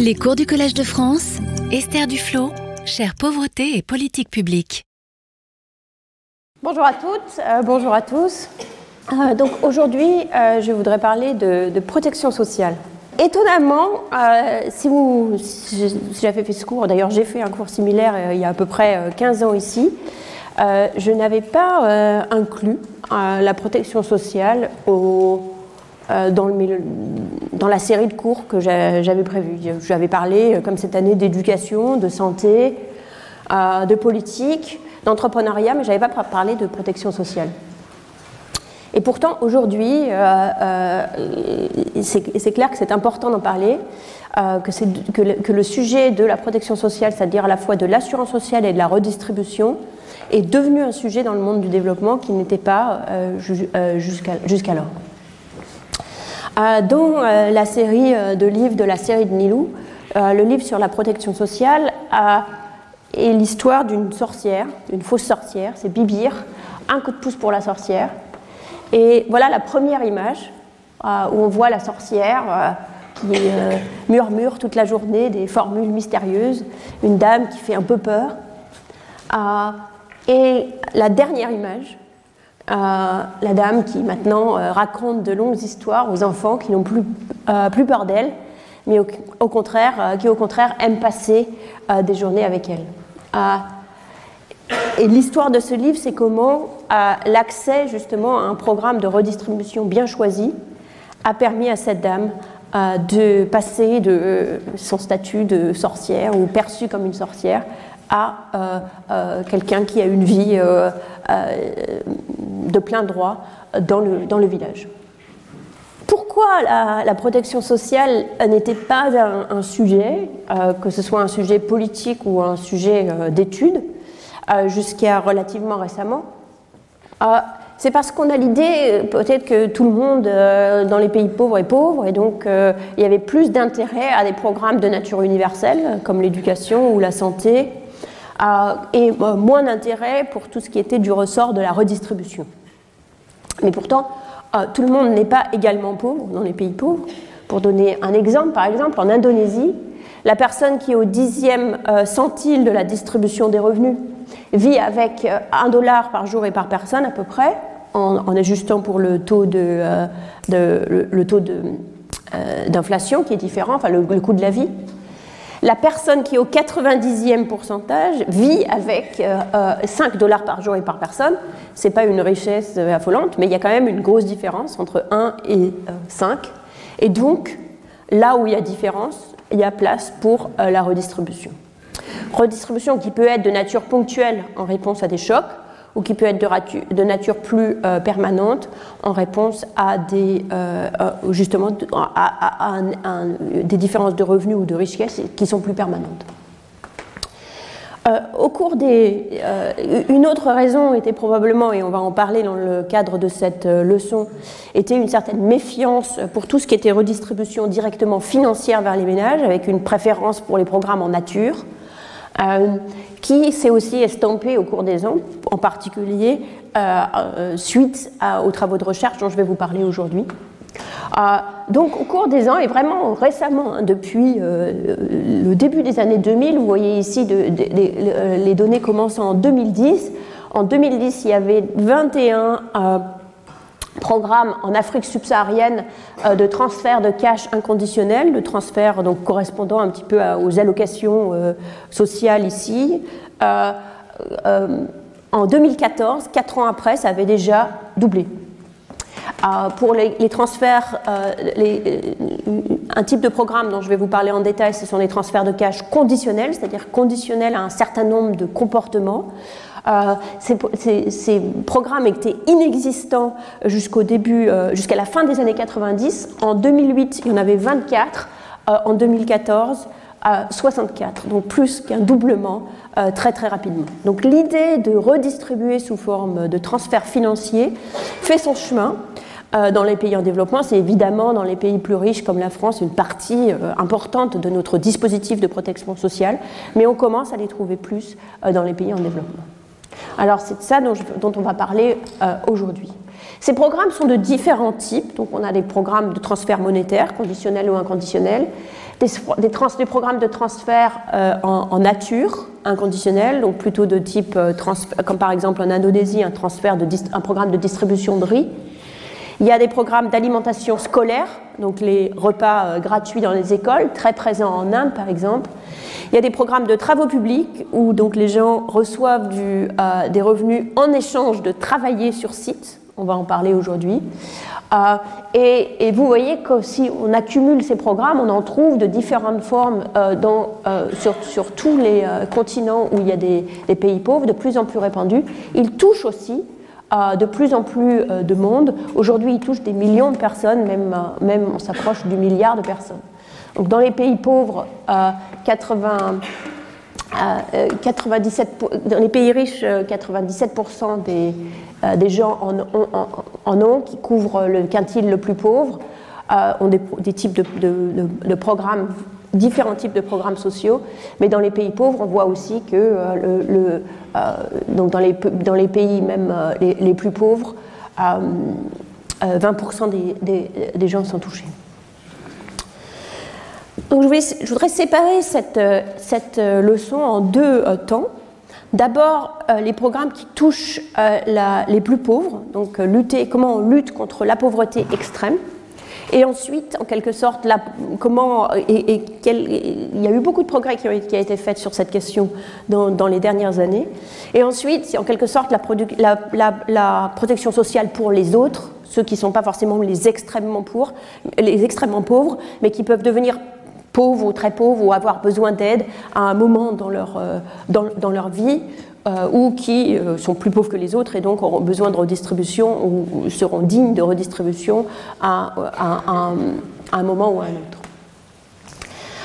Les cours du Collège de France, Esther Duflo, chère pauvreté et politique publique. Bonjour à toutes, euh, bonjour à tous. Euh, donc aujourd'hui, euh, je voudrais parler de, protection sociale. Étonnamment, si, vous, si j'avais fait ce cours, d'ailleurs j'ai fait un cours similaire il y a à peu près euh, 15 ans ici, je n'avais pas inclus la protection sociale au, milieu- dans la série de cours que j'a- j'avais prévu. J'avais parlé, euh, comme cette année, d'éducation, de santé, euh, de politique, d'entrepreneuriat, mais je n'avais pas parlé de protection sociale. Et pourtant, aujourd'hui, euh, euh, c'est clair que c'est important d'en parler, euh, que, le, sujet de la protection sociale, c'est-à-dire à la fois de l'assurance sociale et de la redistribution, est devenu un sujet dans le monde du développement qui n'était pas euh, euh, jusqu'alors. Euh, dans euh, la série euh, de livres de la série de Nilou, le livre sur la protection sociale est l'histoire d'une sorcière, une fausse sorcière, c'est Bibir, un coup de pouce pour la sorcière. Et voilà la première image où on voit la sorcière qui murmure toute la journée des formules mystérieuses, une dame qui fait un peu peur. Et la dernière image, la dame qui maintenant euh, raconte de longues histoires aux enfants qui n'ont plus, euh, plus peur d'elle, mais au, contraire, euh, qui au contraire aiment passer des journées avec elle. Euh, et l'histoire de ce livre, c'est comment l'accès justement à un programme de redistribution bien choisi a permis à cette dame de passer de son statut de sorcière ou perçue comme une sorcière à euh, euh, quelqu'un qui a une vie euh, de plein droit dans le, dans le village. Pourquoi la, protection sociale n'était pas un, sujet, que ce soit un sujet politique ou un sujet d'étude, jusqu'à relativement récemment? C'est parce qu'on a l'idée, peut-être que tout le monde dans les pays pauvres est pauvre, et donc il y avait plus d'intérêt à des programmes de nature universelle, comme l'éducation ou la santé, et euh, moins d'intérêt pour tout ce qui était du ressort de la redistribution. Mais pourtant, euh, tout le monde n'est pas également pauvre dans les pays pauvres. Pour donner un exemple, par exemple, en Indonésie, la personne qui est au dixième euh, centile de la distribution des revenus vit avec euh, un dollar par jour et par personne à peu près, en, ajustant pour le taux de, euh, de- euh, d'inflation qui est différent, enfin le coût de la vie. La personne qui est au 90e pourcentage vit avec euh, euh, 5 dollars par jour et par personne. Ce n'est pas une richesse euh, affolante, mais il y a quand même une grosse différence entre 1 et euh, 5. Et donc, là où il y a différence, il y a place pour euh, la redistribution. Redistribution qui peut être de nature ponctuelle en réponse à des chocs, ou qui peut être de, nature plus euh, permanente en réponse à des, euh, euh, justement, à, des différences de revenus ou de richesse qui sont plus permanentes. Au cours des. une autre raison était probablement, et on va en parler dans le cadre de cette leçon, était une certaine méfiance pour tout ce qui était redistribution directement financière vers les ménages, avec une préférence pour les programmes en nature, qui s'est aussi estampée au cours des ans, en particulier euh, euh, suite aux travaux de recherche dont je vais vous parler aujourd'hui. Euh, donc au cours des ans, et vraiment récemment, hein, depuis euh, le début des années 2000, vous voyez ici euh, les données commencent en 2010. En 2010, il y avait 21 euh, programmes en Afrique subsaharienne euh, de transfert de cash inconditionnel, de transfert donc correspondant un petit peu à- aux allocations euh, sociales ici. Euh, euh, en 2014, quatre ans après, ça avait déjà doublé. Euh, pour les, transferts, euh, euh, un type de programme dont je vais vous parler en détail, ce sont les transferts de cash conditionnels, c'est-à-dire conditionnels à un certain nombre de comportements. Euh, ces, programmes étaient inexistants jusqu'au début, euh, jusqu'à la fin des années 90. En 2008, il y en avait 24. Euh, en 2014, euh, 64, donc plus qu'un doublement très très rapidement. Donc l'idée de redistribuer sous forme de transfert financier fait son chemin. dans les pays en développement, c'est évidemment dans les pays plus riches comme la France une partie importante de notre dispositif de protection sociale, mais on commence à les trouver plus dans les pays en développement. Alors c'est de ça dont, on va parler euh, aujourd'hui. Ces programmes sont de différents types, donc on a des programmes de transfert monétaire, conditionnels ou inconditionnels, des, programmes de transfert en, nature inconditionnel, donc plutôt de type, comme par exemple en Indonésie, un, un programme de distribution de riz. Il y a des programmes d'alimentation scolaire, donc les repas gratuits dans les écoles, très présents en Inde par exemple. Il y a des programmes de travaux publics où donc les gens reçoivent du, des revenus en échange de travailler sur site. On va en parler aujourd'hui. Euh, et, vous voyez que si on accumule ces programmes, on en trouve de différentes formes euh, euh, sur, tous les continents où il y a des, pays pauvres, de plus en plus répandus. Ils touchent aussi de plus en plus de monde. Aujourd'hui, ils touchent des millions de personnes, même, même on s'approche du milliard de personnes. Donc dans les pays pauvres, 80, 97, dans les pays riches, 97% des, euh, des gens en, ont qui couvrent le quintile le plus pauvre, euh, ont des, types de, programmes, différents types de programmes sociaux, mais dans les pays pauvres, on voit aussi que euh, le, donc dans, les, dans les pays même les, plus pauvres, 20% des, gens sont touchés. Donc je, voudrais séparer cette, cette leçon en deux temps. D'abord, euh, les programmes qui touchent euh, les plus pauvres, donc euh, lutter, comment on lutte contre la pauvreté extrême. Et ensuite, en quelque sorte, comment et, il y a eu beaucoup de progrès qui ont, a été fait sur cette question dans, les dernières années. Et ensuite, c'est en quelque sorte la, protection sociale pour les autres, ceux qui ne sont pas forcément les extrêmement pauvres, les extrêmement pauvres, mais qui peuvent devenir pauvres ou très pauvres ou avoir besoin d'aide à un moment dans leur, euh, dans, leur vie euh, ou qui euh, sont plus pauvres que les autres et donc auront besoin de redistribution ou, seront dignes de redistribution à, un moment ou à un autre.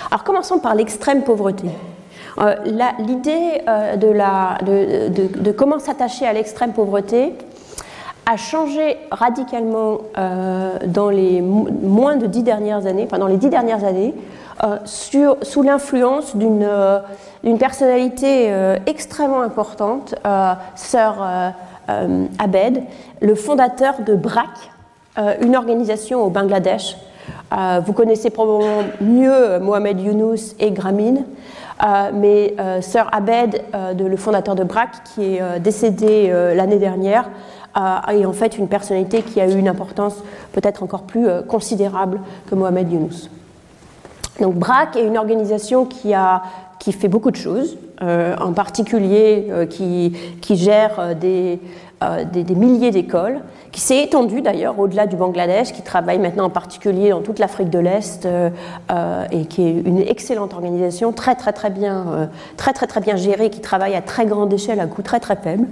Alors commençons par l'extrême pauvreté. L'idée de, comment s'attacher à l'extrême pauvreté a changé radicalement dans les moins de dix dernières années, enfin les dix dernières années, euh, sous l'influence d'une euh, personnalité euh, extrêmement importante, Sir Abed, le fondateur de BRAC, une organisation au Bangladesh. vous connaissez probablement mieux Mohamed Younous et Grameen. mais Sir Abed, le fondateur de BRAC, qui est décédé l'année dernière, est en fait une personnalité qui a eu une importance peut-être encore plus considérable que Mohamed Younous. Donc BRAC est une organisation qui, a, qui fait beaucoup de choses, euh, en particulier euh, qui, qui, gère euh, des, des, milliers d'écoles, qui s'est étendue d'ailleurs au-delà du Bangladesh, qui travaille maintenant en particulier dans toute l'Afrique de l'Est et qui est une excellente organisation, très très très bien, très très très bien gérée, qui travaille à très grande échelle à coût très très faible.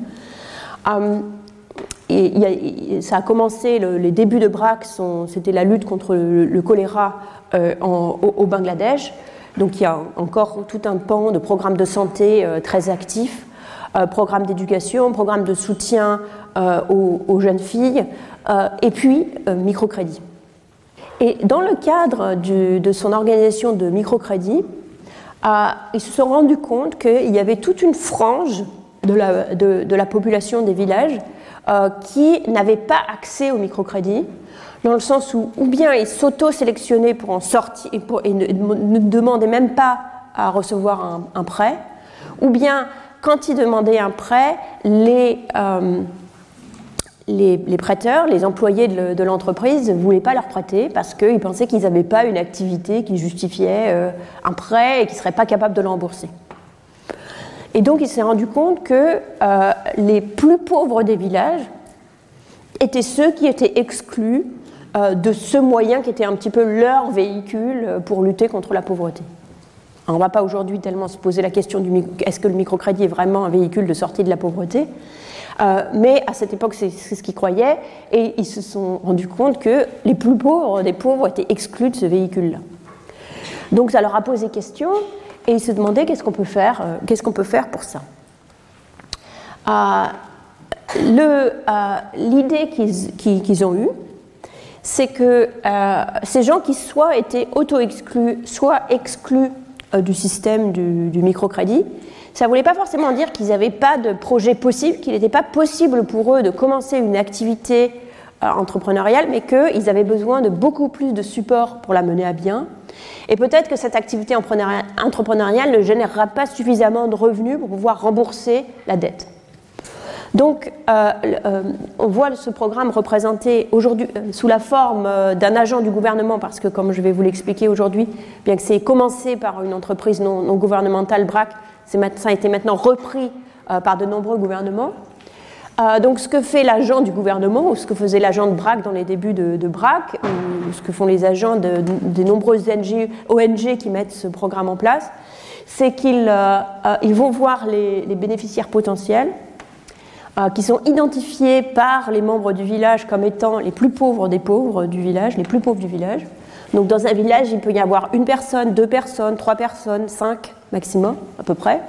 Et ça a commencé, les débuts de BRAC, c'était la lutte contre le choléra euh, au, Bangladesh. Donc il y a encore tout un pan de programmes de santé euh, très actifs, euh, programmes d'éducation, programmes de soutien aux, jeunes filles, et puis microcrédit. Et dans le cadre de son organisation de microcrédit, ils se sont rendus compte qu'il y avait toute une frange de la population des villages qui n'avait pas accès au microcrédit dans le sens où ou bien ils s'auto-sélectionnaient pour en sortir et, ne, demandaient même pas à recevoir un, prêt, ou bien quand ils demandaient un prêt, les, euh, prêteurs, les employés de, l'entreprise ne voulaient pas leur prêter parce qu'ils pensaient qu'ils n'avaient pas une activité qui justifiait euh, un prêt et qu'ils ne seraient pas capables de le rembourser. Et donc il s'est rendu compte que euh, les plus pauvres des villages étaient ceux qui étaient exclus euh, de ce moyen qui était un petit peu leur véhicule pour lutter contre la pauvreté. on ne va pas aujourd'hui tellement se poser la question du est-ce que le microcrédit est vraiment un véhicule de sortie de la pauvreté, euh, mais à cette époque c'est ce qu'ils croyaient et ils se sont rendus compte que les plus pauvres des pauvres étaient exclus de ce véhicule-là. Donc ça leur a posé question et ils se demandaient qu'est-ce qu'on peut faire, qu'est-ce qu'on peut faire pour ça? L'idée qu'ils ont eue, c'est que euh, ces gens qui soit étaient auto-exclus, soit exclus euh, du système du, microcrédit, ça ne voulait pas forcément dire qu'ils n'avaient pas de projet possible, qu'il n'était pas possible pour eux de commencer une activité entrepreneuriale, mais qu'ils avaient besoin de beaucoup plus de support pour la mener à bien. Et peut-être que cette activité entrepreneuriale ne générera pas suffisamment de revenus pour pouvoir rembourser la dette. Donc, euh, euh, on voit ce programme représenté aujourd'hui euh, sous la forme d'un agent du gouvernement, parce que, comme je vais vous l'expliquer aujourd'hui, bien que c'est commencé par une entreprise non, gouvernementale, BRAC, ça a été maintenant repris par de nombreux gouvernements. Donc, ce que fait l'agent du gouvernement, ou ce que faisait l'agent de BRAC dans les débuts de, BRAC, ou ce que font les agents des nombreuses ONG, qui mettent ce programme en place, c'est qu'ils vont voir les bénéficiaires potentiels euh, qui sont identifiés par les membres du village comme étant les plus pauvres des pauvres du village, les plus pauvres du village. Donc dans un village, il peut y avoir une personne, deux personnes, trois personnes, cinq maximum à peu près.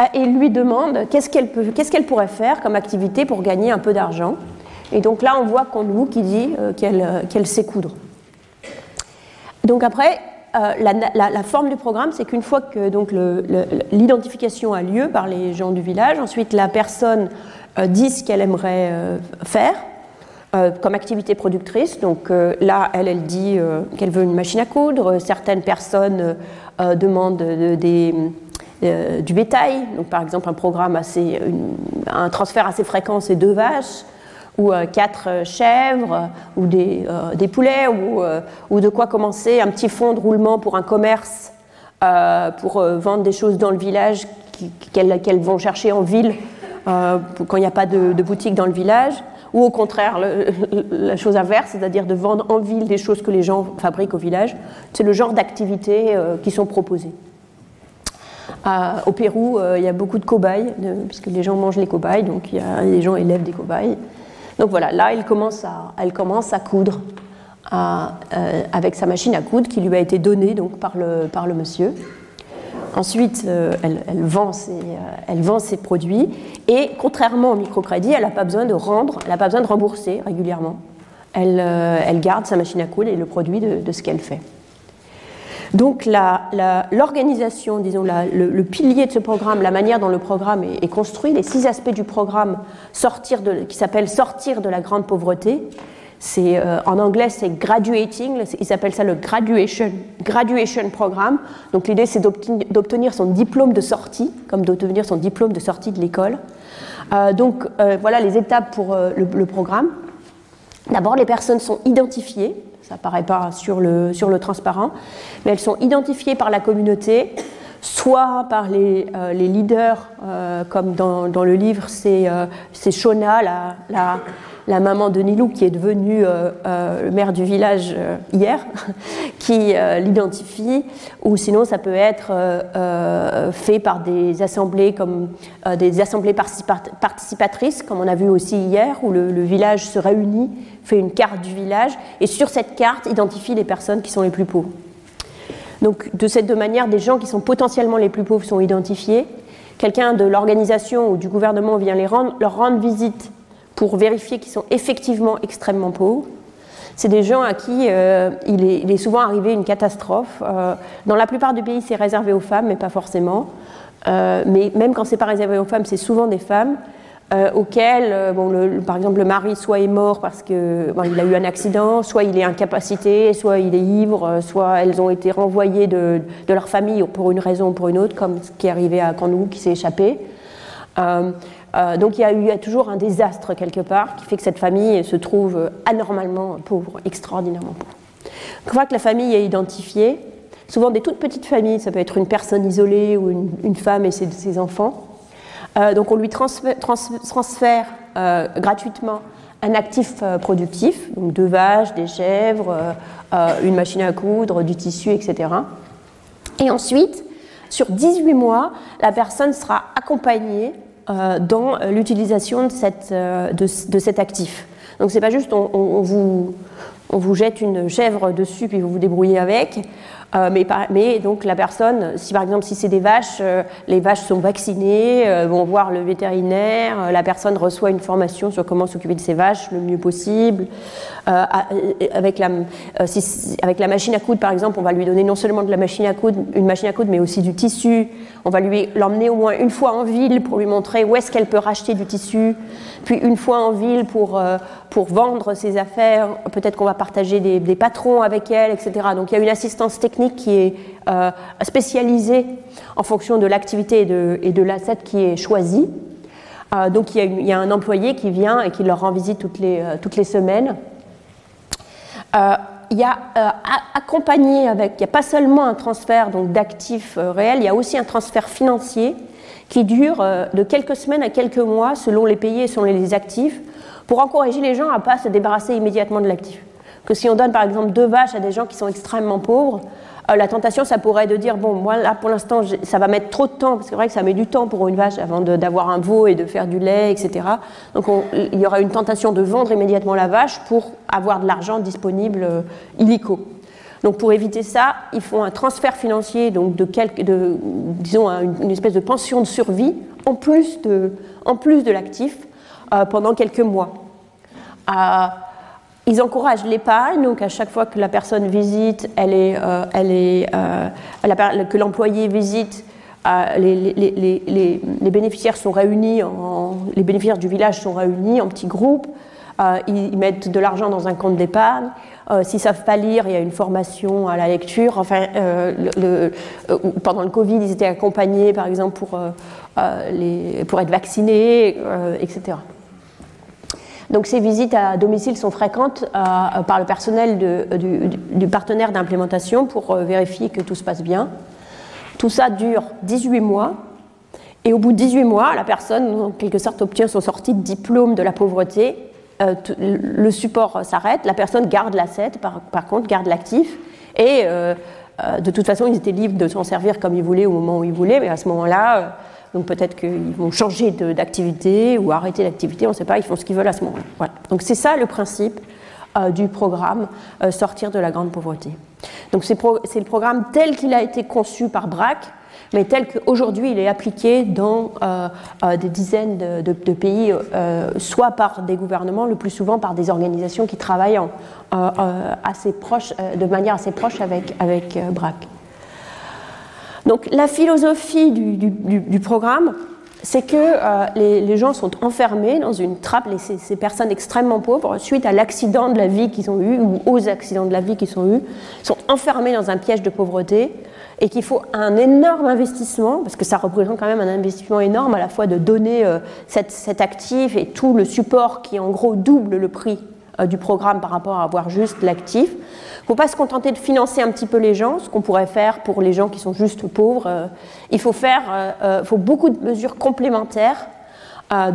Euh, et lui demande qu'est-ce qu'elle qu'est-ce pourrait faire comme activité pour gagner un peu d'argent? Et donc là, on voit Kondou qui dit euh, qu'elle sait coudre. Donc après, euh, la, forme du programme, c'est qu'une fois que l'identification a lieu par les gens du village, ensuite la personne euh, dit ce qu'elle aimerait euh, faire comme activité productrice. Donc là, elle, elle dit qu'elle veut une machine à coudre. Certaines personnes demandent du bétail, donc par exemple un programme assez, un transfert assez fréquent, c'est deux vaches ou euh, quatre euh, chèvres, ou des, euh, poulets, ou, ou, de quoi commencer un petit fonds de roulement pour un commerce, pour vendre des choses dans le village qu'elles vont chercher en ville quand il n'y a pas de, boutique dans le village, ou au contraire la chose inverse, c'est-à-dire de vendre en ville des choses que les gens fabriquent au village. C'est le genre d'activités qui sont proposées. Au Pérou, il y a beaucoup de cobayes, puisque les gens mangent les cobayes, donc il y a, les gens élèvent des cobayes. Donc voilà, là, elle commence à, coudre euh, avec sa machine à coudre qui lui a été donnée donc, par, le, monsieur. Ensuite, euh, elle, vend ses, euh, produits et contrairement au microcrédit, elle n'a pas besoin de rendre, elle n'a pas besoin de rembourser régulièrement. Elle, garde sa machine à coudre et le produit de ce qu'elle fait. Donc l'organisation, disons, le, pilier de ce programme, la manière dont le programme est, construit, les six aspects du programme sortir de, qui s'appelle sortir de la grande pauvreté, euh, en anglais c'est graduating, ils appellent ça le graduation, graduation programme. Donc l'idée c'est d'obtenir son diplôme de sortie, comme d'obtenir son diplôme de sortie de l'école. Euh, donc euh, voilà les étapes pour le programme. D'abord les personnes sont identifiées, ça paraît pas sur le, sur le transparent, mais elles sont identifiées par la communauté, soit par les, euh, les leaders, euh, comme dans, dans, le livre, c'est euh, Shona, la, la, maman de Nilou, qui est devenue le maire du village hier, qui l'identifie, ou sinon ça peut être fait par des assemblées comme des assemblées participatrices, comme on a vu aussi hier, où le, village se réunit, fait une carte du village, et sur cette carte identifie les personnes qui sont les plus pauvres. Donc de cette manière, des gens qui sont potentiellement les plus pauvres sont identifiés. Quelqu'un de l'organisation ou du gouvernement vient les rendre, leur rendre visite pour vérifier qu'ils sont effectivement extrêmement pauvres. C'est des gens à qui euh, il, est, souvent arrivé une catastrophe. Euh, dans la plupart des pays, c'est réservé aux femmes, mais pas forcément. Euh, mais même quand c'est pas réservé aux femmes, c'est souvent des femmes euh, bon, par exemple, le mari soit est mort parce qu'il a eu un accident, soit il est incapacité, soit il est ivre, soit elles ont été renvoyées de, leur famille pour une raison ou pour une autre, comme ce qui est arrivé à Kandou qui s'est échappé. Euh, donc il y, a toujours un désastre quelque part qui fait que cette famille se trouve anormalement pauvre, extraordinairement pauvre. Une fois que la famille est identifiée, souvent des toutes petites familles, ça peut être une personne isolée ou une, femme et ses enfants, euh, donc on lui transfère, euh, gratuitement un actif euh, productif, donc deux vaches, des chèvres, une machine à coudre, du tissu, etc. Et ensuite, sur 18 mois, la personne sera accompagnée dans l'utilisation de, de, cet actif. Donc c'est pas juste on, vous, on vous jette une chèvre dessus puis vous vous débrouillez avec. Euh, mais, donc la personne, si par exemple si c'est des vaches, euh, les vaches sont vaccinées, euh, vont voir le vétérinaire, la personne reçoit une formation sur comment s'occuper de ses vaches le mieux possible. avec, la, machine à coudre par exemple, on va lui donner non seulement de la machine à coudre, une machine à coudre, mais aussi du tissu. On va lui l'emmener au moins une fois en ville pour lui montrer où est-ce qu'elle peut racheter du tissu, puis une fois en ville pour, pour vendre ses affaires, peut-être qu'on va partager des, patrons avec elle, etc. Donc il y a une assistance technique qui est euh, spécialisée en fonction de l'activité et de, l'asset qui est choisi. Euh, donc il y, a un employé qui vient et qui leur rend visite toutes les, euh, semaines. il y a accompagné avec, il n'y a pas seulement un transfert d'actifs réels, il y a aussi un transfert financier qui dure de quelques semaines à quelques mois selon les pays et selon les actifs pour encourager les gens à ne pas se débarrasser immédiatement de l'actif. Que si on donne par exemple deux vaches à des gens qui sont extrêmement pauvres, euh, la tentation, ça pourrait de dire, bon, moi là pour l'instant, ça va mettre trop de temps, parce que c'est vrai que ça met du temps pour une vache avant d'avoir un veau et de faire du lait, etc. Donc il y aura une tentation de vendre immédiatement la vache pour avoir de l'argent disponible euh, illico. Donc pour éviter ça, ils font un transfert financier, donc de, quelque, de disons une, espèce de pension de survie en plus de, de l'actif, euh, pendant quelques mois. Euh, ils encouragent l'épargne, donc à chaque fois que la personne visite, elle est, euh, elle est, que l'employé visite, les, les, bénéficiaires sont réunis, en, les bénéficiaires du village sont réunis en petits groupes. ils, mettent de l'argent dans un compte d'épargne. S'ils ne savent pas lire, il y a une formation à la lecture. Enfin, le, pendant le Covid, ils étaient accompagnés, par exemple, pour, les, pour être vaccinés, etc. Donc ces visites à domicile sont fréquentes euh, par le personnel du, partenaire d'implémentation pour euh, vérifier que tout se passe bien. Tout ça dure 18 mois. Et au bout de 18 mois, la personne, en quelque sorte, obtient son sortie de diplôme de la pauvreté. Euh, le support s'arrête, la personne garde l'asset, par, par, contre, garde l'actif. Et de toute façon, ils étaient libres de s'en servir comme ils voulaient au moment où ils voulaient, mais à ce moment-là, donc peut-être qu'ils vont changer d'activité ou arrêter l'activité, on ne sait pas, ils font ce qu'ils veulent à ce moment-là. Donc c'est ça le principe euh, du programme euh, Sortir de la grande pauvreté. Donc c'est le programme tel qu'il a été conçu par BRAC, mais tel qu'aujourd'hui il est appliqué dans euh, des dizaines de, pays, soit par des gouvernements, le plus souvent par des organisations qui travaillent assez proche, de manière assez proche avec, avec BRAC. Donc la philosophie du, programme, c'est que euh, les, gens sont enfermés dans une trappe, ces, personnes extrêmement pauvres, suite à l'accident de la vie qu'ils ont eu ou aux accidents de la vie qu'ils ont eu, sont enfermés dans un piège de pauvreté et qu'il faut un énorme investissement, parce que ça représente quand même un investissement énorme à la fois de donner euh, cet actif et tout le support qui en gros double le prix du programme par rapport à avoir juste l'actif. Il ne faut pas se contenter de financer un petit peu les gens, ce qu'on pourrait faire pour les gens qui sont juste pauvres. Euh, il faut faire euh, faut beaucoup de mesures complémentaires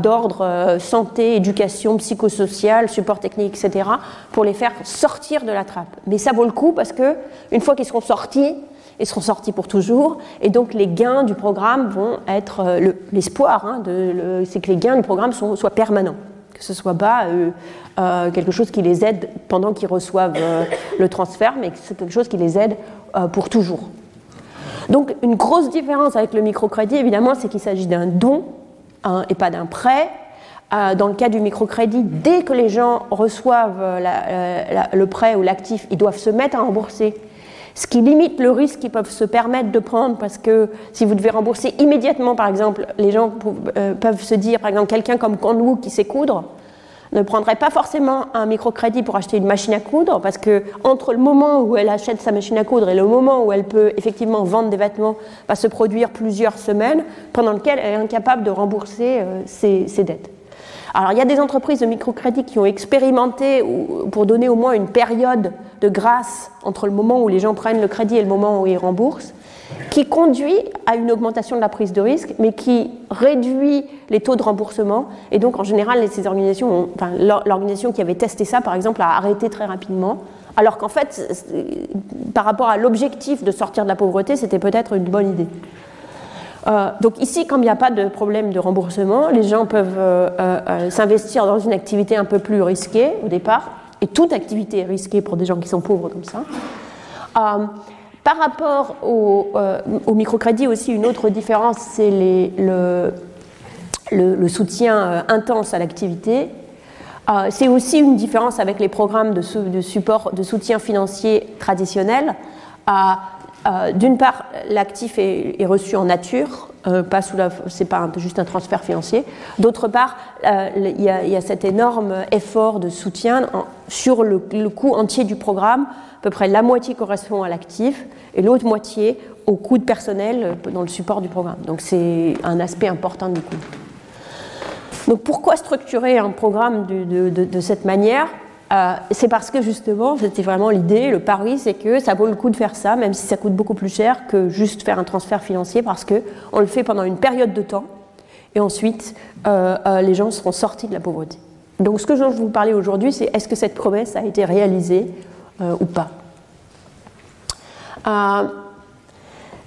d'ordre santé, éducation, psychosocial, support technique, etc., pour les faire sortir de la trappe. Mais ça vaut le coup parce que une fois qu'ils seront sortis, ils seront sortis pour toujours, et donc les gains du programme vont être l'espoir, hein, c'est que les gains du programme soient permanents que ce soit pas euh, euh, quelque chose qui les aide pendant qu'ils reçoivent euh, le transfert, mais que c'est quelque chose qui les aide pour toujours. Donc une grosse différence avec le microcrédit, évidemment, c'est qu'il s'agit d'un don hein, et pas d'un prêt. dans le cas du microcrédit, dès que les gens reçoivent le prêt ou l'actif, ils doivent se mettre à rembourser ce qui limite le risque qu'ils peuvent se permettre de prendre parce que si vous devez rembourser immédiatement, par exemple, les gens euh, peuvent se dire, par exemple, quelqu'un comme Conwoo qui sait coudre ne prendrait pas forcément un microcrédit pour acheter une machine à coudre parce que entre le moment où elle achète sa machine à coudre et le moment où elle peut effectivement vendre des vêtements va se produire plusieurs semaines pendant lesquelles elle est incapable de rembourser euh, ses dettes. Alors il y a des entreprises de microcrédit qui ont expérimenté pour donner au moins une période de grâce entre le moment où les gens prennent le crédit et le moment où ils remboursent, qui conduit à une augmentation de la prise de risque, mais qui réduit les taux de remboursement. Et donc en général, ces organisations, enfin, l'organisation qui avait testé ça, par exemple, a arrêté très rapidement. Alors qu'en fait, par rapport à l'objectif de sortir de la pauvreté, c'était peut-être une bonne idée. Euh, donc ici, comme il n'y a pas de problème de remboursement, les gens peuvent euh, euh, s'investir dans une activité un peu plus risquée au départ, et toute activité est risquée pour des gens qui sont pauvres comme ça. par rapport au, microcrédit aussi, une autre différence, c'est le, soutien intense à l'activité. c'est aussi une différence avec les programmes de, de support, de soutien financier traditionnels. D'une part, l'actif est, reçu en nature, Euh, pas c'est pas juste un transfert financier. D'autre part, euh, il y, a cet énorme effort de soutien sur le, coût entier du programme. À peu près la moitié correspond à l'actif et l'autre moitié au coût de personnel dans le support du programme. Donc c'est un aspect important du coût. Donc pourquoi structurer un programme de cette manière? Euh, c'est parce que justement, c'était vraiment l'idée, le pari, c'est que ça vaut le coup de faire ça, même si ça coûte beaucoup plus cher que juste faire un transfert financier, parce qu'on le fait pendant une période de temps, et ensuite, euh, euh, les gens seront sortis de la pauvreté. Donc ce que je veux vous parler aujourd'hui, c'est est-ce que cette promesse a été réalisée ou pas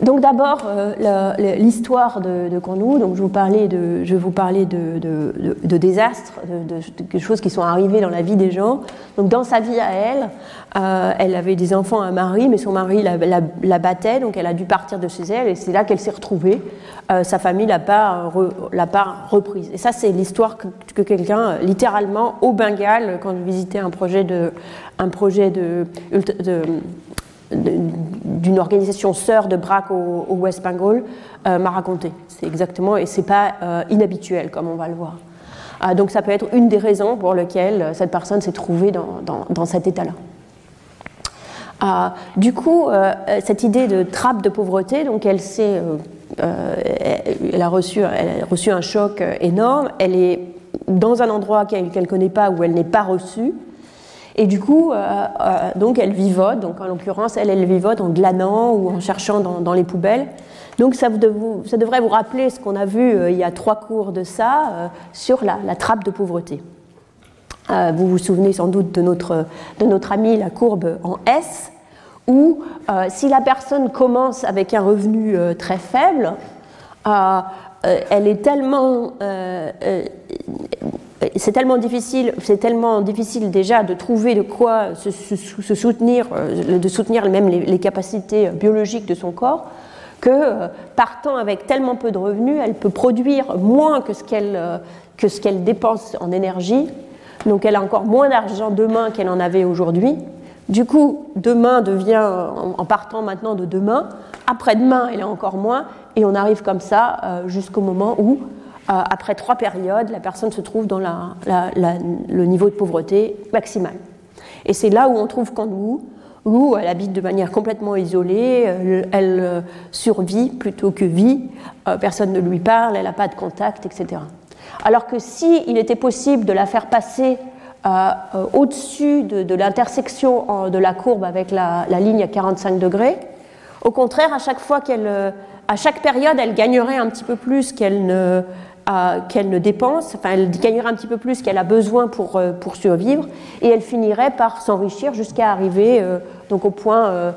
donc d'abord, euh, l'histoire de, de donc je, vous parlais de, je vous parler de, désastres, de, choses qui sont arrivées dans la vie des gens. Donc dans sa vie à elle, euh, elle avait des enfants, un mari, mais son mari la, battait, donc elle a dû partir de chez elle, et c'est là qu'elle s'est retrouvée. Euh, sa famille l'a pas, l'a pas reprise. Et ça, c'est l'histoire que, quelqu'un, littéralement, au Bengale, quand je visitais un projet de, un projet de d'une organisation sœur de BRAC au, West Bengal euh, m'a raconté. C'est exactement, et c'est pas euh, inhabituel comme on va le voir. Ah, donc ça peut être une des raisons pour lesquelles cette personne s'est trouvée dans, dans, cet état-là. Ah, du coup, euh, cette idée de trappe de pauvreté, donc elle, s'est, elle, a reçu, elle a reçu un choc énorme, elle est dans un endroit qu'elle ne connaît pas, où elle n'est pas reçue, et du coup, euh, euh, donc elle vivote, donc en l'occurrence, elle, elle vivote en glanant ou en cherchant dans, les poubelles. Donc ça, devrait vous rappeler ce qu'on a vu euh, il y a trois cours de ça sur la, trappe de pauvreté. vous vous souvenez sans doute de notre, de notre ami la courbe en S, où si la personne commence avec un revenu très faible, elle est tellement c'est tellement difficile, c'est tellement difficile déjà de trouver de quoi se, soutenir, euh, de soutenir même les, capacités biologiques de son corps, que euh, partant avec tellement peu de revenus, elle peut produire moins que ce qu'elle euh, que ce qu'elle dépense en énergie. Donc elle a encore moins d'argent demain qu'elle en avait aujourd'hui. Du coup, demain devient, en partant maintenant de demain, après-demain, elle a encore moins, et on arrive comme ça jusqu'au moment où euh, après trois périodes, la personne se trouve dans le niveau de pauvreté maximal. Et c'est là où on trouve Kandou, où elle habite de manière complètement isolée, euh, elle, euh, survit plutôt que vit, personne ne lui parle, elle n'a pas de contact, etc. Alors que si il était possible de la faire passer au-dessus de, l'intersection de la courbe avec la, ligne à 45 degrés, au contraire, à chaque fois qu'elle, à chaque période, elle gagnerait un petit peu plus qu'elle ne, qu'elle ne dépense, enfin elle gagnerait un petit peu plus qu'elle a besoin pour, euh, pour survivre, et elle finirait par s'enrichir jusqu'à arriver euh, donc au point euh,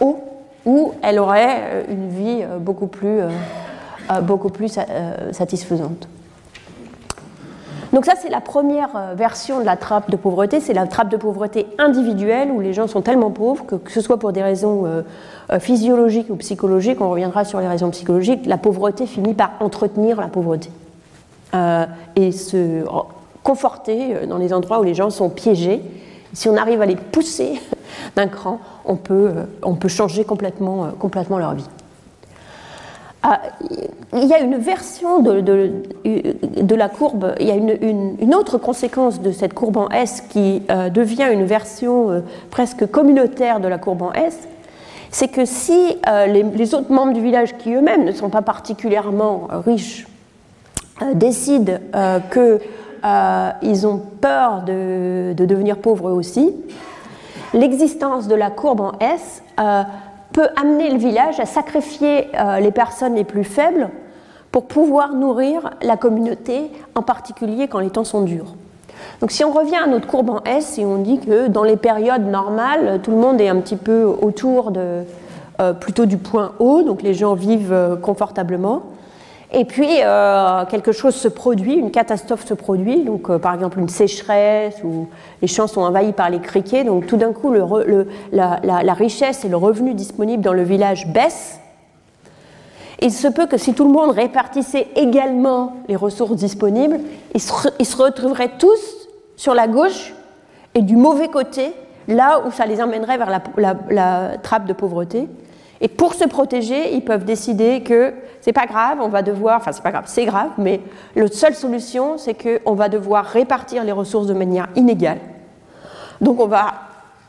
haut où elle aurait une vie beaucoup plus, beaucoup plus satisfaisante. Donc ça, c'est la première version de la trappe de pauvreté. C'est la trappe de pauvreté individuelle où les gens sont tellement pauvres que, que ce soit pour des raisons euh, physiologique ou psychologique, on reviendra sur les raisons psychologiques, la pauvreté finit par entretenir la pauvreté euh, et se conforter euh, dans les endroits où les gens sont piégés. Si on arrive à les pousser d'un cran, on peut, on peut changer complètement, complètement leur vie. Il y a une version de, de, la courbe, il y a une, autre conséquence de cette courbe en S qui devient une version presque communautaire de la courbe en S, c'est que si euh, les, autres membres du village, qui eux-mêmes ne sont pas particulièrement euh, riches, euh, décident qu'ils ont peur de, devenir pauvres aussi, l'existence de la courbe en S peut amener le village à sacrifier les personnes les plus faibles pour pouvoir nourrir la communauté, en particulier quand les temps sont durs. Donc si on revient à notre courbe en S et on dit que dans les périodes normales, tout le monde est un petit peu autour de, euh, plutôt du point haut, donc les gens vivent euh, confortablement. Et puis euh, quelque chose se produit, une catastrophe se produit, donc par exemple une sécheresse ou les champs sont envahis par les criquets, donc tout d'un coup la, richesse et le revenu disponible dans le village baissent. Il se peut que si tout le monde répartissait également les ressources disponibles, ils se, retrouveraient tous sur la gauche et du mauvais côté, là où ça les emmènerait vers la, trappe de pauvreté. Et pour se protéger, ils peuvent décider que c'est pas grave, on va devoir, enfin c'est pas grave, c'est grave, mais la seule solution, c'est qu'on va devoir répartir les ressources de manière inégale. Donc on va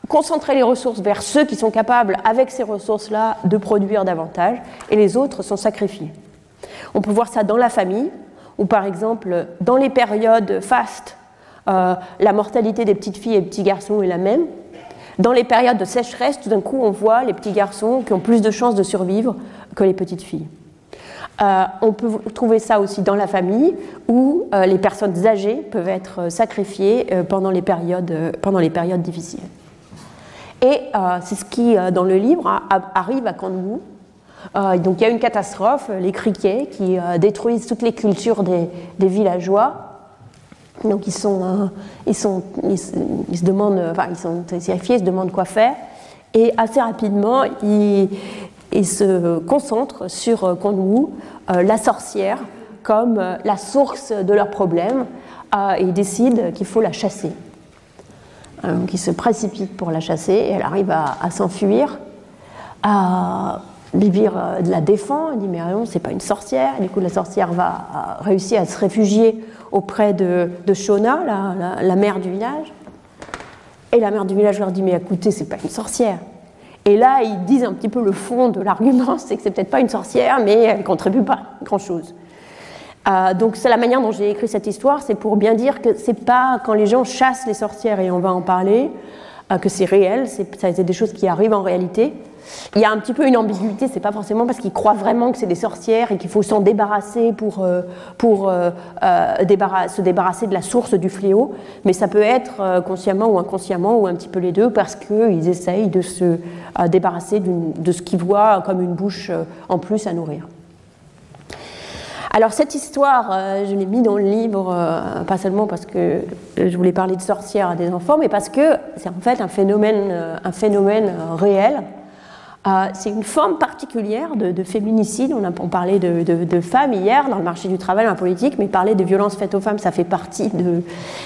concentrer les ressources vers ceux qui sont capables, avec ces ressources-là, de produire davantage, et les autres sont sacrifiés. On peut voir ça dans la famille, ou par exemple dans les périodes fastes, euh, la mortalité des petites filles et des petits garçons est la même, dans les périodes de sécheresse, tout d'un coup, on voit les petits garçons qui ont plus de chances de survivre que les petites filles. Euh, on peut trouver ça aussi dans la famille, où euh, les personnes âgées peuvent être sacrifiées euh, pendant, les périodes, pendant les périodes difficiles. Et c'est ce qui, dans le livre, arrive à Kanwu. donc il y a une catastrophe, les criquets, qui détruisent toutes les cultures des villageois. Donc ils, sont, euh, ils, sont, ils, se demandent, enfin ils sont terrifiés, ils se demandent quoi faire. Et assez rapidement, ils, se concentrent sur euh, Kondwu, euh, la sorcière, comme la source de leurs problèmes, et décident qu'il faut la chasser. Donc ils se précipitent pour la chasser, et elle arrive à s'enfuir. Bibir la défend, elle dit mais non, c'est pas une sorcière. Et du coup, la sorcière va réussir à se réfugier auprès de, Shona, la, mère du village. Et la mère du village leur dit Mais écoutez, c'est pas une sorcière. Et là, ils disent un petit peu le fond de l'argument c'est que c'est peut-être pas une sorcière, mais elle ne contribue pas grand-chose. Euh, donc, c'est la manière dont j'ai écrit cette histoire, c'est pour bien dire que c'est pas quand les gens chassent les sorcières, et on va en parler, euh, que c'est réel, c'est des choses qui arrivent en réalité. Il y a un petit peu une ambiguïté, c'est pas forcément parce qu'ils croient vraiment que c'est des sorcières et qu'il faut s'en débarrasser pour, euh, pour euh, euh, se débarrasser de la source du fléau, mais ça peut être consciemment ou inconsciemment ou un petit peu les deux parce qu'ils essayent de se débarrasser de ce qu'ils voient comme une bouche en plus à nourrir. Alors cette histoire, je l'ai mis dans le livre, pas seulement parce que je voulais parler de sorcières à des enfants, mais parce que c'est en fait un phénomène, un phénomène réel euh, c'est une forme particulière de, féminicide. On, a, parlait de, femmes hier dans le marché du travail, dans la politique, mais parler de violences faites aux femmes, ça fait partie de,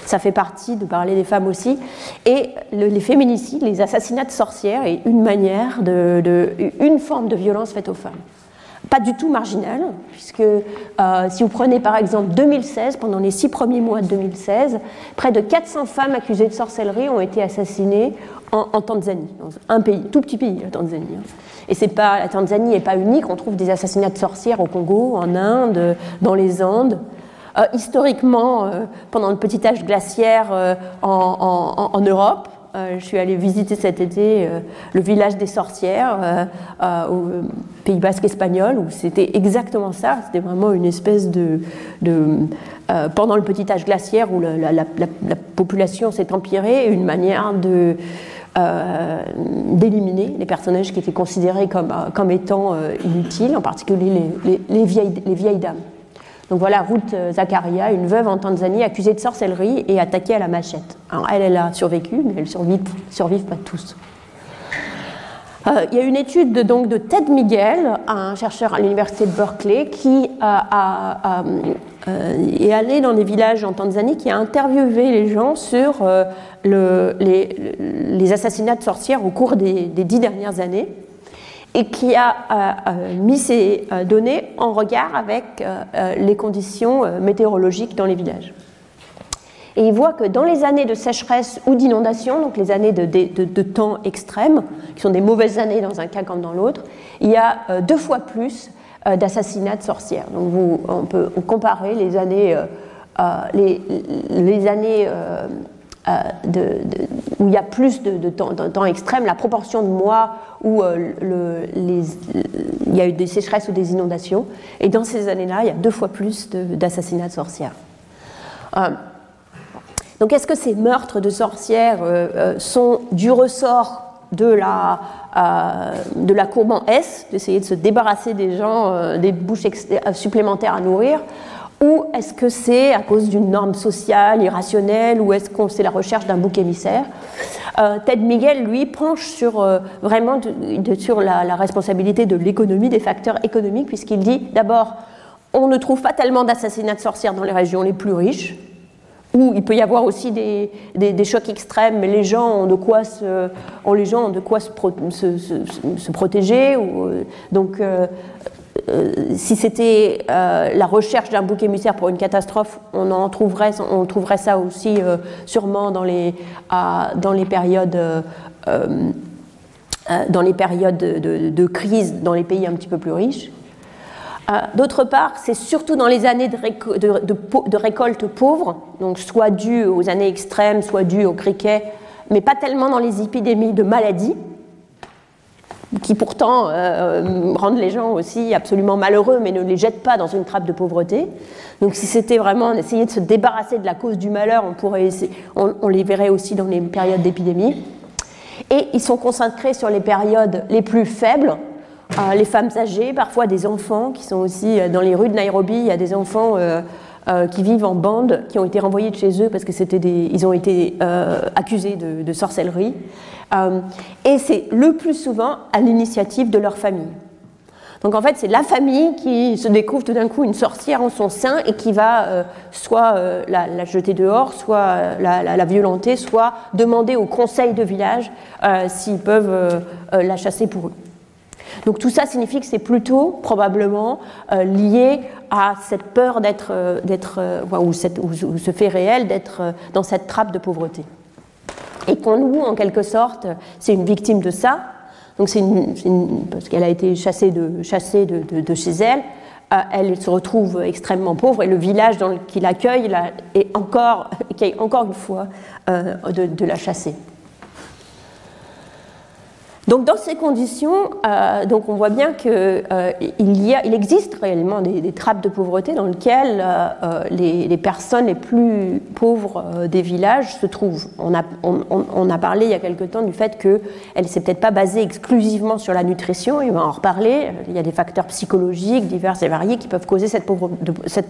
ça fait partie de parler des femmes aussi. Et les féminicides, les assassinats de sorcières, est une manière de, une forme de violence faite aux femmes pas du tout marginale, puisque euh, si vous prenez par exemple 2016, pendant les six premiers mois de 2016, près de 400 femmes accusées de sorcellerie ont été assassinées en, Tanzanie, dans un pays, tout petit pays, la Tanzanie. Hein. Et c'est pas, la Tanzanie n'est pas unique, on trouve des assassinats de sorcières au Congo, en Inde, dans les Andes. Euh, historiquement, euh, pendant le petit âge glaciaire euh, en, en, Europe, je suis allée visiter cet été le village des sorcières au Pays basque espagnol, où c'était exactement ça, c'était vraiment une espèce de... pendant le petit âge glaciaire où la, la, la, la population s'est empirée, une manière euh, d'éliminer les personnages qui étaient considérés comme, euh, comme étant euh, inutiles, en particulier les, vieilles, les vieilles dames. Donc voilà, Ruth Zakaria, une veuve en Tanzanie accusée de sorcellerie et attaquée à la machette. Elle, elle a survécu, mais elles ne survivent, pas tous. il y a une étude de, donc, de Ted Miguel, un chercheur à l'université de Berkeley, qui a, est allé dans des villages en Tanzanie, qui a interviewé les gens sur les, assassinats de sorcières au cours des, dix dernières années et qui a euh, euh, mis ces euh, données en regard avec les conditions météorologiques dans les villages. Et il voit que dans les années de sécheresse ou d'inondation, donc les années de, temps extrêmes, qui sont des mauvaises années dans un cas comme dans l'autre, il y a deux fois plus d'assassinats de sorcières. Donc on peut comparer les années, les, années de, où il y a plus de, temps, extrême, la proportion de mois où euh, il y a eu des sécheresses ou des inondations. Et dans ces années-là, il y a deux fois plus d'assassinats de, sorcières. Euh, donc est-ce que ces meurtres de sorcières sont du ressort de la, de la courbe en S, d'essayer de se débarrasser des gens, des bouches supplémentaires à nourrir ou est-ce que c'est à cause d'une norme sociale irrationnelle Ou est-ce que c'est la recherche d'un bouc émissaire? Euh, Ted Miguel, lui, penche sur, euh, vraiment sur la, responsabilité de l'économie, des facteurs économiques, puisqu'il dit d'abord, on ne trouve pas tellement d'assassinats de sorcières dans les régions les plus riches. où il peut y avoir aussi des, des, chocs extrêmes, mais les gens ont de quoi se, ont les gens ont de quoi se, se, se, protéger. Euh, donc, si c'était la recherche d'un bouc émissaire pour une catastrophe, on en trouverait, on trouverait ça aussi sûrement dans les, dans les périodes. dans les périodes de, de, crise dans les pays un petit peu plus riches. Euh, d'autre part, c'est surtout dans les années de, récolte pauvre, donc soit dû aux années extrêmes, soit dû au criquet, mais pas tellement dans les épidémies de maladies, qui pourtant euh, rendent les gens aussi absolument malheureux, mais ne les jettent pas dans une trappe de pauvreté. Donc si c'était vraiment essayer de se débarrasser de la cause du malheur, on, les verrait aussi dans les périodes d'épidémie. Et ils sont concentrés sur les périodes les plus faibles, les femmes âgées, parfois des enfants qui sont aussi euh, dans les rues de Nairobi. Il y a des enfants euh, euh, qui vivent en bande, qui ont été renvoyés de chez eux parce que ont été accusés de, sorcellerie. et c'est le plus souvent à l'initiative de leur famille. Donc en fait, c'est la famille qui se découvre tout d'un coup une sorcière en son sein et qui va soit la, jeter dehors, soit la, violenter, soit demander au conseil de village s'ils peuvent la chasser pour eux. Donc tout ça signifie que c'est plutôt probablement euh, lié à cette peur d'être, euh, euh, ou, ce fait réel d'être dans cette trappe de pauvreté. Et qu'on nous, en quelque sorte, c'est une victime de ça. Donc c'est parce qu'elle a été chassée de, chassée de, chez elle, elle se retrouve extrêmement pauvre et le village dans qui l'accueille est encore, qui encore une fois de la chasser. Donc dans ces conditions, euh, donc on voit bien qu'il euh, existe réellement des, trappes de pauvreté dans lesquelles euh, les, personnes les plus pauvres des villages se trouvent. On a, on, a, parlé il y a quelque temps du fait qu'elle ne s'est peut-être pas basée exclusivement sur la nutrition, et on va en reparler. Il y a des facteurs psychologiques divers et variés qui peuvent causer cette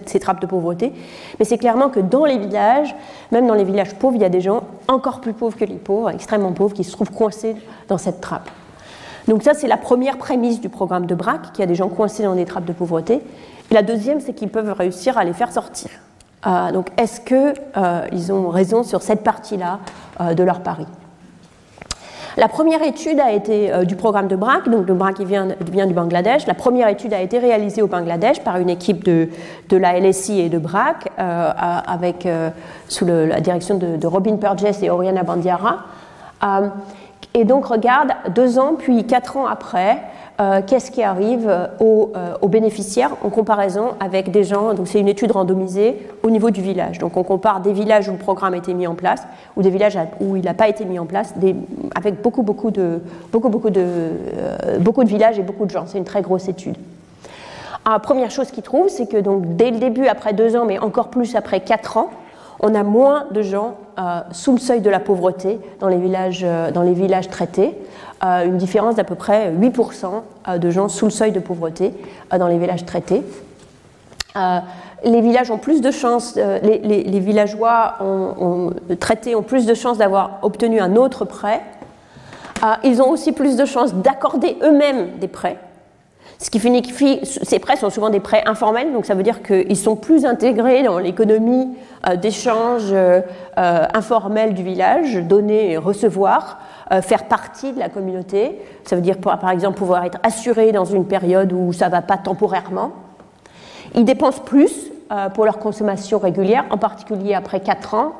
ces trappes de pauvreté. Mais c'est clairement que dans les villages, même dans les villages pauvres, il y a des gens encore plus pauvres que les pauvres, extrêmement pauvres, qui se trouvent coincés dans cette trappe. Donc ça, c'est la première prémisse du programme de BRAC, qu'il y a des gens coincés dans des trappes de pauvreté. Et la deuxième, c'est qu'ils peuvent réussir à les faire sortir. Euh, donc est-ce qu'ils euh, ont raison sur cette partie-là euh, de leur pari? La première étude a été du programme de BRAC, donc le BRAC vient, du Bangladesh. La première étude a été réalisée au Bangladesh par une équipe de, de la LSI et de BRAC, avec, sous la direction de, de, Robin Purges et Oriana Bandiara. Et donc regarde deux ans puis quatre ans après, euh, qu'est-ce qui arrive euh, aux, bénéficiaires en comparaison avec des gens. Donc c'est une étude randomisée au niveau du village. Donc on compare des villages où le programme a été mis en place ou des villages où il n'a pas été mis en place, avec beaucoup beaucoup de beaucoup beaucoup de euh, beaucoup de villages et beaucoup de gens. C'est une très grosse étude. La première chose qu'ils trouvent, c'est que donc dès le début, après deux ans, mais encore plus après quatre ans, on a moins de gens euh, sous le seuil de la pauvreté dans les villages, euh, dans les villages traités, euh, une différence d'à peu près 8% de gens sous le seuil de pauvreté dans les villages traités. les villages ont plus de chances, les, villageois traités ont plus de chances d'avoir obtenu un autre prêt. ils ont aussi plus de chances d'accorder eux-mêmes des prêts. Ce qui signifie, ces prêts sont souvent des prêts informels, donc ça veut dire qu'ils sont plus intégrés dans l'économie euh, d'échange euh, euh, informel du village, donner et recevoir, faire partie de la communauté. Ça veut dire par exemple pouvoir être assuré dans une période où ça ne va pas temporairement. Ils dépensent plus pour leur consommation régulière, en particulier après 4 ans.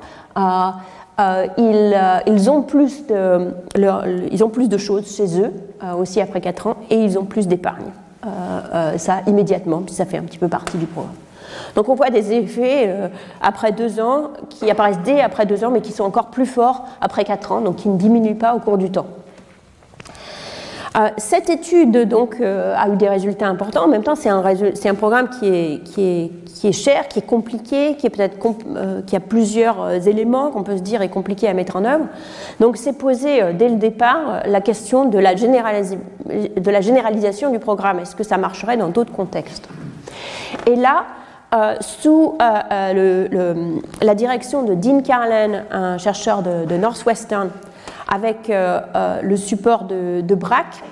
ils ont plus de choses chez eux, aussi après 4 ans, et ils ont plus d'épargne. Euh, euh, ça immédiatement, puis ça fait un petit peu partie du programme. Donc on voit des effets euh, après deux ans qui apparaissent dès après deux ans, mais qui sont encore plus forts après quatre ans, donc qui ne diminuent pas au cours du temps. Cette étude donc a eu des résultats importants. En même temps, c'est un, programme qui est, cher, qui est compliqué, qui est peut-être qui a plusieurs éléments qu'on peut se dire est compliqué à mettre en œuvre. Donc, c'est posé dès le départ la question de la, généralisation du programme. Est-ce que ça marcherait dans d'autres contextes? Et là, euh, sous euh, euh, la direction de Dean Carlin, un chercheur de, Northwestern, avec le support de, de BRAC,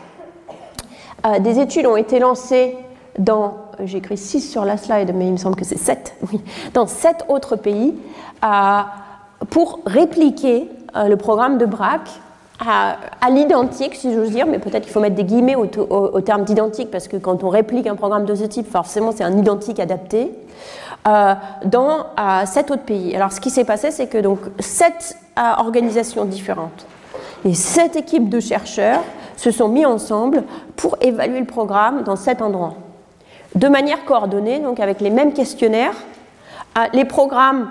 des études ont été lancées dans j'ai écrit 6 sur la slide, mais il me semble que c'est 7, oui, dans 7 autres pays, pour répliquer le programme de BRAC à, l'identique, si j'ose dire, mais peut-être qu'il faut mettre des guillemets au, terme d'identique, parce que quand on réplique un programme de ce type, forcément c'est un identique adapté, euh, dans sept autres pays. Alors ce qui s'est passé, c'est que donc sept euh, organisations différentes et sept équipes de chercheurs se sont mis ensemble pour évaluer le programme dans sept endroits, de manière coordonnée, donc avec les mêmes questionnaires. Euh, les programmes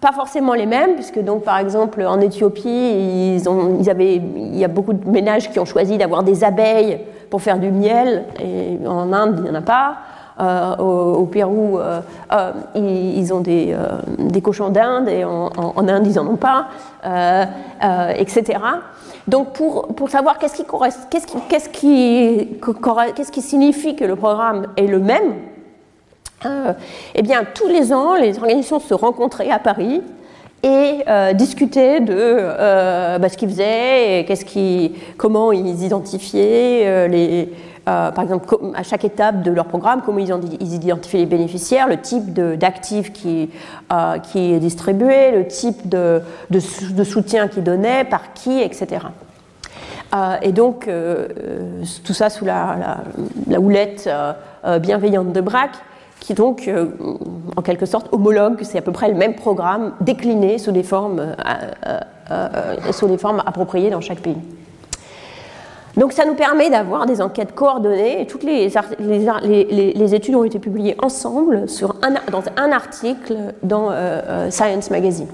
pas forcément les mêmes, puisque donc par exemple en Éthiopie, ils avaient, il y a beaucoup de ménages qui ont choisi d'avoir des abeilles pour faire du miel, et en Inde, il n'y en a pas. Euh, au, Pérou, euh, euh, ils, ont des, des cochons d'Inde, et en, Inde, ils n'en ont pas, etc. Donc pour, savoir qu'est-ce qui, qu'est-ce qu'est-ce qui, qu'est-ce signifie que le programme est le même, euh, eh bien, tous les ans, les organisations se rencontraient à Paris et euh, discutaient de euh, bah, ce qu'ils faisaient, et qui, comment ils identifiaient les, par exemple, à chaque étape de leur programme, comment ils, ils identifiaient les bénéficiaires, le type d'actifs qui, qui est distribué, le type de, soutien qu'ils donnaient, par qui, etc. et donc, tout ça sous la, houlette bienveillante de Braque qui donc, euh, en quelque sorte, homologue, c'est à peu près le même programme décliné sous formes, euh, euh, sous des formes appropriées dans chaque pays. Donc ça nous permet d'avoir des enquêtes coordonnées et toutes les, les, études ont été publiées ensemble dans un article dans Science Magazine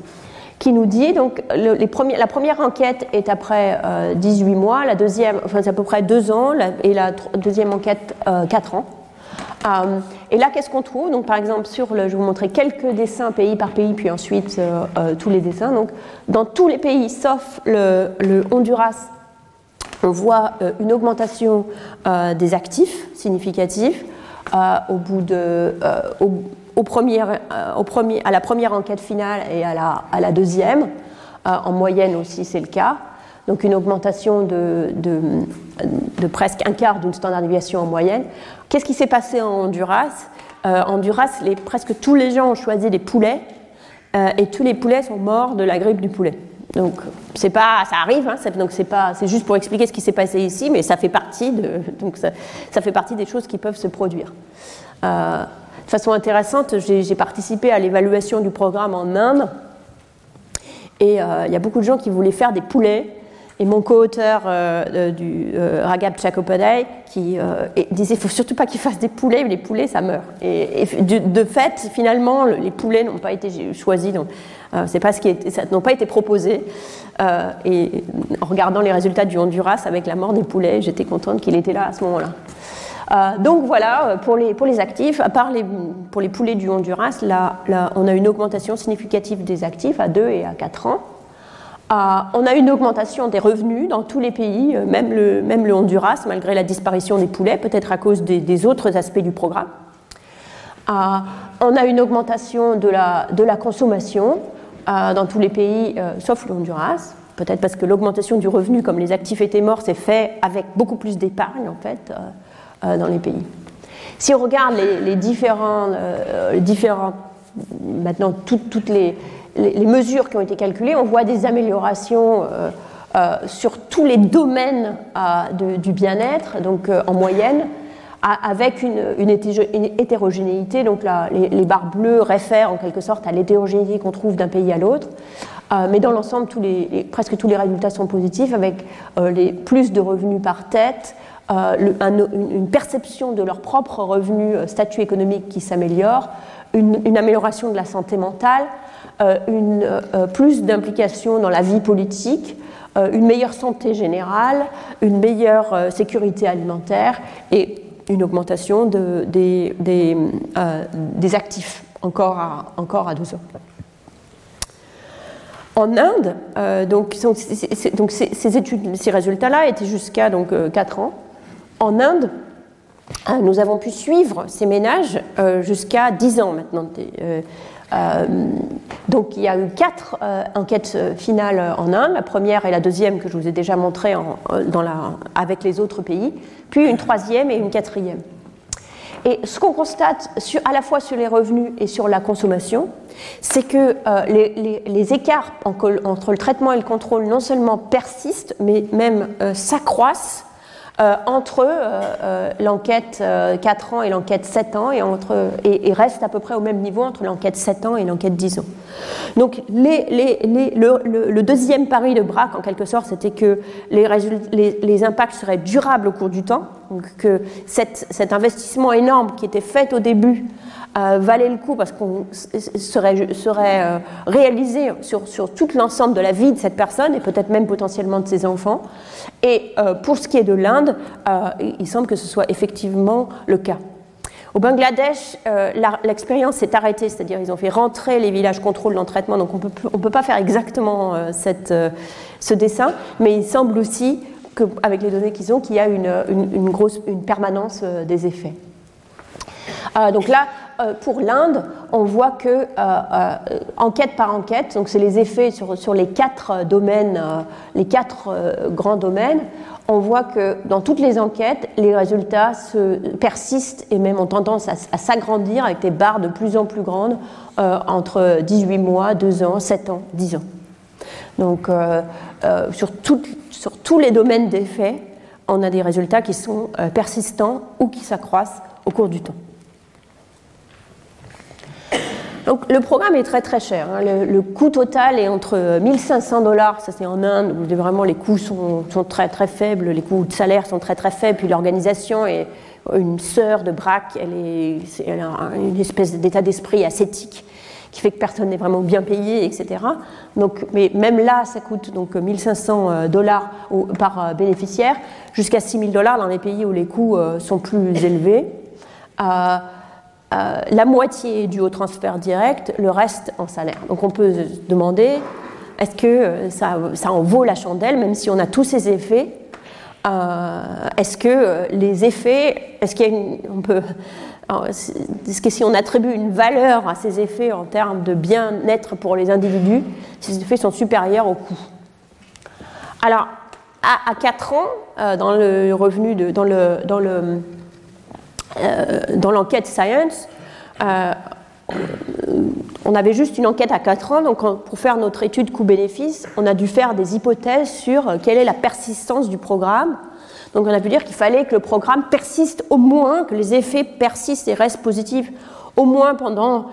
qui nous dit, donc les premiers, la première enquête est après 18 mois, la deuxième, enfin c'est à peu près 2 ans, et la deuxième enquête 4 ans. Euh, et là, qu'est-ce qu'on trouve? Donc, par exemple, sur je vais vous montrer quelques dessins pays par pays, puis ensuite euh, euh, tous les dessins. Donc, dans tous les pays, sauf le, Honduras, on voit une augmentation des actifs significatifs à la première enquête finale et à la, deuxième. en moyenne aussi, c'est le cas donc une augmentation de, presque un quart d'une standardisation en moyenne. Qu'est-ce qui s'est passé en Honduras? Euh, En Honduras, presque tous les gens ont choisi des poulets euh, et tous les poulets sont morts de la grippe du poulet. Donc c'est pas, ça arrive, hein, donc c'est pas, c'est juste pour expliquer ce qui s'est passé ici, mais ça fait partie de, donc ça, ça, fait partie des choses qui peuvent se produire. Euh, de façon intéressante, j'ai participé à l'évaluation du programme en Inde, et il y a beaucoup de gens qui voulaient faire des poulets et mon co-auteur euh, du euh, Ragab Chakopadai qui euh, disait faut surtout pas qu'ils fassent des poulets, les poulets ça meurt. Et, de, fait, finalement, les poulets n'ont pas été choisis, donc c'est pas ce qui n'ont pas été proposés. et en regardant les résultats du Honduras avec la mort des poulets, j'étais contente qu'il était là à ce moment-là. donc voilà, pour les, pour les actifs, à part les, pour les poulets du Honduras, là, on a une augmentation significative des actifs à 2 et à 4 ans. On a une augmentation des revenus dans tous les pays, euh, même le, même le Honduras, malgré la disparition des poulets, peut-être à cause des, autres aspects du programme. Ah, on a une augmentation de la, de la consommation ah, dans tous les pays, euh, sauf le Honduras. Peut-être parce que l'augmentation du revenu, comme les actifs étaient morts, s'est fait avec beaucoup plus d'épargne, en fait, euh, dans les pays. Si on regarde les, différents, différents, maintenant toutes les, les, mesures qui ont été calculées, on voit des améliorations euh, euh, sur tous les domaines euh, du bien-être, donc en moyenne, avec une, hétérogénéité. Donc les, barres bleues réfèrent en quelque sorte à l'hétérogénéité qu'on trouve d'un pays à l'autre. mais dans l'ensemble, presque tous les résultats sont positifs, avec plus de revenus par tête, une perception de leur propre revenu, statut économique qui s'améliore, une, amélioration de la santé mentale, une, euh, plus d'implication dans la vie politique, euh, une meilleure santé générale, une meilleure sécurité alimentaire et une augmentation de, des, actifs encore à, encore à 12 ans. En Inde, donc, donc ces, études, ces résultats-là étaient jusqu'à donc 4 ans. En Inde, nous avons pu suivre ces ménages jusqu'à 10 ans maintenant. Euh, donc il y a eu quatre euh, enquêtes euh, finales en Inde, la première et la deuxième que je vous ai déjà montrées dans la, avec les autres pays, puis une troisième et une quatrième. Et ce qu'on constate à la fois sur les revenus et sur la consommation, c'est que les, écarts entre le traitement et le contrôle non seulement persistent, mais même s'accroissent euh, entre l'enquête 4 ans et l'enquête 7 ans, et, entre, et, restent à peu près au même niveau entre l'enquête 7 ans et l'enquête 10 ans. Donc le, deuxième pari de Braque, en quelque sorte, c'était que les, impacts seraient durables au cours du temps, donc que cet investissement énorme qui était fait au début euh, valait le coup parce qu'on serait, serait euh, réalisé sur, sur tout l'ensemble de la vie de cette personne et peut-être même potentiellement de ses enfants. Et euh, pour ce qui est de l'Inde, il semble que ce soit effectivement le cas. Au Bangladesh, l'expérience s'est arrêtée, c'est-à-dire ils ont fait rentrer les villages contrôle dans traitement, donc on ne peut pas faire exactement cette, ce dessin, mais il semble aussi qu'avec les données qu'ils ont, qu'il y a une, une, grosse, une permanence des effets. donc là, pour l'Inde, on voit que, euh, euh, enquête par enquête, donc c'est les effets sur, les quatre domaines, les quatre grands domaines, on voit que dans toutes les enquêtes, les résultats se persistent et même ont tendance à, s'agrandir avec des barres de plus en plus grandes entre 18 mois, 2 ans, 7 ans, 10 ans. Donc sur, sur, tous les domaines d'effets, on a des résultats qui sont persistants ou qui s'accroissent au cours du temps. Donc le programme est très très cher. Hein. Le, coût total est entre 1500 dollars, ça c'est en Inde, où vraiment les coûts sont, très très faibles, les coûts de salaire sont très très faibles, puis l'organisation est une sœur de BRAC, elle, est, a une espèce d'état d'esprit ascétique qui fait que personne n'est vraiment bien payé, etc. Donc, mais même là, ça coûte donc 1500 euh, dollars par euh, bénéficiaire, jusqu'à 6000 dollars dans les pays où les coûts euh, sont plus élevés. Euh, la moitié est due au transfert direct, le reste en salaire. Donc on peut se demander, est-ce que euh, ça, en vaut la chandelle, même si on a tous ces effets? Euh, Est-ce que les effets, est-ce qu'il on peut, est-ce que si on attribue une valeur à ces effets en termes de bien-être pour les individus, ces effets sont supérieurs au coût? Alors, à, 4 ans, dans le revenu de, dans le, dans le euh, dans l'enquête Science, euh, on avait juste une enquête à 4 ans, donc pour faire notre étude coût-bénéfice, on a dû faire des hypothèses sur euh, quelle est la persistance du programme. Donc on a pu dire qu'il fallait que le programme persiste au moins, que les effets persistent et restent positifs au moins pendant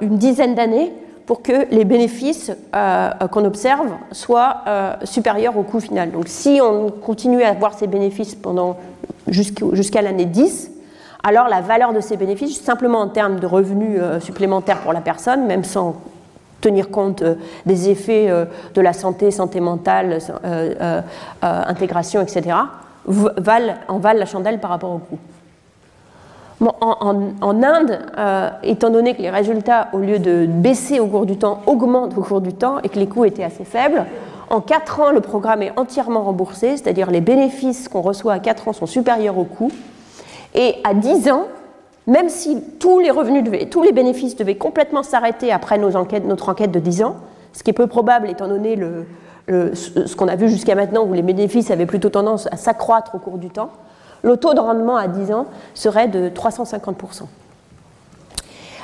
une dizaine d'années pour que les bénéfices qu'on observe soient supérieurs au coût final. Donc si on continue à avoir ces bénéfices pendant jusqu'à l'année 10, alors la valeur de ces bénéfices, simplement en termes de revenus euh, supplémentaires pour la personne, même sans tenir compte euh, des effets euh, de la santé, santé mentale, intégration, etc., en valent la chandelle par rapport au coût. en, Inde, étant donné que les résultats, au lieu de baisser au cours du temps, augmentent au cours du temps et que les coûts étaient assez faibles, en 4 ans, le programme est entièrement remboursé, c'est-à-dire les bénéfices qu'on reçoit à 4 ans sont supérieurs aux coûts. Et à 10 ans, même si tous les revenus, devaient, tous les bénéfices devaient complètement s'arrêter après notre enquête de 10 ans, ce qui est peu probable étant donné ce qu'on a vu jusqu'à maintenant où les bénéfices avaient plutôt tendance à s'accroître au cours du temps, le taux de rendement à 10 ans serait de 350%.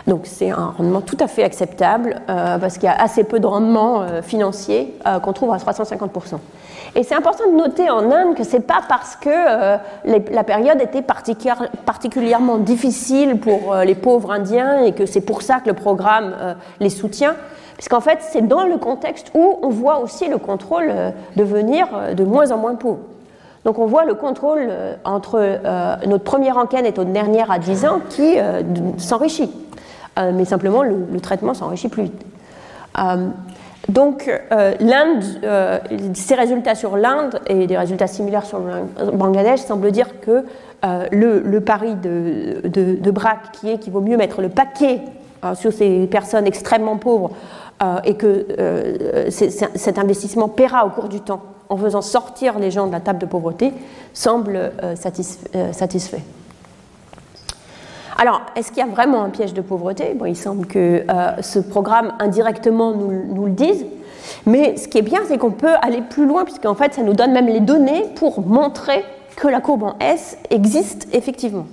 Donc c'est un rendement tout à fait acceptable euh, parce qu'il y a assez peu de rendement euh, financier euh, qu'on trouve à 350%. Et c'est important de noter en Inde que ce n'est pas parce que la période était particulièrement difficile pour les pauvres Indiens et que c'est pour ça que le programme les soutient, puisqu'en fait c'est dans le contexte où on voit aussi le contrôle devenir de moins en moins pauvre. Donc on voit le contrôle entre notre première enquête et notre dernière à 10 ans qui s'enrichit. Euh, mais simplement le, traitement s'enrichit plus vite. Euh, donc, euh, l'Inde, ces résultats sur l'Inde et des résultats similaires sur le Bangladesh semblent dire que le, pari de, de, Braque, qui est qu'il vaut mieux mettre le paquet sur ces personnes extrêmement pauvres et que cet investissement paiera au cours du temps en faisant sortir les gens de la table de pauvreté, semble satisfait. Alors, est-ce qu'il y a vraiment un piège de pauvreté? Il semble que euh, ce programme indirectement nous, le dise. Mais ce qui est bien, c'est qu'on peut aller plus loin, puisqu'en fait, ça nous donne même les données pour montrer que la courbe en S existe effectivement.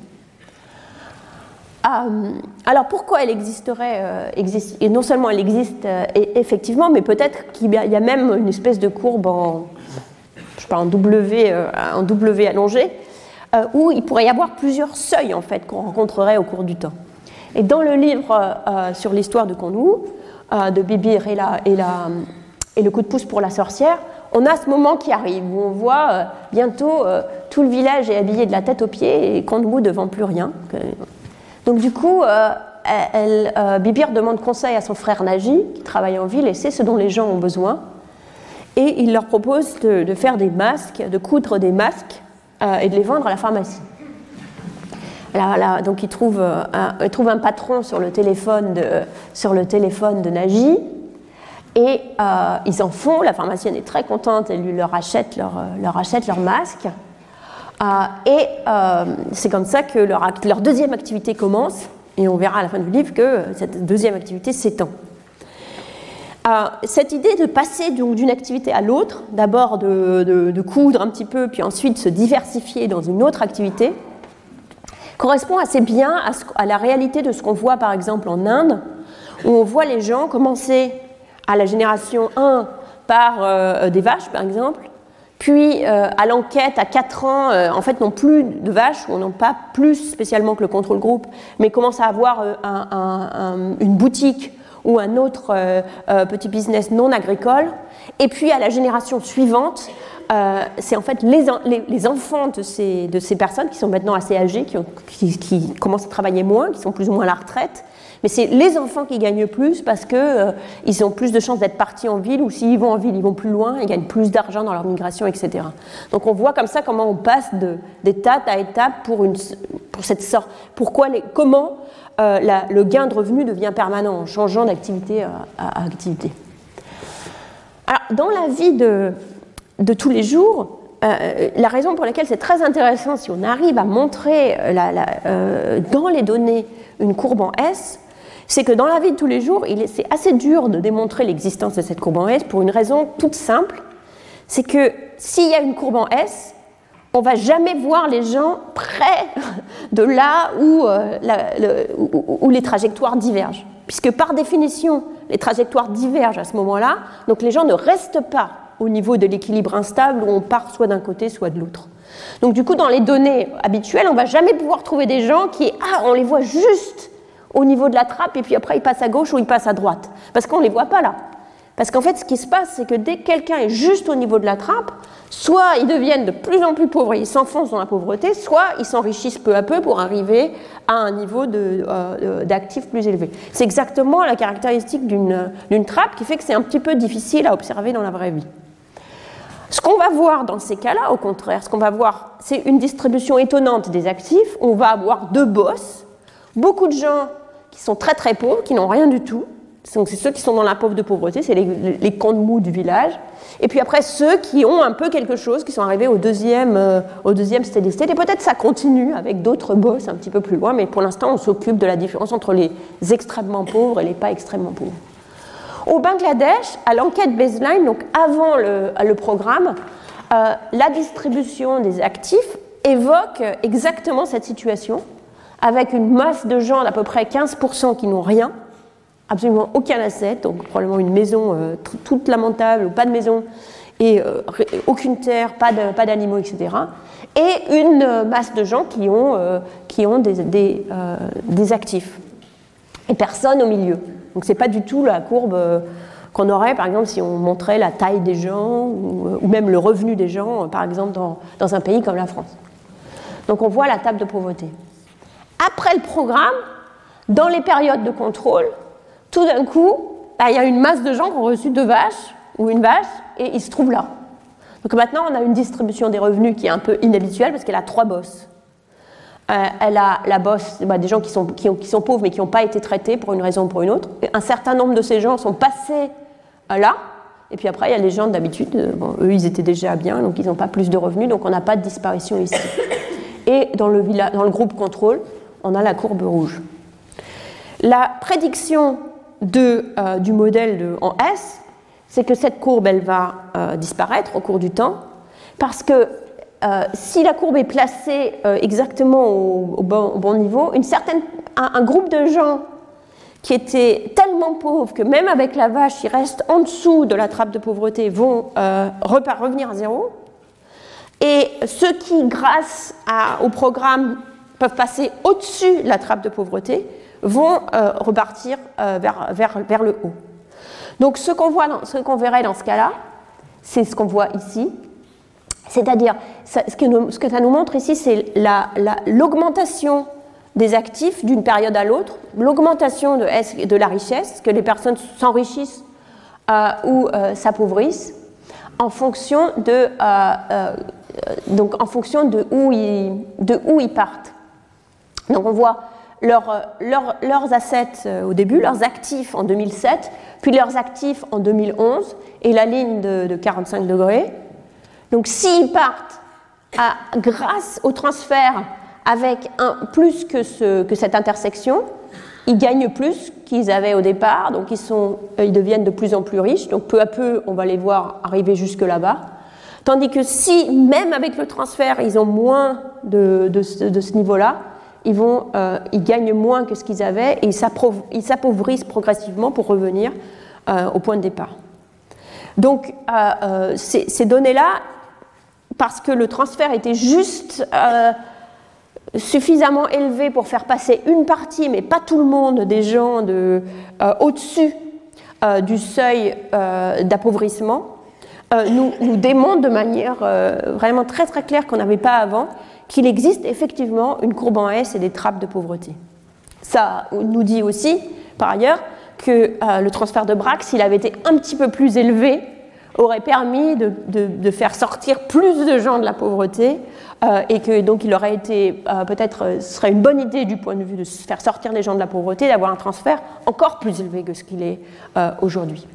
alors pourquoi elle existerait existe, Et non seulement elle existe effectivement, mais peut-être qu'il y, a même une espèce de courbe en, en W, en w allongé, où il pourrait y avoir plusieurs seuils en fait qu'on rencontrerait au cours du temps. Et dans le livre sur l'histoire de Konou, de Bibir et, la, et, le coup de pouce pour la sorcière, on a ce moment qui arrive où on voit euh, bientôt euh, tout le village est habillé de la tête aux pieds et Kondwu devant plus rien. Donc du coup, euh, Bibir demande conseil à son frère Naji, qui travaille en ville et sait ce dont les gens ont besoin. Et il leur propose de, faire des masques, de coudre des masques et de les vendre à la pharmacie. donc il trouve, un, trouve, un, patron sur le téléphone de, sur le téléphone de Naji et euh, ils en font, la pharmacienne est très contente, elle lui leur achète leur, euh, achète leur masque. Euh, et c'est comme ça que leur, deuxième activité commence, et on verra à la fin du livre que cette deuxième activité s'étend. Cette idée de passer d'une activité à l'autre, d'abord de, coudre un petit peu, puis ensuite se diversifier dans une autre activité, correspond assez bien à, à la réalité de ce qu'on voit par exemple en Inde, où on voit les gens commencer à la génération 1 par euh, des vaches, par exemple, puis euh, à l'enquête à 4 ans, euh, en fait, n'ont plus de vaches, ou n'ont pas plus spécialement que le contrôle groupe, mais commencent à avoir une boutique ou un autre petit business non agricole. Et puis à la génération suivante, c'est en fait les, les, enfants de ces, de ces, personnes qui sont maintenant assez qui, qui, qui, commencent à travailler moins, qui sont plus ou moins à la retraite, mais c'est les enfants qui gagnent plus parce qu'ils euh, ont plus de chances d'être partis en ville ou s'ils vont en ville, ils vont plus loin, ils gagnent plus d'argent dans leur migration, etc. Donc on voit comme ça comment on passe d'étape à étape pour, une, pour cette sorte. Pourquoi les, comment euh, le gain de revenus devient permanent en changeant d'activité à, activité. Alors, dans la vie de, tous les jours, euh, la raison pour laquelle c'est très intéressant, si on arrive à montrer dans les données une courbe en S, c'est que dans la vie de tous les jours, c'est assez dur de démontrer l'existence de cette courbe en S pour une raison toute simple, c'est que s'il y a une courbe en S, on va jamais voir les gens près de là euh, où, les trajectoires divergent. Puisque par définition, les trajectoires divergent à ce moment-là, donc les gens ne restent pas au niveau de l'équilibre instable où on part soit d'un côté, soit de l'autre. Donc du coup, dans les données habituelles, on va jamais pouvoir trouver des gens qui, ah, on les voit juste au niveau de la trappe et puis après ils passent à gauche ou ils passent à droite. Parce qu'on ne les voit pas là. Parce qu'en fait, ce qui se passe, c'est que dès que quelqu'un est juste au niveau de la trappe, soit ils deviennent de plus en plus pauvres et ils s'enfoncent dans la pauvreté, soit ils s'enrichissent peu à peu pour arriver à un niveau euh, d'actifs plus élevé. C'est exactement la caractéristique d'une trappe qui fait que c'est un petit peu difficile à observer dans la vraie vie. Ce qu'on va voir dans ces cas-là, au contraire, ce qu'on va voir, c'est une distribution étonnante des actifs. On va avoir deux bosses, beaucoup de gens qui sont très très pauvres, qui n'ont rien du tout. Donc c'est ceux qui sont dans la pauvre de pauvreté, c'est les, camps de mou du village. Et puis après ceux qui ont un peu quelque chose, qui sont arrivés au deuxième, euh, deuxième steady state. Et peut-être ça continue avec d'autres boss un petit peu plus loin, mais pour l'instant on s'occupe de la différence entre les extrêmement pauvres et les pas extrêmement pauvres. Au Bangladesh, à l'enquête baseline, donc avant le, le programme, euh, la distribution des actifs évoque exactement cette situation avec une masse de gens d'à peu près 15% qui n'ont rien, absolument aucun asset, donc probablement une maison euh, toute lamentable ou pas de maison, et euh, aucune terre, pas d'animaux, etc. Et une euh, masse de gens qui ont, qui ont des, des, actifs. Et personne au milieu. Donc c'est pas du tout la courbe qu'on aurait, par exemple, si on montrait la taille des gens ou, ou même le revenu des gens, par exemple, dans, dans un pays comme la France. Donc on voit la table de pauvreté. Après le programme, dans les périodes de contrôle, tout d'un coup, bah, il y a une masse de gens qui ont reçu deux vaches ou une vache et ils se trouvent là. Donc maintenant, on a une distribution des revenus qui est un peu inhabituelle parce qu'elle a trois bosses. Euh, elle a la bosse bah, des gens qui sont, pauvres mais qui n'ont pas été traités pour une raison ou pour une autre. un certain nombre de ces gens sont passés euh, là. Et puis après, il y a les gens d'habitude, euh, eux, ils étaient déjà bien, donc ils n'ont pas plus de revenus, donc on n'a pas de disparition ici. Et dans le groupe contrôle, on a la courbe rouge. La prédiction euh, du modèle en S, c'est que cette courbe, elle va euh, disparaître au cours du temps, parce que euh, si la courbe est placée exactement au, bon, niveau, une certaine un, groupe de gens qui étaient tellement pauvres que même avec la vache, ils restent en dessous de la trappe de pauvreté, vont revenir à zéro. Et ceux qui, grâce au programme, peuvent passer au-dessus de la trappe de pauvreté, vont euh, repartir euh, vers, le haut. Donc ce qu'on qu'on verrait dans ce cas-là, c'est ce qu'on voit ici. C'est-à-dire, ce, que ça nous montre ici, c'est l'augmentation des actifs d'une période à l'autre, l'augmentation de, la richesse, que les personnes s'enrichissent euh, ou s'appauvrissent, en fonction de, donc en fonction où ils, de où ils partent. Donc on voit leurs assets euh, au début, leurs actifs en 2007, puis leurs actifs en 2011, et la ligne de, 45 degrés. Donc s'ils partent grâce au transfert avec un, plus que, ce, que, cette intersection, ils gagnent plus qu'ils avaient au départ, donc ils, sont, ils deviennent de plus en plus riches, donc peu à peu on va les voir arriver jusque là-bas. Tandis que si, même avec le transfert, ils ont moins de, de ce niveau-là, euh, ils gagnent moins que ce qu'ils avaient et ils s'appauvrissent progressivement pour revenir euh, au point de départ. Donc euh, ces, données-là, parce que le transfert était juste suffisamment élevé pour faire passer une partie, mais pas tout le monde, des gens de, au-dessus du seuil d'appauvrissement, nous, nous de manière vraiment très très claire qu'on n'avait pas avant qu'il existe effectivement une courbe en S et des trappes de pauvreté. Ça nous dit aussi, par ailleurs, que euh, le transfert de Braque, s'il avait été un petit peu plus élevé, aurait permis de, faire sortir plus de gens de la pauvreté euh, et que donc il aurait été euh, peut-être serait une bonne idée du point de vue de faire sortir les gens de la pauvreté d'avoir un transfert encore plus élevé que ce qu'il est aujourd'hui.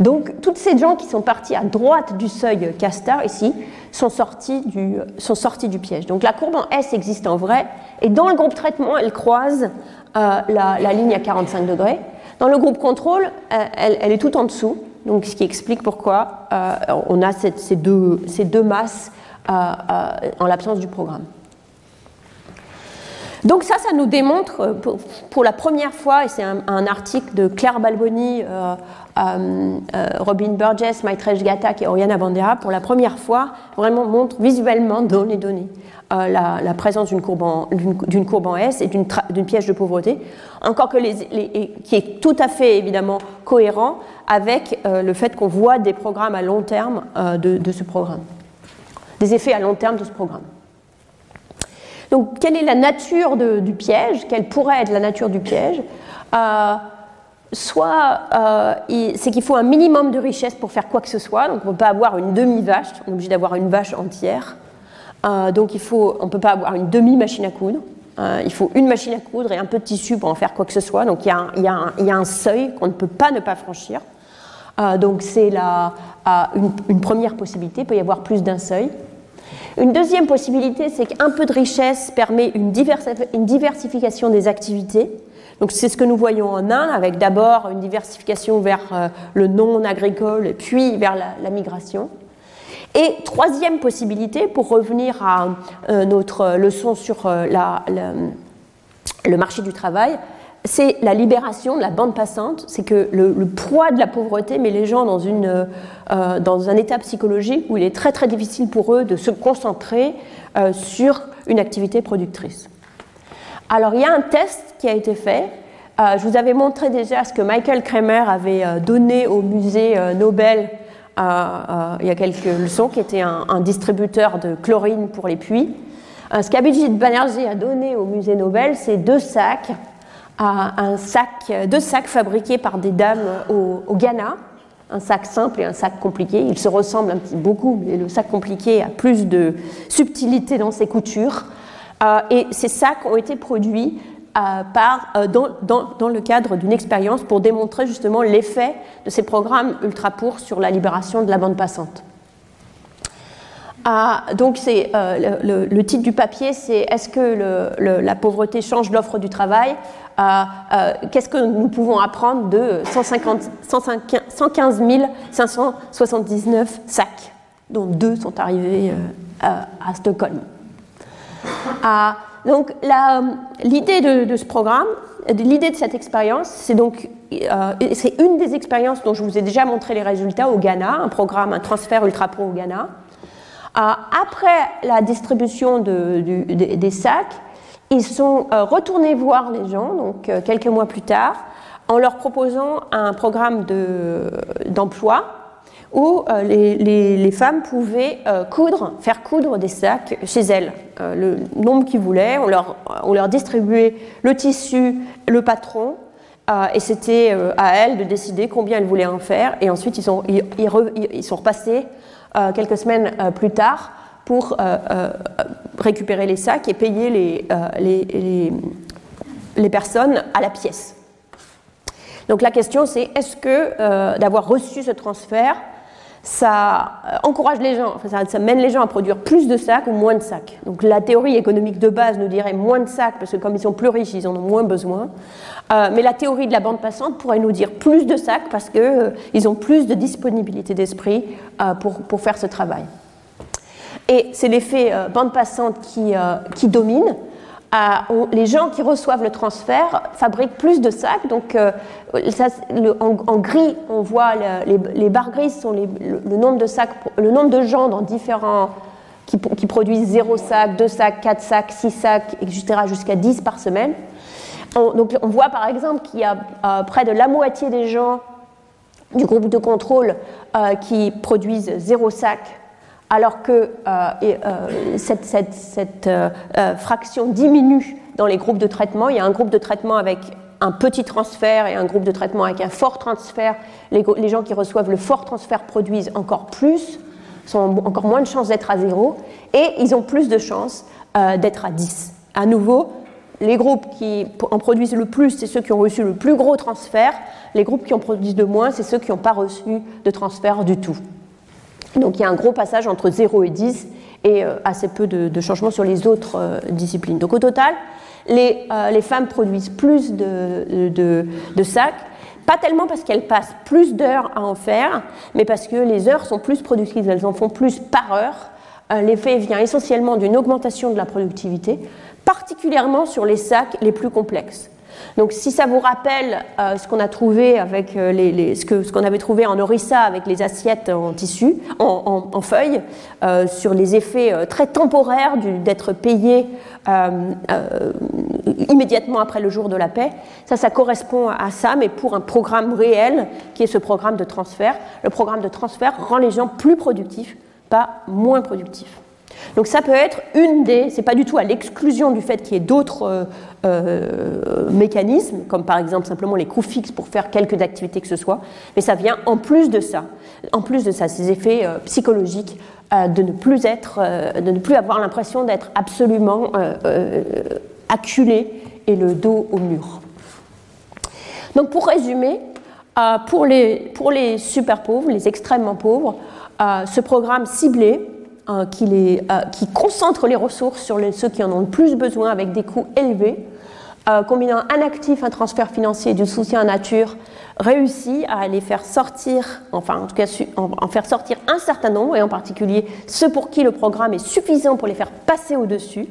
Donc, toutes ces gens qui sont partis à droite du seuil Castor, ici, sont sortis, du, piège. Donc, la courbe en S existe en vrai, et dans le groupe traitement, elle croise euh, la, ligne à 45 degrés. Dans le groupe contrôle, euh, elle, est tout en dessous, ce qui explique pourquoi euh, on a ces, deux, ces, deux, masses en l'absence du programme. Donc ça, ça nous démontre pour, la première fois, et c'est un, article de Claire Balboni, euh, euh, Robin Burgess, Maitresh Gatak et Oriana Bandera, pour la première fois, vraiment montrent visuellement dans les données euh, la, présence d'une courbe, en S et d'une piège de pauvreté, encore que les, qui est tout à fait évidemment cohérent avec le fait qu'on voit des programmes à long terme de, ce programme, des effets à long terme de ce programme. Donc, quelle est la nature du piège Quelle pourrait être la nature du piège soit euh, c'est qu'il faut un minimum de richesse pour faire quoi que ce soit, donc on ne peut pas avoir une demi-vache, on est obligé d'avoir une vache entière. Euh, donc il faut, on ne peut pas avoir une demi-machine à coudre. Euh, il faut une machine à coudre et un peu de tissu pour en faire quoi que ce soit. Donc il y a un seuil qu'on ne peut pas ne pas franchir. donc c'est une, une, première possibilité, il peut y avoir plus d'un seuil. Une deuxième possibilité, c'est qu'un peu de richesse permet une, diversification des activités. Donc c'est ce que nous voyons en Inde, avec d'abord une diversification vers euh, le non agricole, puis vers la, migration. Et troisième possibilité, pour revenir à euh, notre leçon sur euh, le marché du travail, c'est la libération de la bande passante, c'est que le, poids de la pauvreté met les gens dans, une, dans un état psychologique où il est très très difficile pour eux de se concentrer sur une activité productrice. Alors il y a un test qui a été fait. Euh, je vous avais montré déjà ce que Michael Kramer avait euh, donné au musée euh, Nobel il y a quelques leçons, qui était un, distributeur de chlorine pour les puits. ce qu'Abhijit Banerjee a donné au musée Nobel, c'est deux sacs, un sac, deux sacs fabriqués par des dames au, Ghana, un sac simple et un sac compliqué. Ils se ressemblent un petit beaucoup, mais le sac compliqué a plus de subtilité dans ses coutures. Euh, et ces sacs ont été produits euh, euh, dans, le cadre d'une expérience pour démontrer justement l'effet de ces programmes ultra pour sur la libération de la bande passante. Donc c'est le, titre du papier, c'est Est-ce que la pauvreté change l'offre du travail Qu'est-ce que nous pouvons apprendre de 150, 115 579 sacs, dont deux sont arrivés à Stockholm donc l'idée de, ce programme, l'idée de cette expérience, c'est donc c'est une des expériences dont je vous ai déjà montré les résultats au Ghana, un programme, un transfert ultra pro au Ghana. Après la distribution des sacs, ils sont retournés voir les gens, donc quelques mois plus tard, en leur proposant un programme d'emploi où euh, les, femmes pouvaient euh, coudre, faire coudre des sacs chez elles, euh, le nombre qu'ils voulaient. On leur, distribuait le tissu, le patron, et c'était à elles de décider combien elles voulaient en faire. Et ensuite, ils sont repassés quelques semaines plus tard pour récupérer les sacs et payer les, les, les personnes à la pièce. Donc la question c'est est-ce que d'avoir reçu ce transfert ça euh, encourage les gens, ça, mène les gens à produire plus de sacs ou moins de sacs? Donc la théorie économique de base nous dirait moins de sacs parce que comme ils sont plus riches, ils en ont moins besoin. Euh, mais la théorie de la bande passante pourrait nous dire plus de sacs parce qu'ils euh, ont plus de disponibilité d'esprit pour, pour, faire ce travail. Et c'est l'effet bande passante qui, qui domine les gens qui reçoivent le transfert fabriquent plus de sacs. Donc, euh, en, gris, on voit les, barres grises sont le, nombre de sacs, le nombre de gens dans différents qui, produisent 0 sac, 2 sacs, 4 sacs, 6 sacs, etc., jusqu'à 10 par semaine. On, donc, on voit par exemple qu'il y a euh, près de la moitié des gens du groupe de contrôle euh, qui produisent 0 sac alors que euh, cette, fraction diminue dans les groupes de traitement. Il y a un groupe de traitement avec un petit transfert et un groupe de traitement avec un fort transfert. Les, les gens qui reçoivent le fort transfert produisent encore plus, ont encore moins de chances d'être à zéro, et ils ont plus de chances d'être à 10. À nouveau, les groupes qui en produisent le plus, c'est ceux qui ont reçu le plus gros transfert. Les groupes qui en produisent de moins, c'est ceux qui n'ont pas reçu de transfert du tout. Donc il y a un gros passage entre 0 et 10 et euh, assez peu de, changements sur les autres euh, disciplines. Donc au total, les, euh, femmes produisent plus de, de, sacs, pas tellement parce qu'elles passent plus d'heures à en faire, mais parce que les heures sont plus productives, elles en font plus par heure. L'effet vient essentiellement d'une augmentation de la productivité, particulièrement sur les sacs les plus complexes. Donc si ça vous rappelle euh, ce qu'on a trouvé avec euh, les, ce qu'on avait trouvé en Orissa avec les assiettes en tissu, en, en, feuilles, euh, sur les effets très temporaires d'être payé immédiatement après le jour de la paix, ça, ça correspond à ça, mais pour un programme réel qui est ce programme de transfert. Le programme de transfert rend les gens plus productifs, pas moins productifs. Donc ça peut être une des, c'est pas du tout à l'exclusion du fait qu'il y ait d'autres euh, euh, mécanismes, comme par exemple simplement les coûts fixes pour faire quelques activités que ce soit, mais ça vient en plus de ça, en plus de ça, ces effets euh, psychologiques de ne plus être, de ne plus avoir l'impression d'être absolument acculé et le dos au mur. Donc pour résumer, pour les, pour les super pauvres, les extrêmement pauvres, ce programme ciblé euh, qui, les, euh, qui, concentre les ressources sur ceux qui en ont le plus besoin avec des coûts élevés, euh, combinant un actif, un transfert financier et du soutien à nature, réussit à les faire sortir, enfin en tout cas en, faire sortir un certain nombre, et en particulier ceux pour qui le programme est suffisant pour les faire passer au-dessus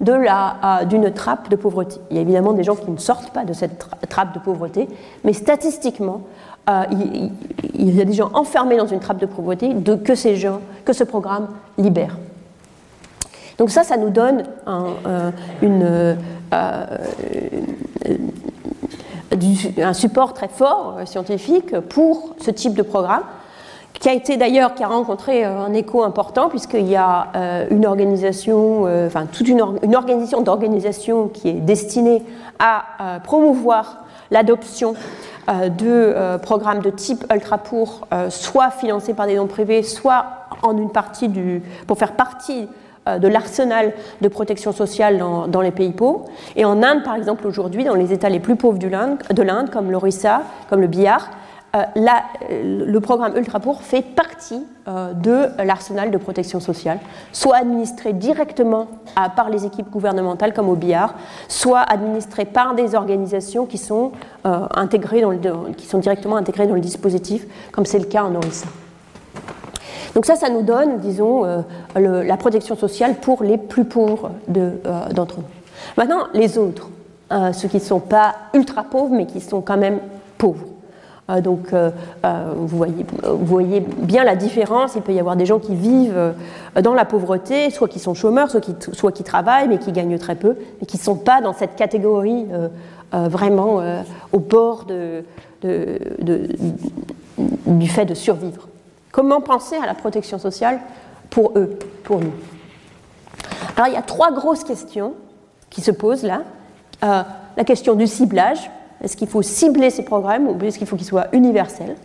de la, d'une trappe de pauvreté. Il y a évidemment des gens qui ne sortent pas de cette trappe de pauvreté, mais statistiquement, euh, il, y a des gens enfermés dans une trappe de pauvreté que ces gens, que ce programme libère. Donc ça, ça nous donne un, euh, euh, support très fort scientifique pour ce type de programme qui a été d'ailleurs, qui a rencontré un écho important, puisqu'il y a une organisation, enfin toute une, organisation d'organisation qui est destinée à promouvoir l'adoption de euh, programmes de type ultra pour, euh, soit financés par des dons privés, soit en une partie du, pour faire partie de l'arsenal de protection sociale dans, les pays pauvres. Et en Inde, par exemple, aujourd'hui, dans les États les plus pauvres de l'Inde, comme l'Orissa, comme le Bihar, euh, euh, le programme Ultrapour fait partie euh, de l'arsenal de protection sociale, soit administré directement par les équipes gouvernementales comme au BIAR, soit administré par des organisations qui sont, intégrées qui sont directement intégrées dans le dispositif, comme c'est le cas en Orissa. Donc ça, ça nous donne, disons, la protection sociale pour les plus pauvres d'entre nous. Maintenant, les autres, ceux qui ne sont pas ultra pauvres, mais qui sont quand même pauvres. Euh, donc, euh, euh, vous, voyez, bien la différence. Il peut y avoir des gens qui vivent dans la pauvreté, soit qui sont chômeurs, soit qui, travaillent, mais qui gagnent très peu, mais qui ne sont pas dans cette catégorie vraiment au bord du fait de survivre. Comment penser à la protection sociale pour eux, pour nous? Alors, il y a trois grosses questions qui se posent là. la question du ciblage, est-ce qu'il faut cibler ces programmes ou est-ce qu'il faut qu'ils soient universels?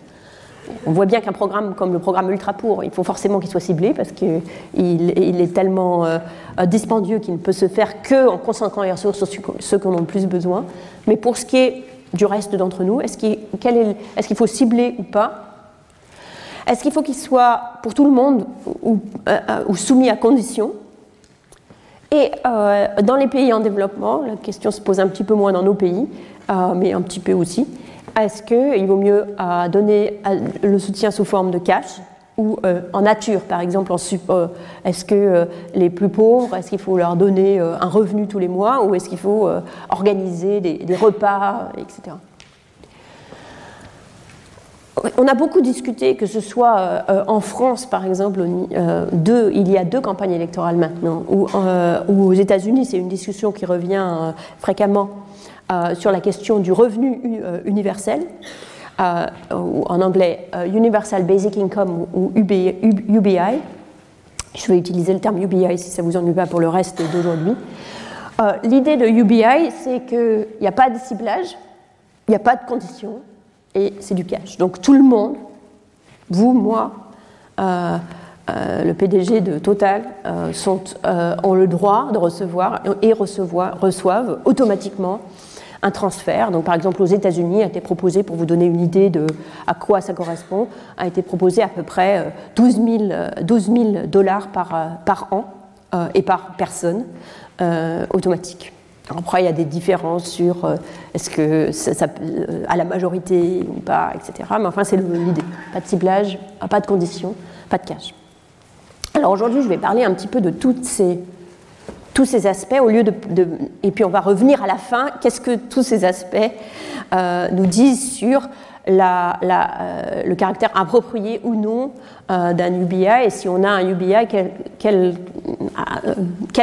On voit bien qu'un programme comme le programme Ultra Pour, il faut forcément qu'il soit ciblé parce qu'il il est tellement euh, dispendieux qu'il ne peut se faire qu'en concentrant les ressources sur ceux qui en ont le plus besoin. Mais pour ce qui est du reste d'entre nous, est-ce qu'il faut cibler ou pas? Est-ce qu'il faut qu'il soit pour tout le monde ou, euh, ou soumis à conditions Et euh, dans les pays en développement, la question se pose un petit peu moins dans nos pays, mais un petit peu aussi. Est-ce qu'il vaut mieux euh, donner euh, le soutien sous forme de cash ou en nature, par exemple, est-ce que les plus pauvres, est-ce qu'il faut leur donner un revenu tous les mois ou est-ce qu'il faut organiser des, repas, etc. On a beaucoup discuté, que ce soit en France, par exemple, il y a deux campagnes électorales maintenant, ou, aux États-Unis, c'est une discussion qui revient fréquemment euh, sur la question du revenu euh, universel, euh, ou en anglais Universal Basic Income ou UBI. Je vais utiliser le terme UBI si ça vous ennuie pas pour le reste d'aujourd'hui. L'idée de UBI, c'est qu'il n'y a pas de ciblage, il n'y a pas de conditions, et c'est du cash. Donc tout le monde, vous, moi, le PDG de Total, sont, ont le droit de recevoir et recevoir, reçoivent automatiquement un transfert. Donc, par exemple, aux États-Unis, a été proposé, pour vous donner une idée de à quoi ça correspond, a été proposé à peu près 12 euh, 000, euh, dollars par, euh, par an et par personne automatique. Après, il y a des différences sur est-ce que ça, à la majorité ou pas, etc. Mais enfin, c'est l'idée. Pas de ciblage, pas de conditions, pas de cash. Alors aujourd'hui, je vais parler un petit peu de toutes ces tous ces aspects, au lieu de, et puis on va revenir à la fin, qu'est-ce que tous ces aspects euh, nous disent sur euh, le caractère approprié ou non euh, d'un UBI, et si on a un UBI, quel,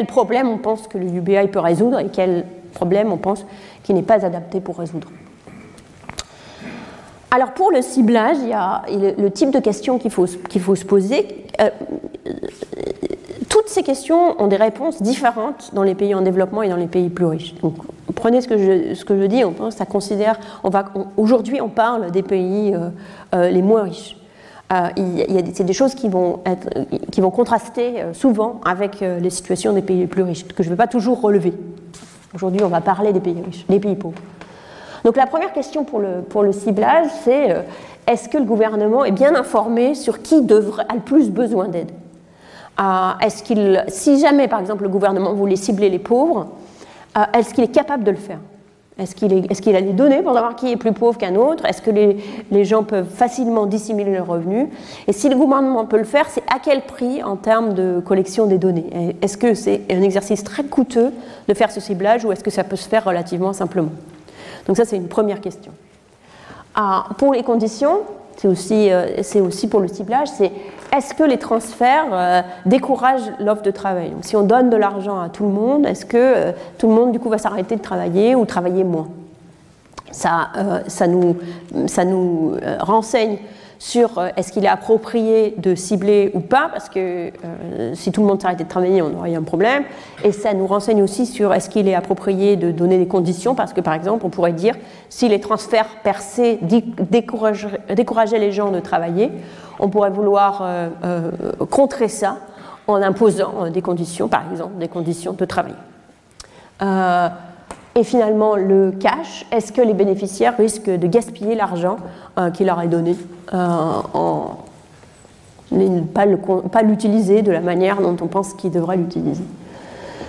problème on pense que le UBI peut résoudre et quel problème on pense qu'il n'est pas adapté pour résoudre? Alors pour le ciblage, il y a le, type de faut, qu'il faut se poser toutes ces questions ont des réponses différentes dans les pays en développement et dans les pays plus riches. Prenez ce que je, dis, on, ça considère, aujourd'hui on parle des pays euh, euh, les moins riches. Euh, c'est des choses qui vont, contraster souvent avec les situations des pays les plus riches, que je ne vais pas toujours relever. Aujourd'hui, on va parler des pays riches, des pays pauvres. Donc la première question pour le, ciblage, c'est est-ce que le gouvernement est bien informé sur qui a le plus besoin d'aide? Est-ce qu'il, si jamais, par exemple, le gouvernement voulait cibler les pauvres, euh, est-ce qu'il est capable de le faire? Est-ce qu'il, est, est a les données pour savoir qui est plus pauvre qu'un autre? Est-ce que les, les, gens peuvent facilement dissimuler leurs revenus? Et si le gouvernement peut le faire, c'est à quel prix en termes de collection des données? Est-ce que c'est un exercice très coûteux de faire ce ciblage ou est-ce que ça peut se faire relativement simplement? Donc ça, c'est une première question. Ah, pour les conditions, c'est aussi, euh, aussi pour le ciblage, c'est est-ce que les transferts euh, découragent l'offre de travail? Si on donne de l'argent à tout le monde, est-ce que euh, tout le monde du coup va s'arrêter de travailler ou travailler moins? Ça, ça, nous, ça nous renseigne sur euh, est-ce qu'il est approprié de cibler ou pas, parce que euh, si tout le monde s'arrêtait de travailler, on aurait un problème. Et ça nous renseigne aussi sur est-ce qu'il est approprié de donner des conditions, parce que par exemple, on pourrait dire si les transferts percés décourageaient, les gens de travailler, on pourrait vouloir euh, contrer ça en imposant des conditions, par exemple des conditions de travail. Et finalement, le cash, est-ce que les bénéficiaires risquent de gaspiller l'argent euh, qui leur est donné euh, en pas l'utiliser de la manière dont on pense qu'ils devraient l'utiliser?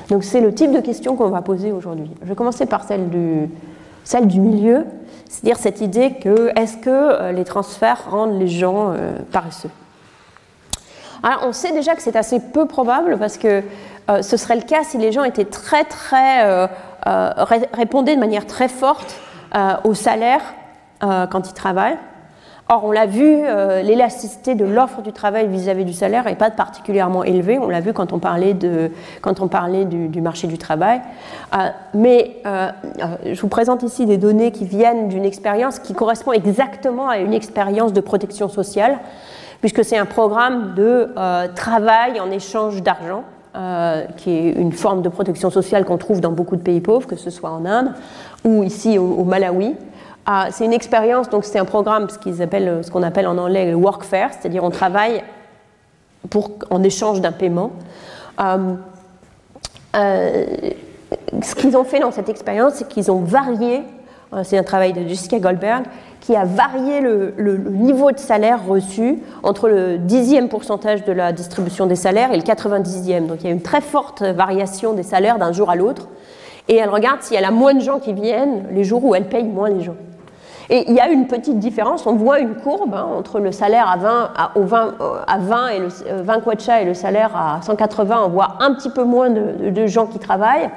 Donc c'est le type de question qu'on va poser aujourd'hui. Je vais commencer par celle du, milieu, c'est-à-dire cette idée que est-ce que euh, les transferts rendent les gens paresseux? Alors, on sait déjà que c'est assez peu probable parce que ce serait le cas si les gens étaient très, très, répondaient de manière très forte au salaire quand ils travaillent. Or, on l'a vu, euh, l'élasticité de l'offre du travail vis-à-vis du salaire n'est pas particulièrement élevée. On l'a vu quand on parlait, de, quand on parlait du, marché du travail. Euh, mais euh, je vous présente ici des données qui viennent d'une expérience qui correspond exactement à une expérience de protection sociale, puisque c'est un programme de travail en échange d'argent. Qui est une forme de protection sociale qu'on trouve dans beaucoup de pays pauvres, que ce soit en Inde ou ici au Malawi. Ah, c'est une expérience, donc c'est un programme, ce qu'on appelle, ce appelle en anglais le workfare, c'est-à-dire on travaille pour, en échange d'un paiement. Euh, euh, ce qu'ils ont fait dans cette expérience, c'est qu'ils ont varié, euh, c'est un travail de Jessica Goldberg, qui a varié le, niveau de salaire reçu entre le dixième pourcentage de la distribution des salaires et le 90e. Donc il y a une très forte variation des salaires d'un jour à l'autre. Et elle regarde s'il y a moins de gens qui viennent les jours où elle paye moins les gens. Et il y a une petite différence, on voit une courbe hein, entre le salaire à 20, à, au 20, euh, à 20 et le 20 euh, kwacha et le salaire à 180, on voit un petit peu moins de, gens qui travaillent,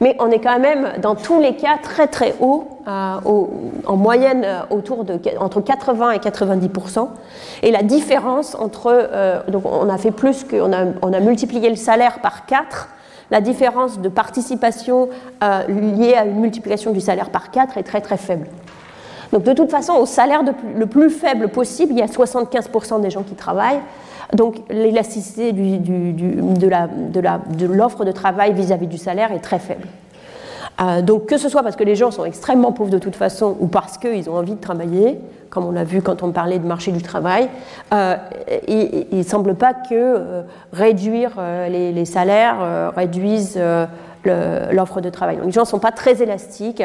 mais on est quand même dans tous les cas très très haut, euh, en moyenne autour de entre 80 et 90% Et la différence entre, donc on a fait plus que, on a, on a multiplié le salaire par 4 la différence de participation liée à une multiplication du salaire par 4 est très très faible. Donc de toute façon, au salaire le plus faible possible, il y a 75% des gens qui travaillent. Donc l'élasticité de l'offre de, travail vis-à-vis du salaire est très faible. Euh, donc que ce soit parce que les gens sont extrêmement pauvres de toute façon ou parce qu'ils ont envie de travailler, comme on l'a vu quand on parlait de marché du travail, euh, il ne semble pas que euh, réduire les, salaires réduise l'offre de travail. Donc les gens ne sont pas très élastiques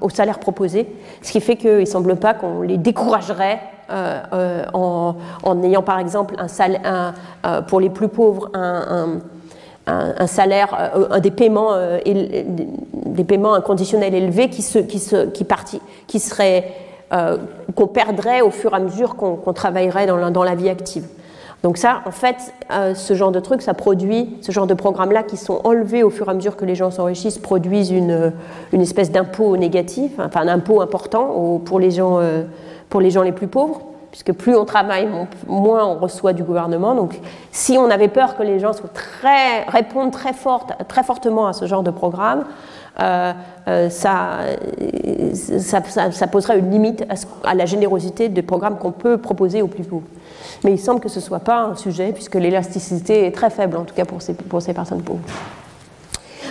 au salaire proposé, ce qui fait qu'il ne semble pas qu'on les découragerait en, ayant par exemple un pour les plus pauvres un, salaire, des paiements, des paiements inconditionnels élevés qui, se, qui, se, qui, qui seraient qu'on perdrait au fur et à mesure qu'on travaillerait dans dans la vie active. Donc ça, en fait, euh, ce genre de truc, ça produit, ce genre de programmes-là qui sont enlevés au fur et à mesure que les gens s'enrichissent, produisent une, une espèce d'impôt négatif, enfin un impôt important pour, les gens, euh, pour les gens les plus pauvres, puisque plus on travaille, moins on reçoit du gouvernement. Donc si on avait peur que les gens répondent très, fort, très fortement à ce genre de programme, euh, ça, ça, poserait une limite à, la générosité des programmes qu'on peut proposer aux plus pauvres mais il semble que ce ne soit pas un sujet, puisque l'élasticité est très faible, en tout cas pour ces personnes pauvres.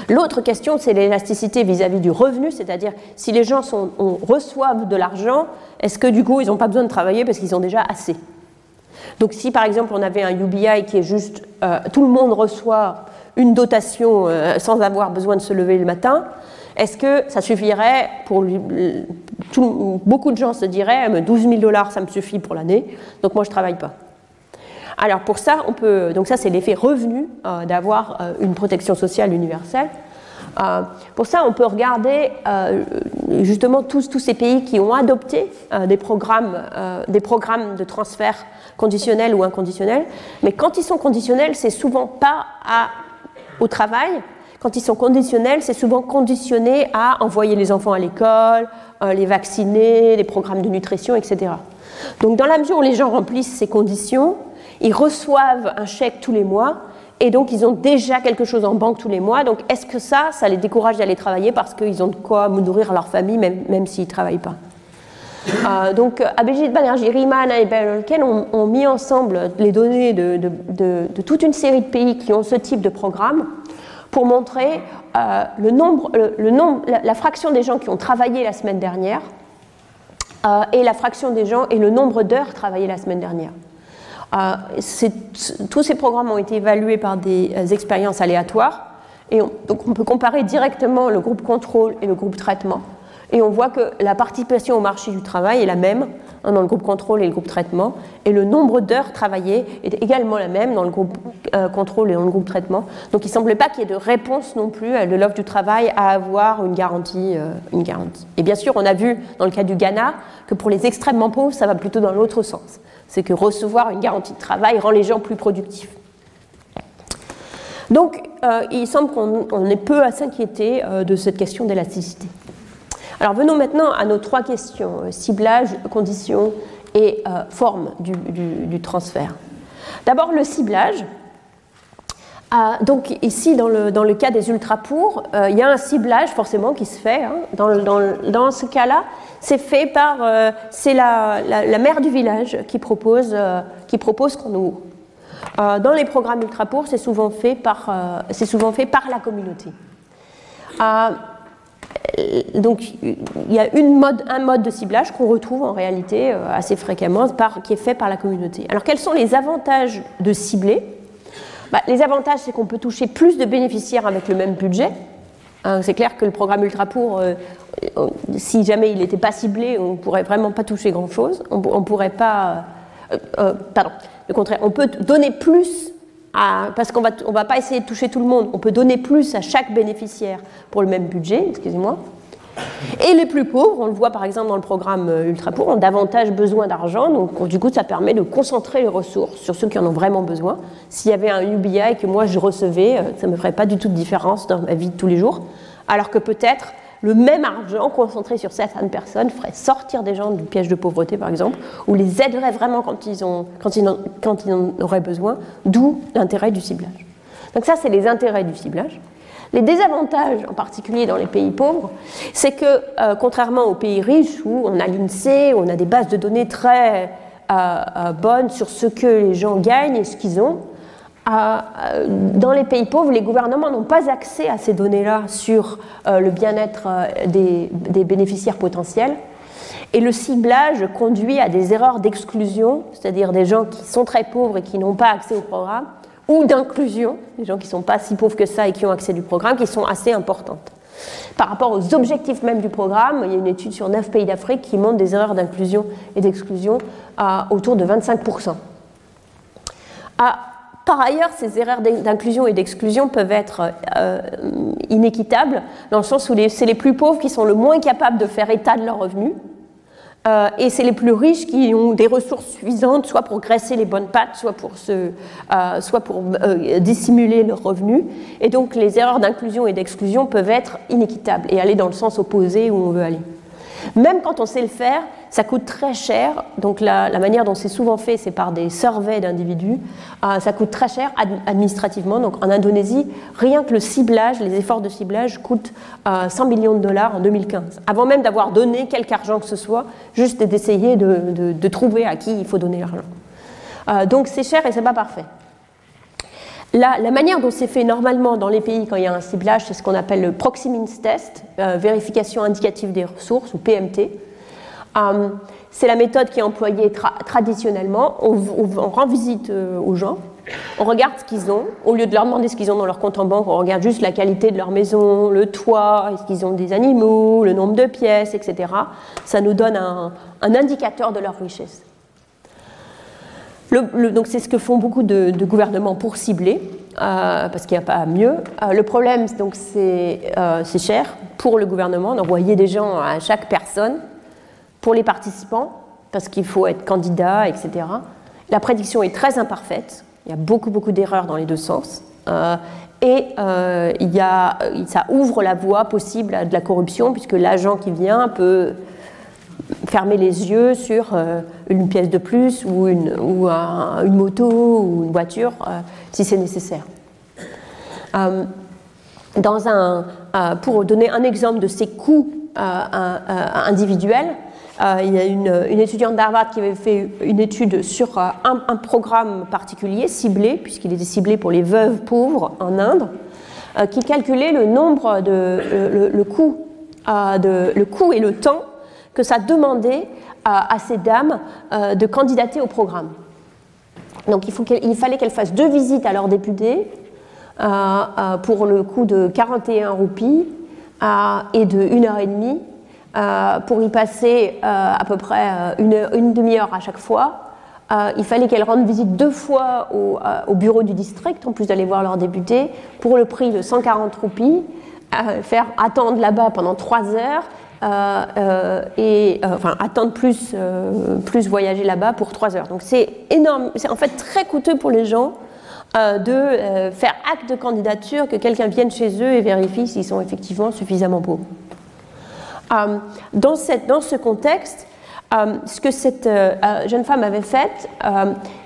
L'autre question, c'est l'élasticité vis-à-vis du revenu, c'est-à-dire si les gens reçoivent de l'argent, est-ce que du coup ils n'ont pas besoin de travailler parce qu'ils ont déjà assez? Donc si par exemple on avait un UBI qui est juste euh, tout le monde reçoit une dotation euh, sans avoir besoin de se lever le matin, est-ce que ça suffirait pour beaucoup de gens se diraient 12 000 dollars ça me suffit pour l'année, donc moi je ne travaille pas? Alors pour ça, on peut, donc ça c'est l'effet revenu euh, d'avoir euh, une protection sociale universelle. Euh, pour ça, on peut regarder justement tous, tous, ces pays qui ont adopté des, programmes, des programmes de transfert conditionnels ou inconditionnels. Mais quand ils sont conditionnels, c'est souvent pas à, au travail, quand ils sont conditionnels, c'est souvent conditionné à envoyer les enfants à l'école, les vacciner, les programmes de nutrition, etc. Donc dans la mesure où les gens remplissent ces conditions, ils reçoivent un chèque tous les mois et donc ils ont déjà quelque chose en banque tous les mois. Donc est-ce que ça, ça les décourage d'aller travailler parce qu'ils ont de quoi nourrir leur famille même, même s'ils ne travaillent pas? Euh, donc, Abhijit Banerjee, Riemann et Berlken ont, ont, mis ensemble les données de, toute une série de pays qui ont ce type de programme pour montrer euh, la, fraction des gens qui ont travaillé la semaine dernière euh, et la fraction des gens et le nombre d'heures travaillées la semaine dernière. Euh, tous ces programmes ont été évalués par des expériences aléatoires et donc on peut comparer directement le groupe contrôle et le groupe traitement. Et on voit que la participation au marché du travail est la même dans le groupe contrôle et le groupe traitement, et le nombre d'heures travaillées est également la même dans le groupe euh, contrôle et dans le groupe traitement. Donc il ne semblait pas qu'il y ait de réponse non plus de l'offre du travail à avoir une garantie, euh, une garantie. Et bien sûr, on a vu dans le cas du Ghana que pour les extrêmement pauvres, ça va plutôt dans l'autre sens. C'est que recevoir une garantie de travail rend les gens plus productifs. Donc, il semble qu'on est peu à s'inquiéter de cette question d'élasticité. Alors, venons maintenant à nos trois questions ciblage, conditions et forme du transfert. D'abord, le ciblage. Ah, donc ici, dans le, cas des ultra-pour, euh, il y a un ciblage forcément qui se fait. Hein. Dans, ce cas-là, c'est fait par... Euh, c'est la, la, mère du village qui propose, euh, qui propose qu'on ouvre. dans les programmes ultra-pour, c'est souvent, fait par, c'est souvent fait par la communauté. Donc il y a un mode de ciblage qu'on retrouve en réalité assez fréquemment, qui est fait par la communauté. Alors quels sont les avantages de cibler? Bah, les avantages, c'est qu'on peut toucher plus de bénéficiaires avec le même budget. Hein, c'est clair que le programme Ultra pour, euh, euh, si jamais il n'était pas ciblé, on ne pourrait vraiment pas toucher grand-chose. On ne pourrait pas... Euh, pardon, le contraire. On peut donner plus, parce qu'on ne va, on va pas essayer de toucher tout le monde, on peut donner plus à chaque bénéficiaire pour le même budget, excusez-moi. Et les plus pauvres, on le voit par exemple dans le programme euh, Ultra Pauvre, ont davantage besoin d'argent, donc du coup ça permet de concentrer les ressources sur ceux qui en ont vraiment besoin. S'il y avait un UBI que moi je recevais, euh, ça ne me ferait pas du tout de différence dans ma vie de tous les jours, alors que peut-être le même argent concentré sur certaines personnes ferait sortir des gens du piège de pauvreté par exemple, ou les aiderait vraiment quand ils, ont, quand ils, en, quand en auraient besoin, d'où l'intérêt du ciblage. Donc ça c'est les intérêts du ciblage. Les désavantages, en particulier dans les pays pauvres, c'est que, euh, contrairement aux pays riches où on a l'INSEE, on a des bases de données très euh, euh, bonnes sur ce que les gens gagnent et ce qu'ils ont, dans les pays pauvres, les gouvernements n'ont pas accès à ces données-là sur le bien-être des, des, bénéficiaires potentiels. Et le ciblage conduit à des erreurs d'exclusion, c'est-à-dire des gens qui sont très pauvres et qui n'ont pas accès au programme, ou d'inclusion, des gens qui ne sont pas si pauvres que ça et qui ont accès du programme, qui sont assez importantes. Par rapport aux objectifs même du programme, il y a une étude sur 9 pays d'Afrique qui montre des erreurs d'inclusion et d'exclusion à autour de 25%. Ah, par ailleurs, ces erreurs d'inclusion et d'exclusion peuvent être euh, inéquitables, dans le sens où c'est les plus pauvres qui sont le moins capables de faire état de leurs revenus, euh, et c'est les plus riches qui ont des ressources suffisantes, soit pour graisser les bonnes pattes, soit pour, euh, dissimuler leurs revenus. Et donc les erreurs d'inclusion et d'exclusion peuvent être inéquitables et aller dans le sens opposé où on veut aller. Même quand on sait le faire, ça coûte très cher. Donc la, manière dont c'est souvent fait, c'est par des surveys d'individus. Euh, ça coûte très cher administrativement. Donc en Indonésie, rien que le ciblage, les efforts de ciblage coûtent 100 euh, millions de dollars en 2015. Avant même d'avoir donné quelque argent que ce soit, juste d'essayer de, trouver à qui il faut donner l'argent. Euh, donc c'est cher et c'est pas parfait. La, manière dont c'est fait normalement dans les pays quand il y a un ciblage, c'est ce qu'on appelle le proxy test, vérification indicative des ressources, ou PMT. Euh, c'est la méthode qui est employée traditionnellement. On, rend visite euh, aux gens, on regarde ce qu'ils ont. Au lieu de leur demander ce qu'ils ont dans leur compte en banque, on regarde juste la qualité de leur maison, le toit, est-ce qu'ils ont des animaux, le nombre de pièces, etc. Ça nous donne un indicateur de leur richesse donc c'est ce que font beaucoup de, gouvernements pour cibler, euh, parce qu'il n'y a pas mieux. Le problème, donc c'est cher pour le gouvernement d'envoyer des gens à chaque personne, pour les participants, parce qu'il faut être candidat, etc. La prédiction est très imparfaite. Il y a beaucoup beaucoup d'erreurs dans les deux sens. et il y a, ça ouvre la voie possible à de la corruption, puisque l'agent qui vient peut fermer les yeux sur euh, une pièce de plus ou une, ou une moto ou une voiture euh, si c'est nécessaire. Euh, dans un, pour donner un exemple de ces coûts individuels, il y a une, étudiante d'Harvard qui avait fait une étude sur un, programme particulier ciblé, puisqu'il était ciblé pour les veuves pauvres en Inde, qui calculait le nombre de coût, et le temps que ça demandait à, ces dames euh, de candidater au programme. Donc il, fallait qu'elles fassent deux visites à leur député euh, euh, pour le coût de 41 roupies et de 1 heure et demie pour y passer à peu près une, une demi-heure à chaque fois. il fallait qu'elles rendent visite deux fois au, au, bureau du district, en plus d'aller voir leur député, pour le prix de 140 roupies, faire attendre là-bas pendant trois heures euh, euh, et euh, enfin attendre plus, plus voyager là-bas pour trois heures. Donc c'est énorme, c'est en fait très coûteux pour les gens de faire acte de candidature, que quelqu'un vienne chez eux et vérifie s'ils sont effectivement suffisamment pauvres. Dans, cette, dans, ce contexte, ce que cette jeune femme avait fait,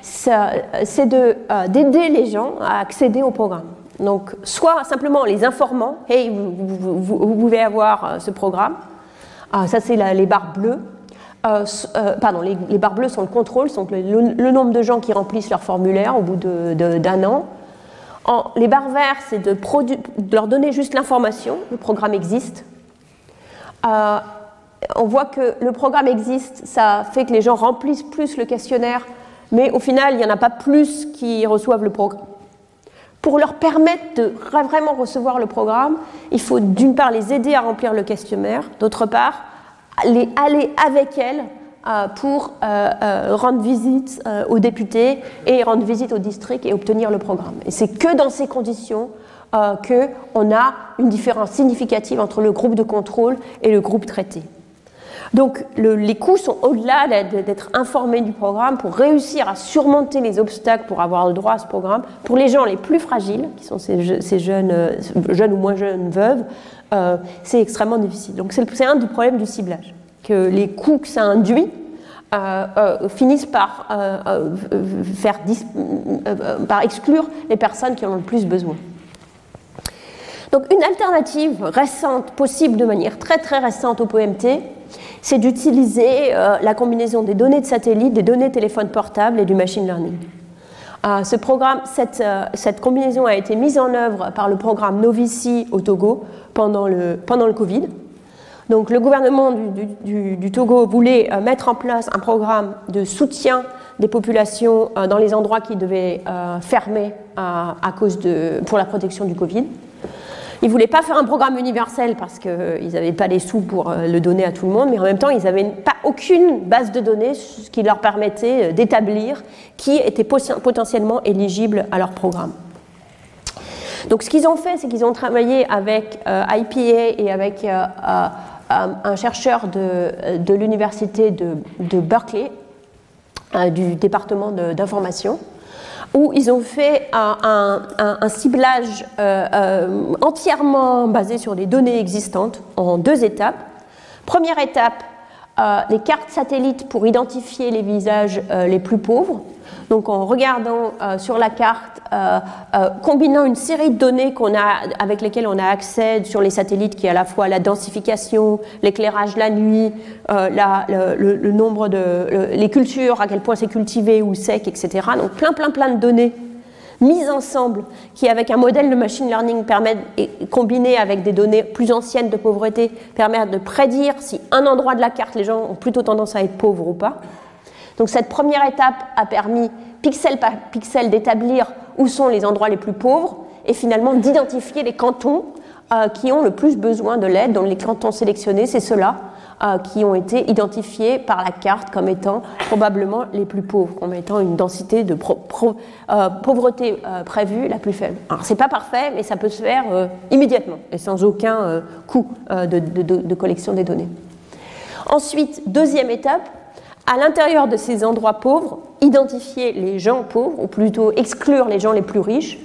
c'est d'aider les gens à accéder au programme. Donc, soit simplement les informant, hey, vous, pouvez avoir ce programme. ça, c'est les barres bleues. Euh, euh, pardon, les, barres bleues sont le contrôle, sont le, nombre de gens qui remplissent leur formulaire au bout d'un an. les barres vertes, c'est de, leur donner juste l'information, le programme existe. Euh, on voit que le programme existe, ça fait que les gens remplissent plus le questionnaire, mais au final, il n'y en a pas plus qui reçoivent le programme. Pour leur permettre de vraiment recevoir le programme, il faut d'une part les aider à remplir le questionnaire, d'autre part aller, aller avec elles euh, pour euh, rendre visite aux députés et rendre visite au district et obtenir le programme. Et c'est que dans ces conditions qu'on a une différence significative entre le groupe de contrôle et le groupe traité. Donc les coûts sont au-delà d'être informés du programme pour réussir à surmonter les obstacles pour avoir le droit à ce programme. Pour les gens les plus fragiles, qui sont ces, jeunes, jeunes ou moins jeunes veuves, euh, c'est extrêmement difficile. Donc c'est un des problèmes du ciblage, que les coûts que ça induit euh, euh, finissent par, faire par exclure les personnes qui en ont le plus besoin. Donc une alternative récente, possible de manière très très récente au PMT, c'est d'utiliser la combinaison des données de satellite, des données de téléphone portable et du machine learning. ce programme, cette, cette, combinaison a été mise en œuvre par le programme Novici au Togo pendant le, pendant le Covid. Donc le gouvernement du, Togo voulait euh, mettre en place un programme de soutien des populations euh, dans les endroits qui devaient euh, fermer à cause de, pour la protection du Covid. Ils ne voulaient pas faire un programme universel parce qu'ils n'avaient pas les sous pour le donner à tout le monde, mais en même temps, ils n'avaient pas aucune base de données qui leur permettait d'établir qui était potentiellement éligible à leur programme. Donc ce qu'ils ont fait, c'est qu'ils ont travaillé avec euh, IPA et avec euh, euh, un chercheur de, l'université de, Berkeley, du département d'information, où ils ont fait un, ciblage entièrement basé sur des données existantes en deux étapes. Première étape, les cartes satellites pour identifier les visages les plus pauvres. Donc en regardant euh, sur la carte, euh, euh, combinant une série de données a, avec lesquelles on a accès sur les satellites, qui est à la fois la densification, l'éclairage la nuit, le, nombre de les cultures, à quel point c'est cultivé ou sec, etc. Donc plein plein plein de données mises ensemble, qui avec un modèle de machine learning combiné avec des données plus anciennes de pauvreté, permettent de prédire si un endroit de la carte, les gens ont plutôt tendance à être pauvres ou pas. Donc cette première étape a permis, pixel par pixel, d'établir où sont les endroits les plus pauvres et finalement d'identifier les cantons euh, qui ont le plus besoin de l'aide. Donc les cantons sélectionnés, c'est ceux-là euh, qui ont été identifiés par la carte comme étant probablement les plus pauvres, comme étant une densité de euh, pauvreté prévue la plus faible. Alors c'est pas parfait, mais ça peut se faire immédiatement et sans aucun coût de collection des données. Ensuite, deuxième étape, à l'intérieur de ces endroits pauvres, identifier les gens pauvres, ou plutôt exclure les gens les plus riches,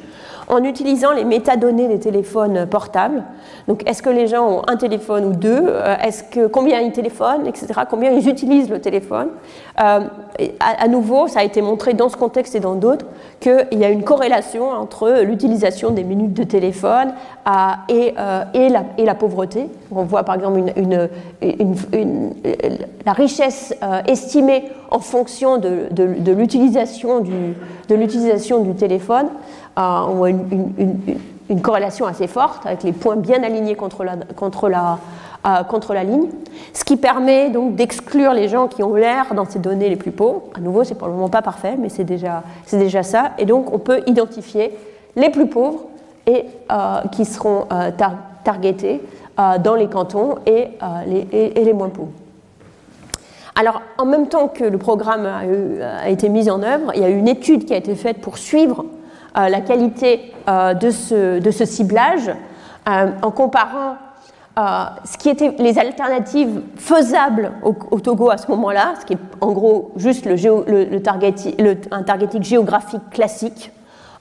en utilisant les métadonnées des téléphones portables. Donc, est-ce que les gens ont un téléphone ou deux? Euh, Est-ce combien ils téléphonent, etc. Combien ils utilisent le téléphone? Euh, à, nouveau, ça a été montré dans ce contexte et dans d'autres qu'il y a une corrélation entre l'utilisation des minutes de téléphone euh, et, la, et, la, pauvreté. On voit par exemple la richesse estimée en fonction de, l'utilisation du téléphone on voit une, corrélation assez forte avec les points bien alignés contre la, contre la, euh, contre la ligne, ce qui permet donc d'exclure les gens qui ont l'air dans ces données les plus pauvres. À nouveau, c'est pour le moment pas parfait, mais c'est déjà, déjà ça. Et donc, on peut identifier les plus pauvres et euh, qui seront euh, targetés dans les cantons et, les, les moins pauvres. Alors, en même temps que le programme a, été mis en œuvre, il y a eu une étude qui a été faite pour suivre euh, la qualité euh, de ce, ciblage euh, en comparant ce qui étaient les alternatives faisables au, Togo à ce moment-là, ce qui est en gros juste le, un targeting géographique classique,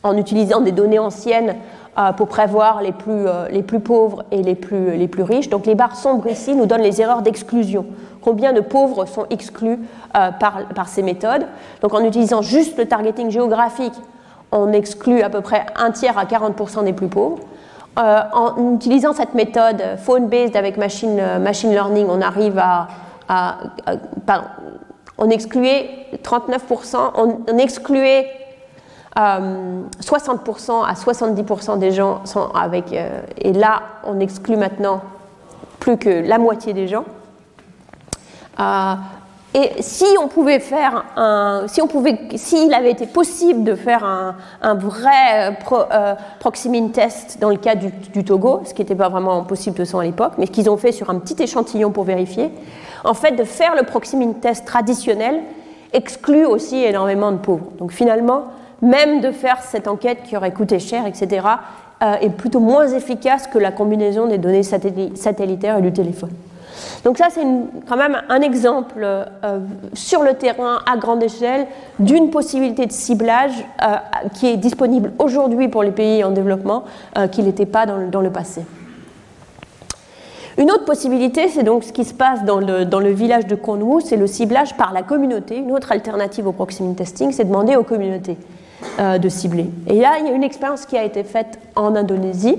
en utilisant des données anciennes pour prévoir les plus, pauvres et les plus, riches. Donc les barres sombres ici nous donnent les erreurs d'exclusion. Combien de pauvres sont exclus par ces méthodes? Donc en utilisant juste le targeting géographique, on exclut à peu près un tiers à 40% des plus pauvres. Euh, en utilisant cette méthode phone-based avec machine, euh, learning, on arrive à, on excluait 39%, on, excluait 60% euh, à 70% des gens avec, et là on exclut maintenant plus que la moitié des gens. Et si on pouvait faire un, si on pouvait, s'il avait été possible de faire un, vrai pro, euh, proximine test dans le cas du, Togo, ce qui n'était pas vraiment possible de son à l'époque, mais qu'ils ont fait sur un petit échantillon pour vérifier, en fait, de faire le proximine test traditionnel exclut aussi énormément de pauvres. Donc finalement, même de faire cette enquête qui aurait coûté cher, etc., euh, est plutôt moins efficace que la combinaison des données satellitaires et du téléphone. Donc ça, c'est quand même un exemple euh, sur le terrain à grande échelle d'une possibilité de ciblage euh, qui est disponible aujourd'hui pour les pays en développement, euh, qui n'était pas dans le, passé. Une autre possibilité, c'est donc ce qui se passe dans le, village de Konwu, c'est le ciblage par la communauté. Une autre alternative au proximity testing, c'est demander aux communautés de cibler. Et là, il y a une expérience qui a été faite en Indonésie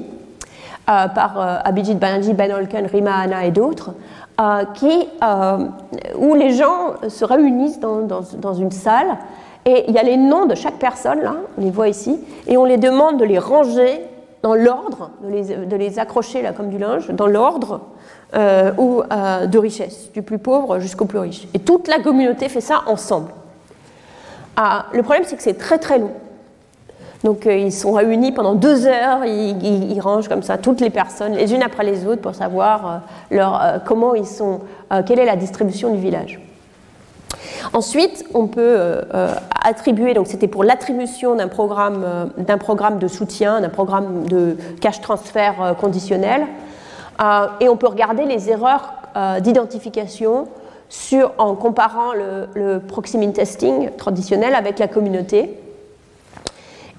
par Abhijit Banerjee, Ben Holken, Rima Anna et d'autres, euh, qui, euh, où les gens se réunissent dans, dans, une salle et il y a les noms de chaque personne, là, on les voit ici, et on les demande de les ranger dans l'ordre, de les, accrocher comme du linge, dans l'ordre euh, de richesse, du plus pauvre jusqu'au plus riche. Et toute la communauté fait ça ensemble. Ah, le problème, c'est que c'est très très long. Donc euh, ils sont réunis pendant deux heures, ils, rangent comme ça toutes les personnes, les unes après les autres, pour savoir euh, euh, comment ils sont, quelle est la distribution du village. Ensuite, on peut attribuer, donc c'était pour l'attribution d'un programme, programme de soutien, d'un programme de cash transfert conditionnel, et on peut regarder les erreurs d'identification en comparant le, le proximity testing traditionnel avec la communauté.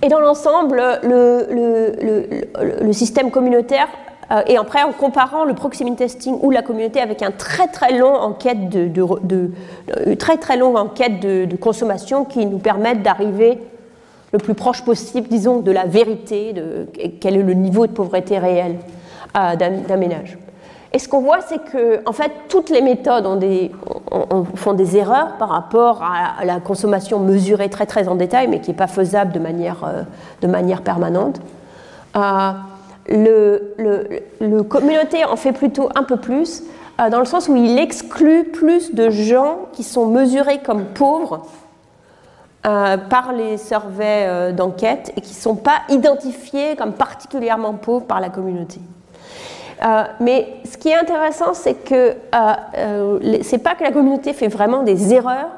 Et dans l'ensemble, le, système communautaire, euh, et après en comparant le proximity testing ou la communauté avec un très très long enquête de, très longue enquête de, consommation qui nous permettent d'arriver le plus proche possible, disons, de la vérité, de quel est le niveau de pauvreté réel euh, d'un ménage. Et ce qu'on voit, c'est que en fait, toutes les méthodes ont des, font des erreurs par rapport à la consommation mesurée très très en détail, mais qui n'est pas faisable de manière, euh, permanente. Euh, communauté en fait plutôt un peu plus, euh, dans le sens où il exclut plus de gens qui sont mesurés comme pauvres par les surveys d'enquête et qui ne sont pas identifiés comme particulièrement pauvres par la communauté. Euh, mais ce qui est intéressant, c'est que euh, euh, c'est pas que la communauté fait vraiment des erreurs,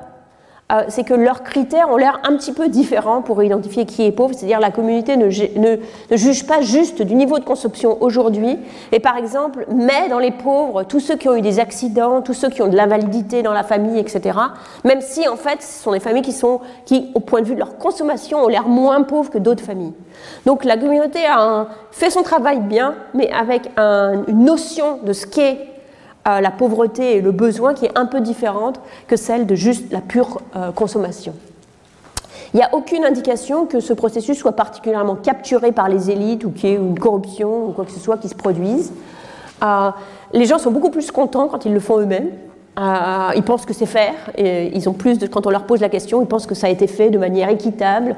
euh, c'est que leurs critères ont l'air un petit peu différents pour identifier qui est pauvre. C'est-à-dire la communauté ne, ne, juge pas juste du niveau de consommation aujourd'hui, et par exemple met dans les pauvres tous ceux qui ont eu des accidents, tous ceux qui ont de l'invalidité dans la famille, etc. Même si en fait ce sont des familles qui, sont, qui au point de vue de leur consommation, ont l'air moins pauvres que d'autres familles. Donc la communauté a fait son travail bien, mais avec une notion de ce qu'est la pauvreté et le besoin qui est un peu différente que celle de juste la pure euh, consommation. Il n'y a aucune indication que ce processus soit particulièrement capturé par les élites ou qu'il y ait une corruption ou quoi que ce soit qui se produise. Euh, les gens sont beaucoup plus contents quand ils le font eux-mêmes. Euh, ils pensent que c'est faire et ils ont plus de, quand on leur pose la question, ils pensent que ça a été fait de manière équitable.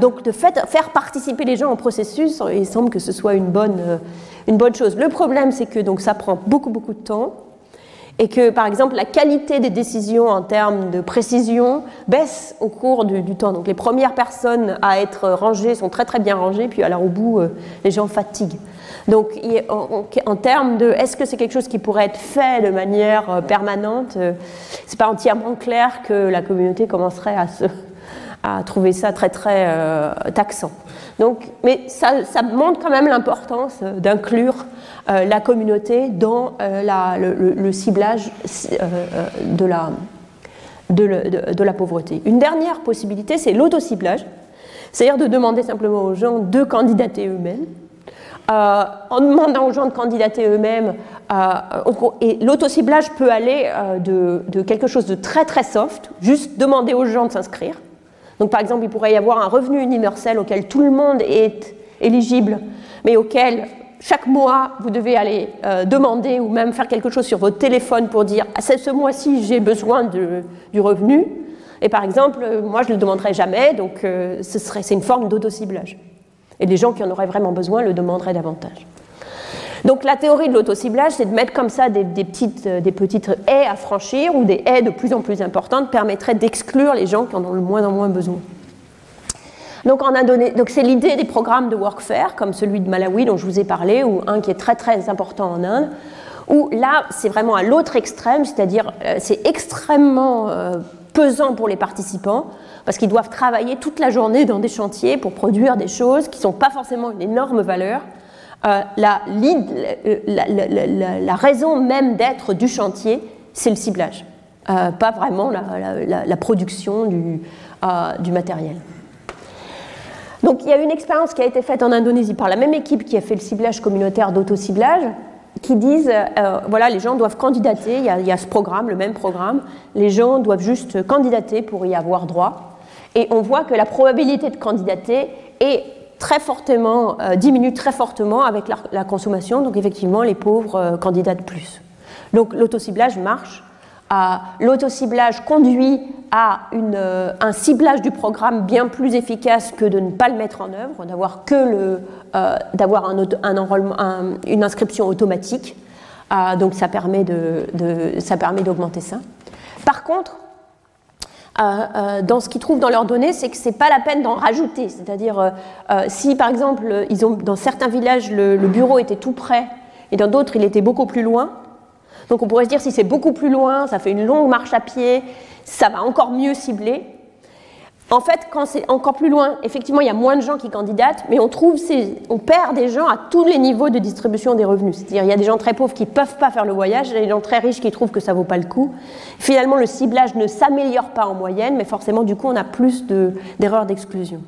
donc de faire participer les gens au processus, il semble que ce soit une bonne, une bonne chose. Le problème, c'est que donc, ça prend beaucoup, beaucoup de temps et que, par exemple, la qualité des décisions en termes de précision baisse au cours du, temps. Donc les premières personnes à être rangées sont très, très bien rangées, puis alors au bout, euh, les gens fatiguent. Donc en, termes de est-ce que c'est quelque chose qui pourrait être fait de manière euh, permanente, euh, c'est pas entièrement clair que la communauté commencerait à trouver ça très très euh, taxant. Donc, mais ça, montre quand même l'importance euh, d'inclure euh, la communauté dans la, le, ciblage de, la, pauvreté. Une dernière possibilité, c'est l'autociblage. C'est-à-dire de demander simplement aux gens de candidater eux-mêmes. Euh, en demandant aux gens de candidater eux-mêmes, euh, et l'autociblage peut aller euh, de, quelque chose de très très soft, juste demander aux gens de s'inscrire. Donc par exemple, il pourrait y avoir un revenu universel auquel tout le monde est éligible, mais auquel chaque mois, vous devez aller euh, demander ou même faire quelque chose sur votre téléphone pour dire ah, ce mois-ci, j'ai besoin du revenu. Et par exemple, euh, moi, je ne le demanderai jamais, donc euh, c'est une forme d'autociblage. Et les gens qui en auraient vraiment besoin le demanderaient davantage. Donc la théorie de l'autociblage, c'est de mettre comme ça des, petites, des petites haies à franchir ou des haies de plus en plus importantes permettraient d'exclure les gens qui en ont le moins en moins besoin. Donc, donc c'est l'idée des programmes de workfare, comme celui de Malawi dont je vous ai parlé, ou un qui est très très important en Inde, où là, c'est vraiment à l'autre extrême, c'est-à-dire euh, c'est extrêmement euh, pesant pour les participants, parce qu'ils doivent travailler toute la journée dans des chantiers pour produire des choses qui ne sont pas forcément une énorme valeur. Euh, la, raison même d'être du chantier, c'est le ciblage, pas vraiment la, production du, du matériel. Donc il y a une expérience qui a été faite en Indonésie par la même équipe qui a fait le ciblage communautaire d'autociblage, qui disent, euh, voilà, les gens doivent candidater, il y, a, ce programme, le même programme, les gens doivent juste candidater pour y avoir droit. Et on voit que la probabilité de candidater est très fortement, euh, diminue très fortement avec la, consommation, donc effectivement les pauvres euh, candidatent plus. Donc l'autociblage marche. L'autociblage conduit à euh, un ciblage du programme bien plus efficace que de ne pas le mettre en œuvre, d'avoir que le, euh, d'avoir un, un une inscription automatique. Euh, donc ça permet, de, ça permet d'augmenter ça. Par contre, dans ce qu'ils trouvent dans leurs données, c'est que c'est pas la peine d'en rajouter. C'est-à-dire, si par exemple, ils ont, dans certains villages, le, le bureau était tout près et dans d'autres, il était beaucoup plus loin, donc on pourrait se dire si c'est beaucoup plus loin, ça fait une longue marche à pied, ça va encore mieux cibler. En fait, quand c'est encore plus loin, effectivement, il y a moins de gens qui candidatent, mais on trouve, perd des gens à tous les niveaux de distribution des revenus. C'est-à-dire, il y a des gens très pauvres qui ne peuvent pas faire le voyage, et des gens très riches qui trouvent que ça ne vaut pas le coup. Finalement, le ciblage ne s'améliore pas en moyenne, mais forcément, du coup, on a plus d'erreurs d'exclusion.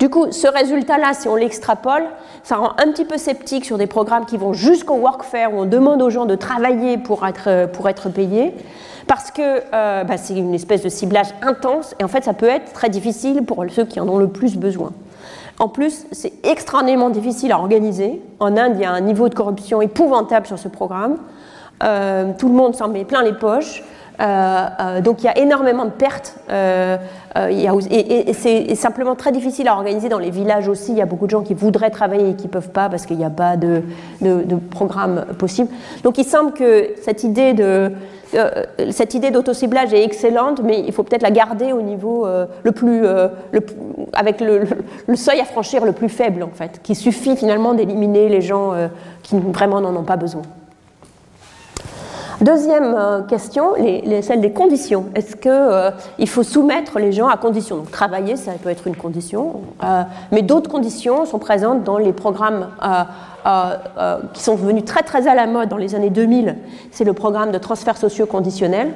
Du coup, ce résultat-là, si on l'extrapole, ça rend un petit peu sceptique sur des programmes qui vont jusqu'au workfare, où on demande aux gens de travailler pour être, être payés, parce que euh, bah, c'est une espèce de ciblage intense, et en fait, ça peut être très difficile pour ceux qui en ont le plus besoin. En plus, c'est extrêmement difficile à organiser. En Inde, il y a un niveau de corruption épouvantable sur ce programme. Euh, tout le monde s'en met plein les poches. Euh, euh, donc il y a énormément de pertes. Euh, et, c'est simplement très difficile à organiser dans les villages aussi. Il y a beaucoup de gens qui voudraient travailler et qui ne peuvent pas parce qu'il n'y a pas de, programme possible. Donc il semble que cette idée de cette idée d'autociblage est excellente, mais il faut peut-être la garder au niveau le plus, avec le, le, seuil à franchir le plus faible en fait, qui suffit finalement d'éliminer les gens qui vraiment n'en ont pas besoin. Deuxième euh, question, celle des conditions. Est-ce qu'il euh, faut soumettre les gens à conditions Donc, Travailler, ça peut être une condition, euh, mais d'autres conditions sont présentes dans les programmes qui sont venus très très à la mode dans les années 2000. C'est le programme de transfert socio conditionnel.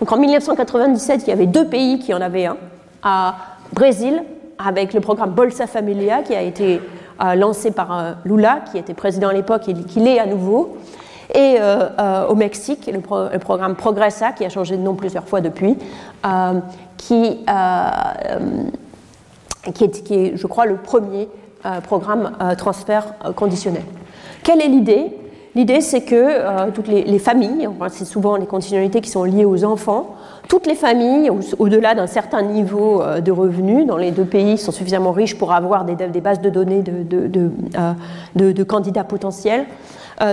Donc en 1997, il y avait deux pays qui en avaient un. À Brésil, avec le programme Bolsa Familia, qui a été lancé par Lula, qui était président à l'époque et qui l'est à nouveau et euh, euh, au Mexique, le, programme Progressa, qui a changé de nom plusieurs fois depuis, euh, qui, est, je crois, le premier programme transfert conditionnel. Quelle est l'idée? L'idée, c'est que toutes les, familles, c'est souvent les conditionnalités qui sont liées aux enfants, toutes les familles, au-delà d'un certain niveau de revenus, dans les deux pays, sont suffisamment riches pour avoir des, bases de données de, candidats potentiels,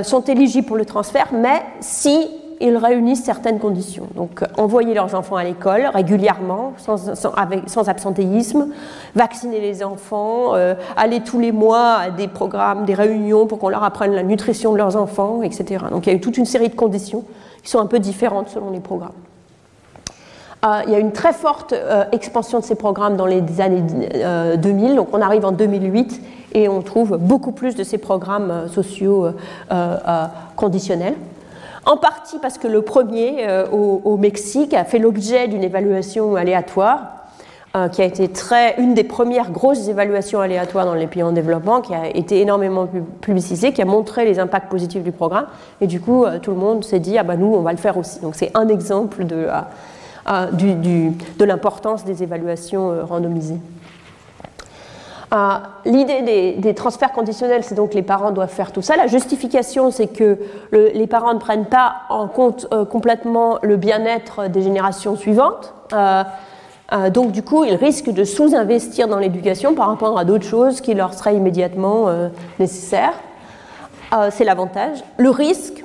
sont éligibles pour le transfert, mais si ils réunissent certaines conditions. Donc, euh, envoyer leurs enfants à l'école régulièrement, sans, absentéisme, vacciner les enfants, euh, aller tous les mois à des programmes, des réunions pour qu'on leur apprenne la nutrition de leurs enfants, etc. Donc, il y a eu toute une série de conditions qui sont un peu différentes selon les programmes. Il y a une très forte expansion de ces programmes dans les années 2000. Donc, on arrive en 2008 et on trouve beaucoup plus de ces programmes euh, sociaux euh, euh, conditionnels. En partie parce que le premier au, Mexique a fait l'objet d'une évaluation aléatoire. euh, qui a été très, une des premières grosses évaluations aléatoires dans les pays en développement, qui a été énormément publicisée, qui a montré les impacts positifs du programme. Et du coup, euh, tout le monde s'est dit, ah bah nous, on va le faire aussi. Donc c'est un exemple de, euh, de l'importance des évaluations randomisées. L'idée des, transferts conditionnels, c'est donc les parents doivent faire tout ça. La justification, c'est que les parents ne prennent pas en compte complètement le bien-être des générations suivantes. Euh, donc du coup, ils risquent de sous-investir dans l'éducation par rapport à d'autres choses qui leur seraient immédiatement euh, nécessaires. Euh, c'est l'avantage. Le risque,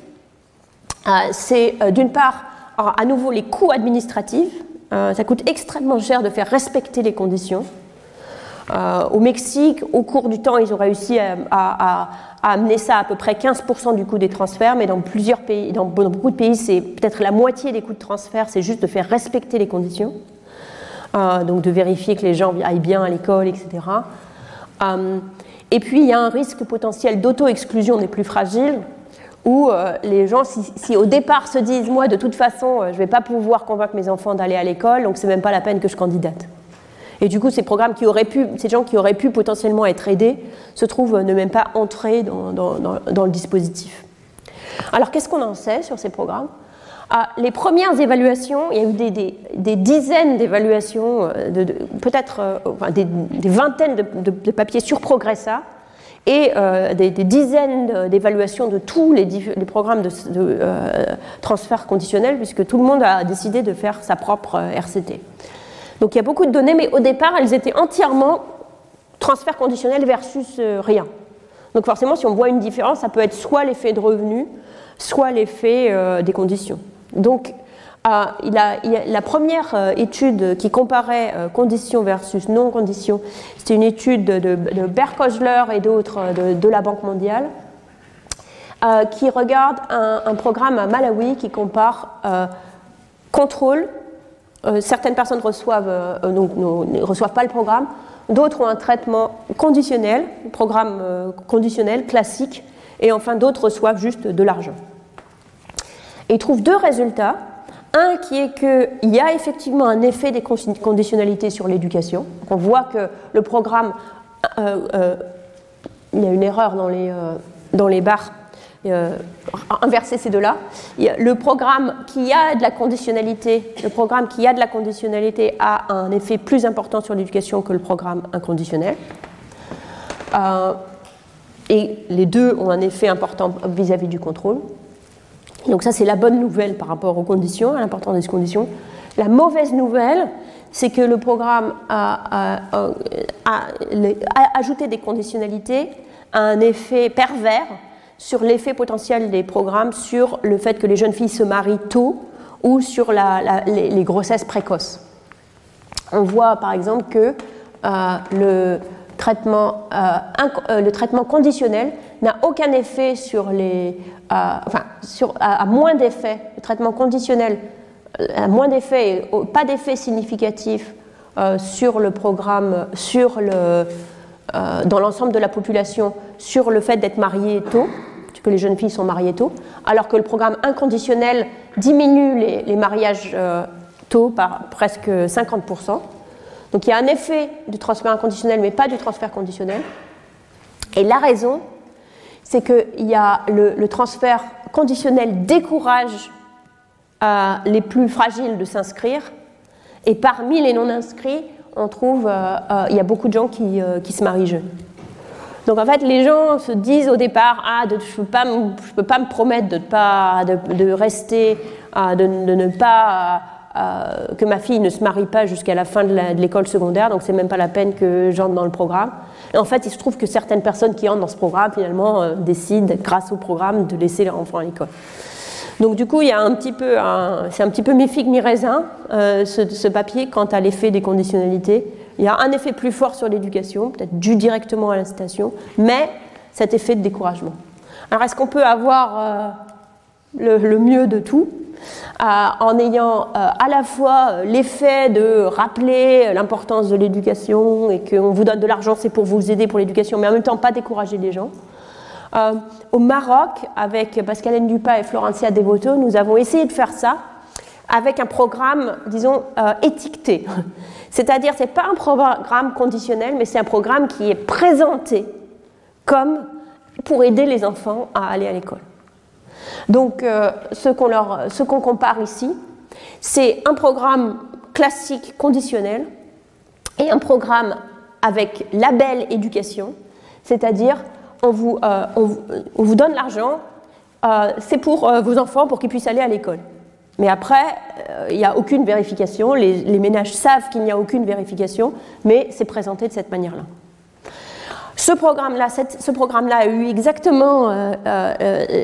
c'est d'une part, à nouveau, les coûts administratifs. ça coûte extrêmement cher de faire respecter les conditions. au Mexique, au cours du temps, ils ont réussi à, amener ça à peu près 15% du coût des transferts, mais dans plusieurs pays, beaucoup de pays, c'est peut-être la moitié des coûts de transfert, c'est juste de faire respecter les conditions. Euh, donc de vérifier que les gens aillent bien à l'école, etc. Euh, et puis il y a un risque potentiel d'auto-exclusion des plus fragiles, où euh, les gens, si, au départ se disent, moi de toute façon, je ne vais pas pouvoir convaincre mes enfants d'aller à l'école, donc c'est même pas la peine que je candidate. Et du coup, ces programmes qui auraient pu, ces gens qui auraient pu potentiellement être aidés, se trouvent ne même pas entrer dans, le dispositif. Alors, qu'est-ce qu'on en sait sur ces programmes? Ah, les premières évaluations, il y a eu des, dizaines d'évaluations, euh, peut-être euh, des, vingtaines de, papiers sur Progressa et euh, des, dizaines d'évaluations de tous les, programmes de, transfert conditionnel, puisque tout le monde a décidé de faire sa propre RCT. Donc il y a beaucoup de données, mais au départ, elles étaient entièrement transfert conditionnel versus rien. Donc forcément, si on voit une différence, ça peut être soit l'effet de revenu, soit l'effet des conditions. Donc, euh, la première euh, étude qui comparait euh, conditions versus non-conditions, c'était une étude de, de, et d'autres de, la Banque mondiale, qui regarde un, programme à Malawi qui compare contrôle. certaines personnes ne reçoivent pas le programme, d'autres ont un traitement conditionnel, programme conditionnel classique, et enfin d'autres reçoivent juste de l'argent. Et il trouve deux résultats. Un qui est qu'il y a effectivement un effet des conditionnalités sur l'éducation. On voit que le programme, euh, euh, il y a une erreur dans les, euh, dans les barres, inverser ces deux-là. Le programme qui a de la conditionnalité, le programme qui a de la conditionnalité a un effet plus important sur l'éducation que le programme inconditionnel. et les deux ont un effet important vis à -vis du contrôle. Donc ça, c'est la bonne nouvelle par rapport aux conditions, à l'importance des conditions. La mauvaise nouvelle, c'est que le programme a, ajouté des conditionnalités a un effet pervers sur l'effet potentiel des programmes sur le fait que les jeunes filles se marient tôt ou sur les, grossesses précoces. On voit par exemple que euh, le, traitement, euh, euh, le traitement conditionnel n'a aucun effet sur les. Euh, enfin, sur, à, moins d'effets. Le traitement conditionnel a moins d'effets, pas d'effet significatif sur le programme, sur le, dans l'ensemble de la population, sur le fait d'être marié tôt, que les jeunes filles sont mariées tôt, alors que le programme inconditionnel diminue les, les mariages tôt par presque 50%. Donc il y a un effet du transfert inconditionnel, mais pas du transfert conditionnel. Et la raison, c'est que y a le, transfert conditionnel décourage euh, les plus fragiles de s'inscrire, et parmi les non-inscrits, on trouve, euh, euh, il y a beaucoup de gens qui, se marient jeunes. Donc en fait, les gens se disent au départ, ah, je ne peux, pas me promettre de, pas, de, rester, de, ne pas euh, que ma fille ne se marie pas jusqu'à la fin de l'école secondaire, donc c'est même pas la peine que j'entre dans le programme. Et en fait, il se trouve que certaines personnes qui entrent dans ce programme, finalement, euh, décident, grâce au programme, de laisser leur enfant à l'école. Donc du coup, il y a un petit peu, c'est un petit peu mi figue mi raisin euh, ce, papier quant à l'effet des conditionnalités. Il y a un effet plus fort sur l'éducation, peut-être dû directement à l'incitation, mais cet effet de découragement. Alors est-ce qu'on peut avoir le, mieux de tout? En ayant euh, à la fois euh, l'effet de rappeler l'importance de l'éducation et qu'on vous donne de l'argent, c'est pour vous aider pour l'éducation, mais en même temps pas décourager les gens. au Maroc, avec Pascalène Dupas et Florencia Devoto, nous avons essayé de faire ça avec un programme, disons, étiqueté. C'est-à-dire, ce n'est pas un programme conditionnel, mais c'est un programme qui est présenté comme pour aider les enfants à aller à l'école. Donc, ce qu'on compare ici, c'est un programme classique conditionnel et un programme avec label éducation, c'est-à-dire on vous, euh, donne l'argent, euh, c'est pour euh, vos enfants pour qu'ils puissent aller à l'école. Mais après, il n'y a aucune vérification, les, les ménages savent qu'il n'y a aucune vérification, mais c'est présenté de cette manière-là. Ce programme-là programme a eu exactement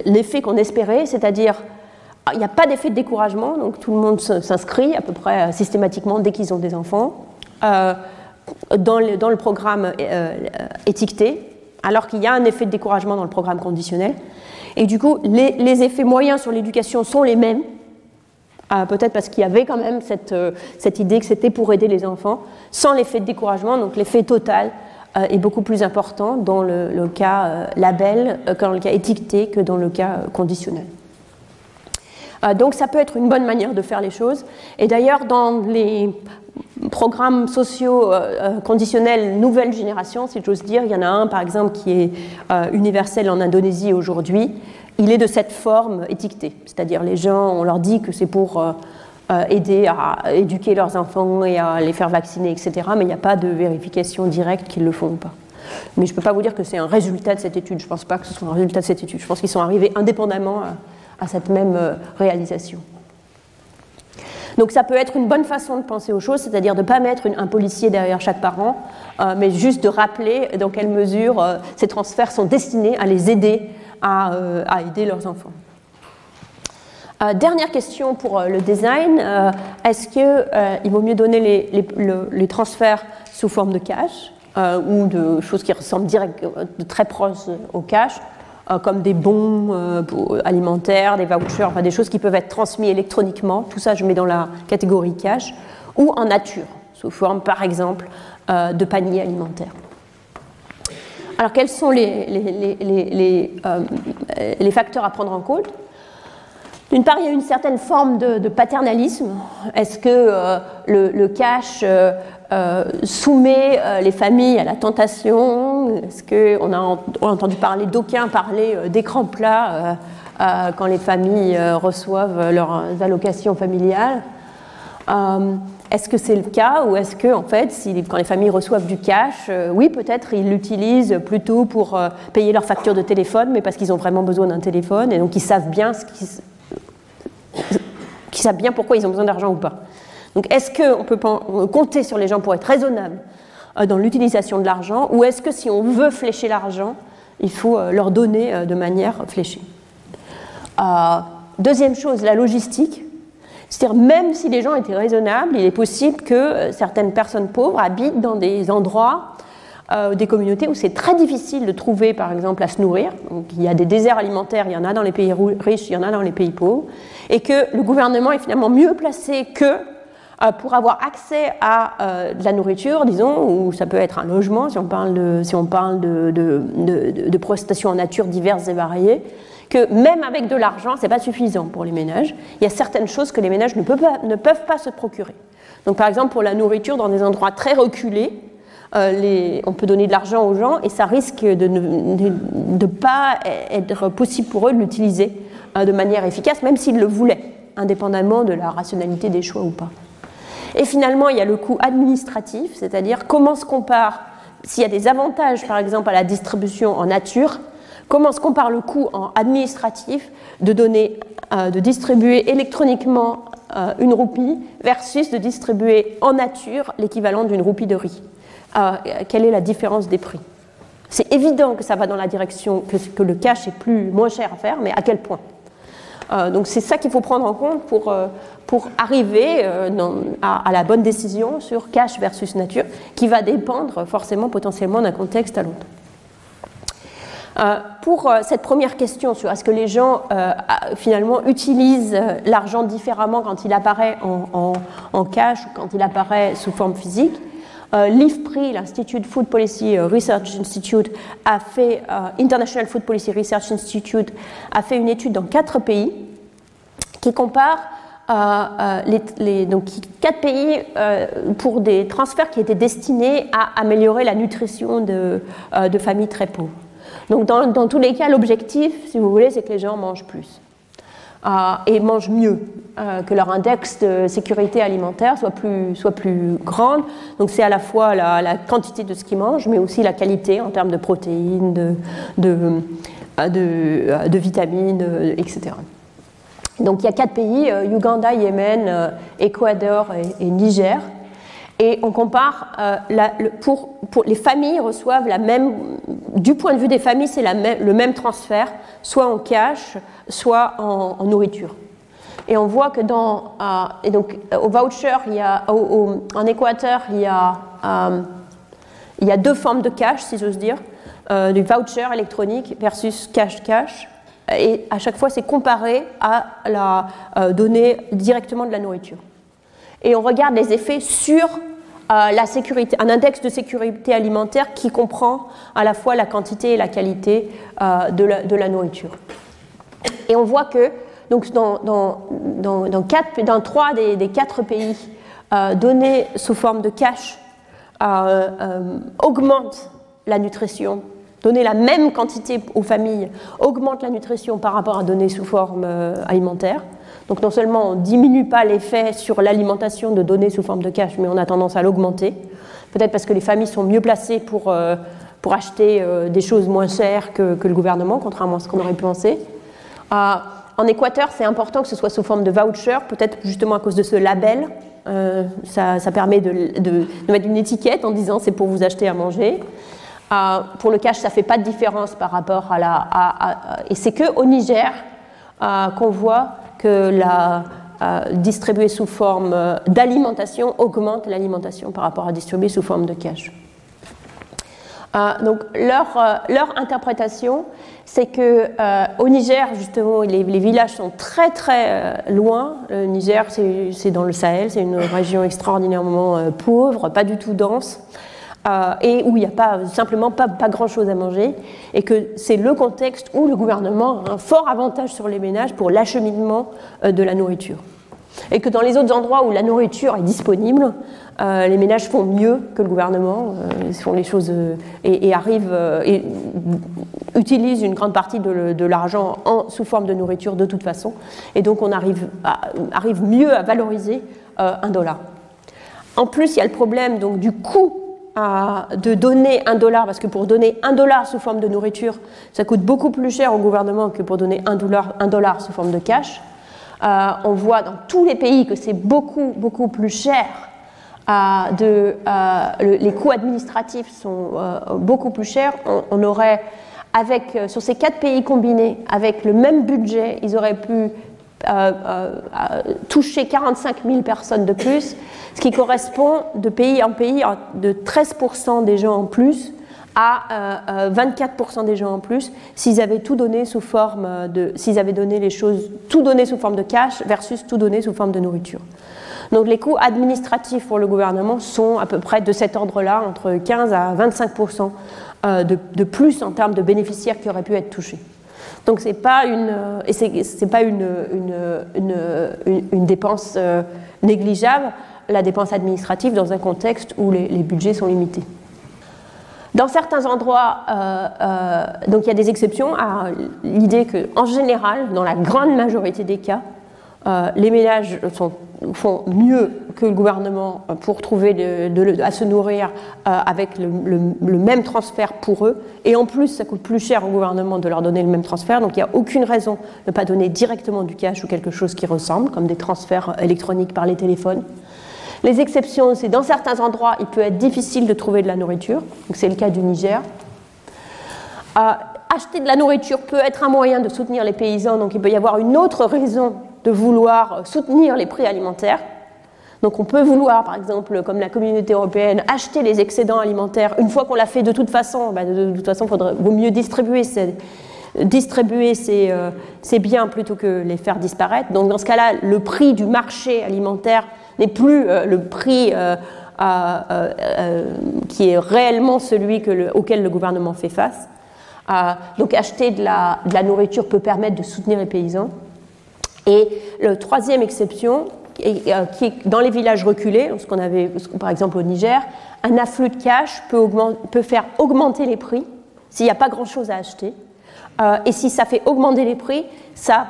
l'effet qu'on espérait, c'est-à-dire il n'y a pas d'effet de découragement, donc tout le monde s'inscrit à peu près systématiquement dès qu'ils ont des enfants dans le, programme euh, étiqueté, alors qu'il y a un effet de découragement dans le programme conditionnel. Et du coup, les, effets moyens sur l'éducation sont les mêmes, euh, peut-être parce qu'il y avait quand même euh, cette idée que c'était pour aider les enfants, sans l'effet de découragement, donc l'effet total est beaucoup plus important dans le, cas label, dans le cas étiqueté, que dans le cas conditionnel. donc ça peut être une bonne manière de faire les choses. Et d'ailleurs, dans les programmes sociaux euh, euh, conditionnels nouvelle génération, si j'ose dire. Il y en a un, par exemple, qui est euh, universel en Indonésie aujourd'hui. Il est de cette forme étiquetée, c'est-à-dire les gens, on leur dit que c'est pour aider à éduquer leurs enfants et à les faire vacciner, etc. Mais il n'y a pas de vérification directe qu'ils le font ou pas. Mais je ne peux pas vous dire que c'est un résultat de cette étude. Je ne pense pas que ce soit un résultat de cette étude. Je pense qu'ils sont arrivés indépendamment à cette même réalisation. Donc ça peut être une bonne façon de penser aux choses, c'est-à-dire de ne pas mettre un policier derrière chaque parent, euh, mais juste de rappeler dans quelle mesure euh, ces transferts sont destinés à les aider à, euh, aider leurs enfants. Dernière question pour le design. Est-ce qu'il vaut mieux donner les, transferts sous forme de cash ou de choses qui ressemblent direct, de très proches au cash euh, comme des bons euh, alimentaires, des vouchers, enfin des choses qui peuvent être transmises électroniquement. Tout ça, je mets dans la catégorie cash, ou en nature, sous forme, par exemple, euh, de paniers alimentaires. Alors, quels sont les, facteurs à prendre en compte? D'une part, il y a une certaine forme de, paternalisme. Est-ce que le, cash euh, soumet euh, les familles à la tentation? Est-ce qu'on a, entendu parler, d'aucuns parler euh, d'écran plat quand les familles reçoivent leurs allocations familiales? Est-ce que c'est le cas ou est-ce que, en fait, quand les familles reçoivent du cash, oui, peut-être ils l'utilisent plutôt pour payer leur facture de téléphone, mais parce qu'ils ont vraiment besoin d'un téléphone et donc ils savent bien ce qu'ils savent bien pourquoi ils ont besoin d'argent ou pas. Donc est-ce qu'on peut compter sur les gens pour être raisonnables euh, dans l'utilisation de l'argent ou est-ce que si on veut flécher l'argent, il faut euh, leur donner euh, de manière fléchée? Deuxième chose, la logistique. C'est-à-dire, même si les gens étaient raisonnables, il est possible que certaines personnes pauvres habitent dans des endroits, des communautés où c'est très difficile de trouver, par exemple, à se nourrir. Donc, il y a des déserts alimentaires, il y en a dans les pays riches, il y en a dans les pays pauvres, et que le gouvernement est finalement mieux placé que euh, pour avoir accès à euh, de la nourriture, disons, ou ça peut être un logement, si on parle de, si on parle de, de, prestations en nature diverses et variées, que même avec de l'argent, ce n'est pas suffisant pour les ménages. Il y a certaines choses que les ménages ne peuvent pas, ne peuvent pas se procurer. Donc par exemple, pour la nourriture, dans des endroits très reculés, euh, les, on peut donner de l'argent aux gens et ça risque de ne pas être possible pour eux de l'utiliser de manière efficace, même s'ils le voulaient, indépendamment de la rationalité des choix ou pas. Et finalement, il y a le coût administratif, c'est-à-dire comment se compare, s'il y a des avantages par exemple à la distribution en nature, comment se compare le coût administratif de donner, euh, de distribuer électroniquement euh, une roupie versus de distribuer en nature l'équivalent d'une roupie de riz. Euh, quelle est la différence des prix C'est évident que ça va dans la direction que, le cash est plus moins cher à faire, mais à quel point Donc c'est ça qu'il faut prendre en compte pour pour arriver euh, à, la bonne décision sur cash versus nature, qui va dépendre forcément potentiellement d'un contexte à l'autre. Euh, pour euh, cette première question sur est-ce que les gens finalement utilisent l'argent différemment quand il apparaît en, cash ou quand il apparaît sous forme physique, l'IFPRI, l'Institute Food Policy Research Institute, a fait, International Food Policy Research Institute, a fait une étude dans quatre pays qui compare les, donc quatre pays pour des transferts qui étaient destinés à améliorer la nutrition de, de familles très pauvres. Donc dans, dans tous les cas, l'objectif, si vous voulez, c'est que les gens mangent plus. Euh, et mangent mieux, euh, que leur index de sécurité alimentaire soit plus, soit plus grande. Donc c'est à la fois la, quantité de ce qu'ils mangent, mais aussi la qualité en termes de protéines, de, de, euh, de, vitamines, etc. Donc il y a quatre pays, Uganda, Yémen, Équateur et, Niger. Et on compare, pour, pour, les familles reçoivent la même, du point de vue des familles, c'est le même transfert, soit en cash, soit en, nourriture. Et on voit que dans, euh, et donc, au voucher, il y a, en Équateur, il y, a, euh, il y a deux formes de cash, si j'ose dire, euh, du voucher électronique versus cash-cash. Et à chaque fois, c'est comparé à la donnée directement de la nourriture. Et on regarde les effets sur la sécurité, un index de sécurité alimentaire qui comprend à la fois la quantité et la qualité de de la nourriture. Et on voit que donc dans, trois des, quatre pays, euh, donner sous forme de cash euh, euh, augmente la nutrition. Donner la même quantité aux familles augmente la nutrition par rapport à donner sous forme alimentaire. Donc non seulement on ne diminue pas l'effet sur l'alimentation de donner sous forme de cash, mais on a tendance à l'augmenter. Peut-être parce que les familles sont mieux placées pour, acheter des choses moins chères que le gouvernement, contrairement à ce qu'on aurait pu penser. Euh, en Équateur, c'est important que ce soit sous forme de voucher, peut-être justement à cause de ce label. Euh, ça, permet de, mettre une étiquette en disant c'est pour vous acheter à manger. Euh, pour le cash, ça ne fait pas de différence par rapport à la. et c'est qu'au Niger qu'on voit que la distribuer sous forme d'alimentation augmente l'alimentation par rapport à distribuer sous forme de cash. Donc leur, leur interprétation, c'est que euh, au Niger, justement, les, villages sont très très euh, loin. Le Niger, c'est dans le Sahel, c'est une région extraordinairement euh, pauvre, pas du tout dense, et où il n'y a pas, simplement pas, pas grand-chose à manger, et que c'est le contexte où le gouvernement a un fort avantage sur les ménages pour l'acheminement de la nourriture. Et que dans les autres endroits où la nourriture est disponible, euh, les ménages font mieux que le gouvernement, euh, ils font les choses euh, et, arrivent et utilisent une grande partie de, l'argent sous forme de nourriture de toute façon. Et donc on arrive, arrive mieux à valoriser un dollar. En plus, il y a le problème donc, du coût de donner un dollar, parce que pour donner un dollar sous forme de nourriture, ça coûte beaucoup plus cher au gouvernement que pour donner un dollar, un dollar sous forme de cash. on voit dans tous les pays que c'est beaucoup, beaucoup plus cher les coûts administratifs sont euh, beaucoup plus chers. On, aurait, avec, euh, sur ces quatre pays combinés, avec le même budget, ils auraient pu euh, toucher 45 000 personnes de plus, ce qui correspond de pays en pays de 13% des gens en plus à 24% des gens en plus s'ils avaient tout donné sous forme de s'ils avaient donné les choses tout donné sous forme de cash versus tout donné sous forme de nourriture. Donc les coûts administratifs pour le gouvernement sont à peu près de cet ordre-là, entre 15 à 25% euh, de, plus en termes de bénéficiaires qui auraient pu être touchés. Donc ce n'est pas une, c'est, pas une, dépense euh, négligeable, la dépense administrative dans un contexte où les, budgets sont limités. Dans certains endroits, euh, donc il y a des exceptions à l'idée qu'en général, dans la grande majorité des cas, les ménages sont font mieux que le gouvernement pour trouver à se nourrir euh, avec le, même transfert pour eux. Et en plus, ça coûte plus cher au gouvernement de leur donner le même transfert. Donc il n'y a aucune raison de ne pas donner directement du cash ou quelque chose qui ressemble, comme des transferts électroniques par les téléphones. Les exceptions, c'est dans certains endroits, il peut être difficile de trouver de la nourriture. C'est le cas du Niger. Euh, acheter de la nourriture peut être un moyen de soutenir les paysans, donc il peut y avoir une autre raison de vouloir soutenir les prix alimentaires. Donc on peut vouloir, par exemple, comme la communauté européenne, acheter les excédents alimentaires. Une fois qu'on l'a fait de toute façon, bah, de, toute façon, il vaut mieux distribuer ces, distribuer euh, ces, biens plutôt que les faire disparaître. Donc dans ce cas-là, le prix du marché alimentaire n'est plus euh, le prix euh, qui est réellement celui auquel le gouvernement fait face. donc acheter de la nourriture peut permettre de soutenir les paysans. Et la troisième exception, qui est dans les villages reculés, ce qu'on avait par exemple au Niger, un afflux de cash peut, faire augmenter les prix s'il n'y a pas grand-chose à acheter. et si ça fait augmenter les prix, ça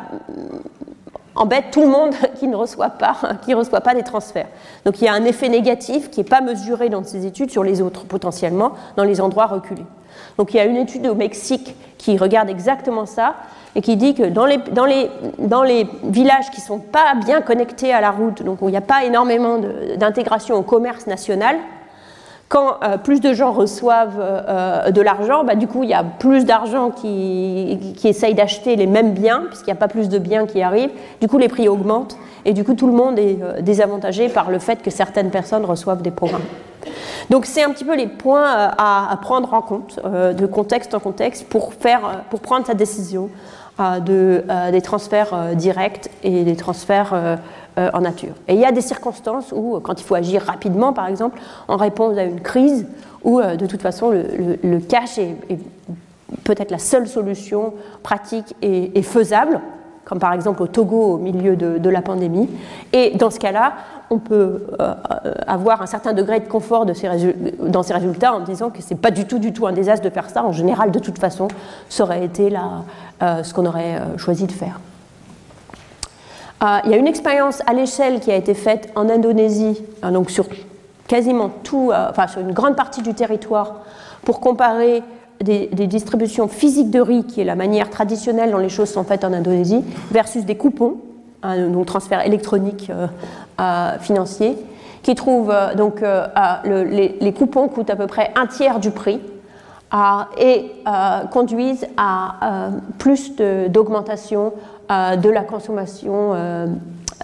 embête tout le monde qui ne reçoit pas, qui reçoit pas des transferts. Donc il y a un effet négatif qui n'est pas mesuré dans ces études sur les autres potentiellement dans les endroits reculés. Donc il y a une étude au Mexique qui regarde exactement ça et qui dit que dans les, villages qui ne sont pas bien connectés à la route, donc où il n'y a pas énormément d'intégration au commerce national, quand euh, plus de gens reçoivent euh, de l'argent, bah, du coup, il y a plus d'argent qui, qui essayent d'acheter les mêmes biens, puisqu'il n'y a pas plus de biens qui arrivent. Du coup, les prix augmentent. Et du coup, tout le monde est euh, désavantagé par le fait que certaines personnes reçoivent des programmes. Donc, c'est un petit peu les points à, prendre en compte, de contexte en contexte, pour, faire, pour prendre sa décision de, des transferts directs et des transferts euh, en nature. Et il y a des circonstances où, quand il faut agir rapidement, par exemple, en réponse à une crise, où euh, de toute façon le, cash est, peut-être la seule solution pratique et, faisable, comme par exemple au Togo au milieu de, la pandémie. Et dans ce cas-là, on peut euh, avoir un certain degré de confort dans ces résultats en disant que ce n'est pas du tout, un désastre de faire ça. En général, de toute façon, ça aurait été là, ce qu'on aurait choisi de faire. Euh, il y a une expérience à l'échelle qui a été faite en Indonésie, hein, donc sur quasiment tout, euh, enfin sur une grande partie du territoire, pour comparer des, distributions physiques de riz, qui est la manière traditionnelle dont les choses sont faites en Indonésie, versus des coupons, hein, donc transfert électronique euh, financier, qui trouvent donc les, les, coupons coûtent à peu près un tiers du prix et conduisent à plus d'augmentation euh, de la consommation, euh,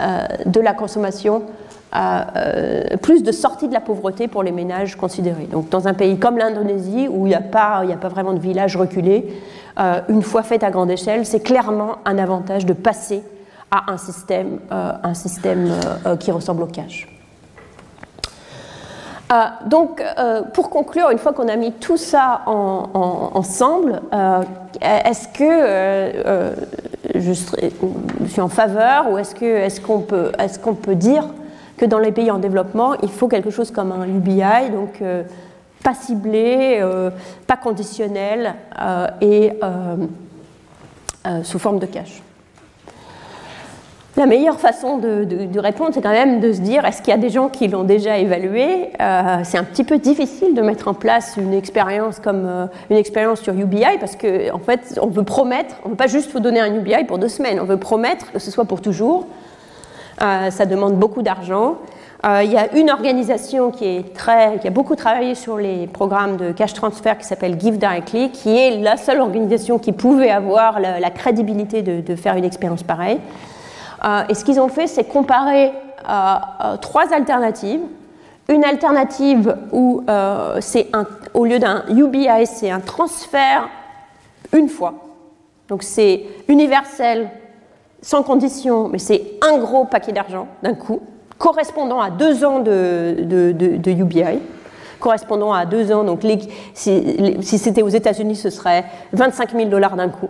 euh, de la consommation plus de sortie de la pauvreté pour les ménages considérés. Donc dans un pays comme l'Indonésie, où il n'y a pas vraiment de village reculé, une fois fait à grande échelle, c'est clairement un avantage de passer à un système, un système qui ressemble au cash. donc, pour conclure, une fois qu'on a mis tout ça ensemble, est-ce que je, suis en faveur ou est-ce qu'on peut, est qu'on peut dire que dans les pays en développement, il faut quelque chose comme un UBI, donc euh, pas ciblé, euh, pas conditionnel euh, et sous forme de cash la meilleure façon de, répondre, c'est quand même de se dire est-ce qu'il y a des gens qui l'ont déjà évalué? C'est un petit peu difficile de mettre en place une expérience comme une expérience sur UBI parce qu'en en fait, on veut promettre, on ne veut pas juste vous donner un UBI pour deux semaines, on veut promettre que ce soit pour toujours. ça demande beaucoup d'argent. il y a une organisation qui, est très, qui a beaucoup travaillé sur les programmes de cash transfer qui s'appelle Give Directly, qui est la seule organisation qui pouvait avoir la, crédibilité de, faire une expérience pareille. Euh, et ce qu'ils ont fait, c'est comparer euh, euh, trois alternatives. Une alternative où c'est au lieu d'un UBI, c'est un transfert une fois. Donc c'est universel, sans condition, mais c'est un gros paquet d'argent d'un coup, correspondant à deux ans de, UBI correspondant à deux ans. Donc, si, si c'était aux États-Unis, ce serait 25 000 dollars d'un coup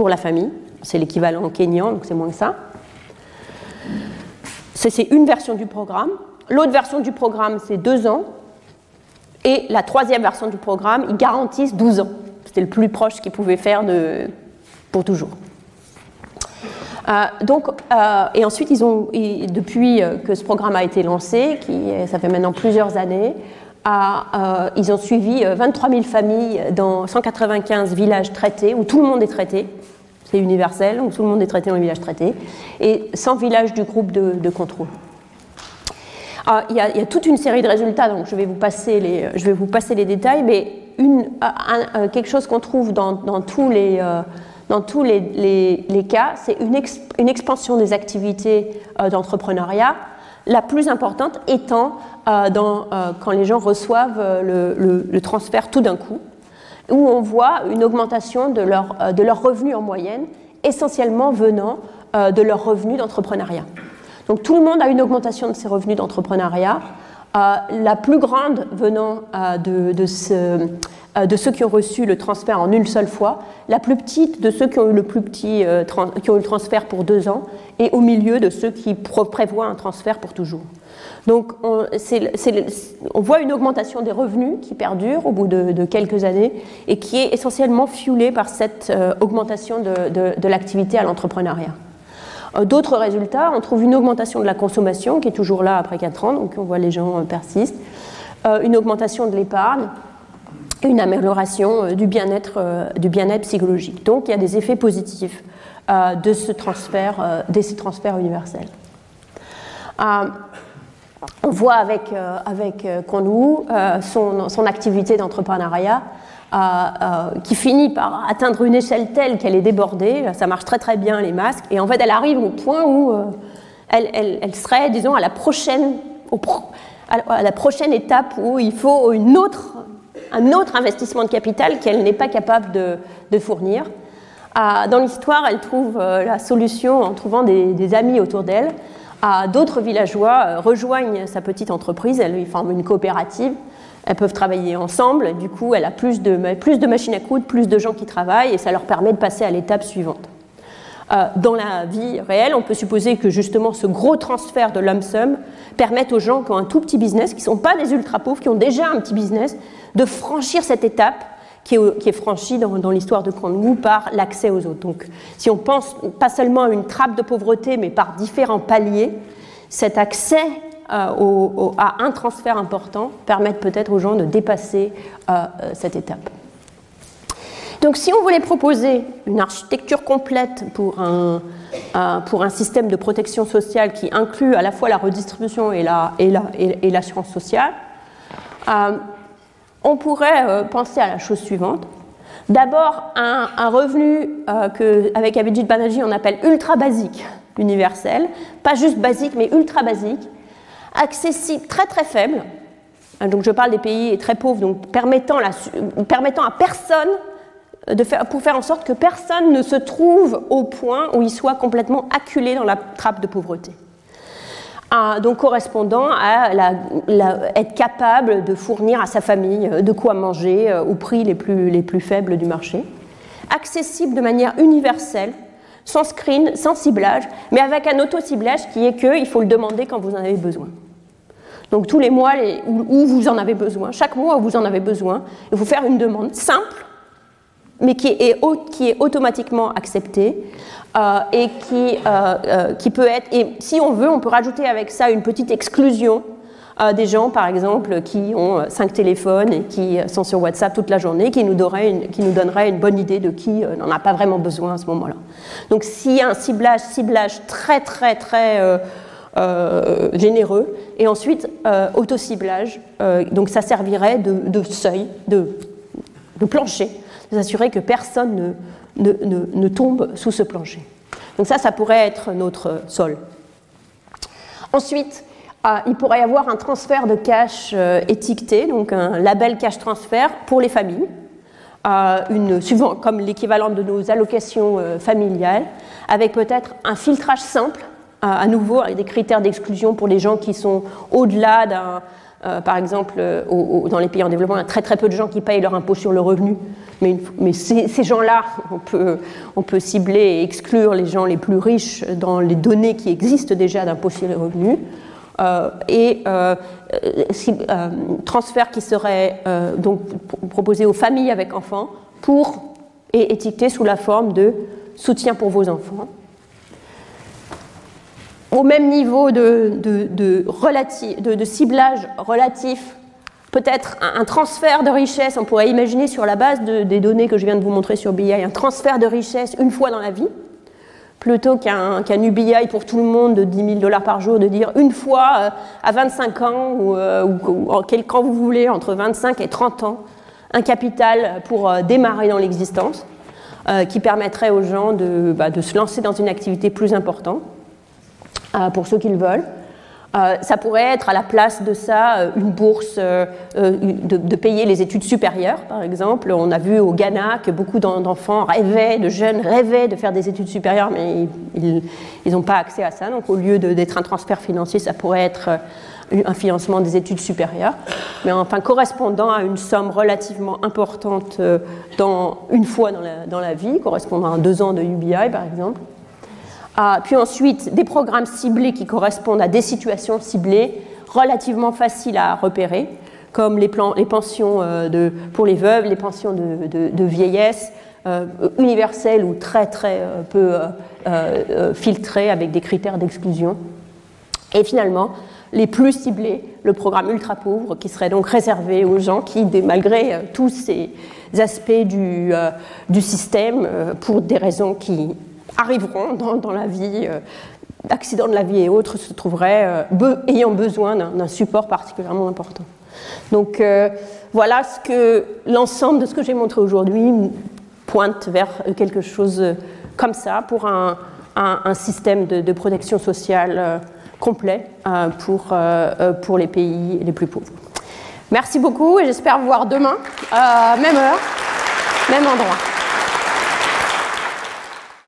pour la famille. C'est l'équivalent kenyan, donc c'est moins que ça. C'est une version du programme. L'autre version du programme, c'est deux ans. Et la troisième version du programme, ils garantissent 12 ans. C'était le plus proche qu'ils pouvaient faire de, pour toujours. Euh, donc, euh, et ensuite, ils ont, depuis que ce programme a été lancé, qui, ça fait maintenant plusieurs années, euh, ils ont suivi 23 000 familles dans 195 villages traités, où tout le monde est traité. C'est universel, où tout le monde est traité en village traité, et 100 villages du groupe de, contrôle. Ah, il, y a, toute une série de résultats, donc je vais vous passer les, les détails, mais une, quelque chose qu'on trouve dans, tous les, euh, dans les, les, cas, c'est une, expansion des activités euh, d'entrepreneuriat, la plus importante étant euh, dans, quand les gens reçoivent le, le transfert tout d'un coup où on voit une augmentation de leurs euh, leur revenus en moyenne, essentiellement venant euh, de leurs revenus d'entrepreneuriat. Donc tout le monde a une augmentation de ses revenus d'entrepreneuriat, la plus grande venant de, de, ce, de, ceux qui ont reçu le transfert en une seule fois, la plus petite de ceux qui ont eu le plus petit qui ont eu transfert pour deux ans, et au milieu de ceux qui prévoient un transfert pour toujours. Donc on, voit une augmentation des revenus qui perdure au bout de, quelques années et qui est essentiellement fuelée par cette euh, augmentation de, l'activité à l'entrepreneuriat. Euh, d'autres résultats, on trouve une augmentation de la consommation qui est toujours là après 4 ans, donc on voit les gens euh, persistent, une augmentation de l'épargne, une amélioration du bien-être bien psychologique. Donc il y a des effets positifs de, ce transfert, de ces transferts universels on voit avec, euh, avec euh, euh, son, activité d'entrepreneuriat qui finit par atteindre une échelle telle qu'elle est débordée. Ça marche très très bien les masques. Et en fait, elle arrive au point où elle, elle, serait, disons, à la prochaine, étape où il faut un autre investissement de capital qu'elle n'est pas capable de, fournir. Dans l'histoire, elle trouve la solution en trouvant des, amis autour d'elle d'autres villageois euh, rejoignent sa petite entreprise, elles forment une coopérative, elles peuvent travailler ensemble, du coup elle a plus de, plus de machines à coudre, plus de gens qui travaillent et ça leur permet de passer à l'étape suivante. Euh, dans la vie réelle, on peut supposer que justement ce gros transfert de lump sum permette aux gens qui ont un tout petit business, qui ne sont pas des ultra pauvres, qui ont déjà un petit business, de franchir cette étape qui est, franchie dans, l'histoire de Kangoo par l'accès aux autres. Donc, si on pense pas seulement à une trappe de pauvreté, mais par différents paliers, cet accès euh, à un transfert important permet peut-être aux gens de dépasser euh, euh, cette étape. Donc, si on voulait proposer une architecture complète pour un, pour un système de protection sociale qui inclut à la fois la redistribution et l'assurance la, et la, sociale, on pourrait penser à la chose suivante. D'abord, un, revenu euh, qu'avec Abhijit Banerjee on appelle ultra basique, universel, pas juste basique, mais ultra basique, accessible, très très faible. Donc je parle des pays très pauvres, donc permettant, permettant à personne de faire, pour faire en sorte que personne ne se trouve au point où il soit complètement acculé dans la trappe de pauvreté donc correspondant à être capable de fournir à sa famille euh, de quoi manger euh, au prix les plus, les plus faibles du marché, accessible de manière universelle, sans screen, sans ciblage, mais avec un auto-ciblage qui est que il faut le demander quand vous en avez besoin. Donc tous les mois où, vous en avez besoin, chaque mois où vous en avez besoin, il faut faire une demande simple, mais qui est, qui est automatiquement acceptée, euh, et qui, euh, euh, qui peut être, et si on veut, on peut rajouter avec ça une petite exclusion des gens, par exemple, qui ont cinq téléphones et qui sont sur WhatsApp toute la journée, qui nous une, donnerait une bonne idée de qui n'en a pas vraiment besoin à ce moment-là. Donc s'il y a un ciblage, ciblage très très très généreux, et ensuite auto-ciblage, donc ça servirait de, seuil, de, plancher, de s'assurer que personne ne, ne, tombe sous ce plancher. Donc ça, ça pourrait être notre sol. Ensuite, euh, il pourrait y avoir un transfert de cash euh, étiqueté, donc un label cash transfert pour les familles, euh, comme l'équivalent de nos allocations familiales, avec peut-être un filtrage simple, à nouveau avec des critères d'exclusion pour les gens qui sont au-delà d'un euh, par exemple, euh, dans les pays en développement, il y a très très peu de gens qui payent leur impôt sur le revenu. Mais, ces, gens-là, on peut, cibler et exclure les gens les plus riches dans les données qui existent déjà d'impôt sur le revenu. Euh, et transfert qui serait donc proposé aux familles avec enfants pour et étiqueté sous la forme de soutien pour vos enfants. Au même niveau de, de, ciblage relatif, peut-être un, transfert de richesse, on pourrait imaginer sur la base des données que je viens de vous montrer sur BI, un transfert de richesse une fois dans la vie, plutôt qu'un UBI pour tout le monde de 10 000 dollars par jour, de dire une fois euh, à 25 ans ou, euh, vous voulez, entre 25 et 30 ans, un capital pour euh, démarrer dans l'existence, qui permettrait aux gens de, bah, de se lancer dans une activité plus importante. Euh, pour ceux qui le veulent. Euh, ça pourrait être à la place de ça euh, une bourse euh, de, payer les études supérieures, par exemple. On a vu au Ghana que beaucoup d'enfants rêvaient, de jeunes rêvaient de faire des études supérieures, mais ils n'ont pas accès à ça. Donc au lieu d'être un transfert financier, ça pourrait être un financement des études supérieures, mais enfin correspondant à une somme relativement importante dans, une fois dans la, dans la vie, correspondant à deux ans de UBI par exemple. Ah, puis ensuite, des programmes ciblés qui correspondent à des situations ciblées, relativement faciles à repérer, comme les, pensions euh, pour les veuves, les pensions de, vieillesse, euh, universelles ou très très euh, peu filtrées avec des critères d'exclusion. Et finalement, les plus ciblés, le programme ultra pauvre, qui serait donc réservé aux gens qui, malgré tous ces aspects du, du système, pour des raisons qui arriveront dans, la vie, euh, accidents de la vie et autres, se trouveraient euh, ayant besoin d'un support particulièrement important. Donc euh, voilà ce que l'ensemble de ce que j'ai montré aujourd'hui pointe vers quelque chose comme ça pour un, système de, protection sociale complet pour, pour les pays les plus pauvres. Merci beaucoup et j'espère vous voir demain, même heure, même endroit.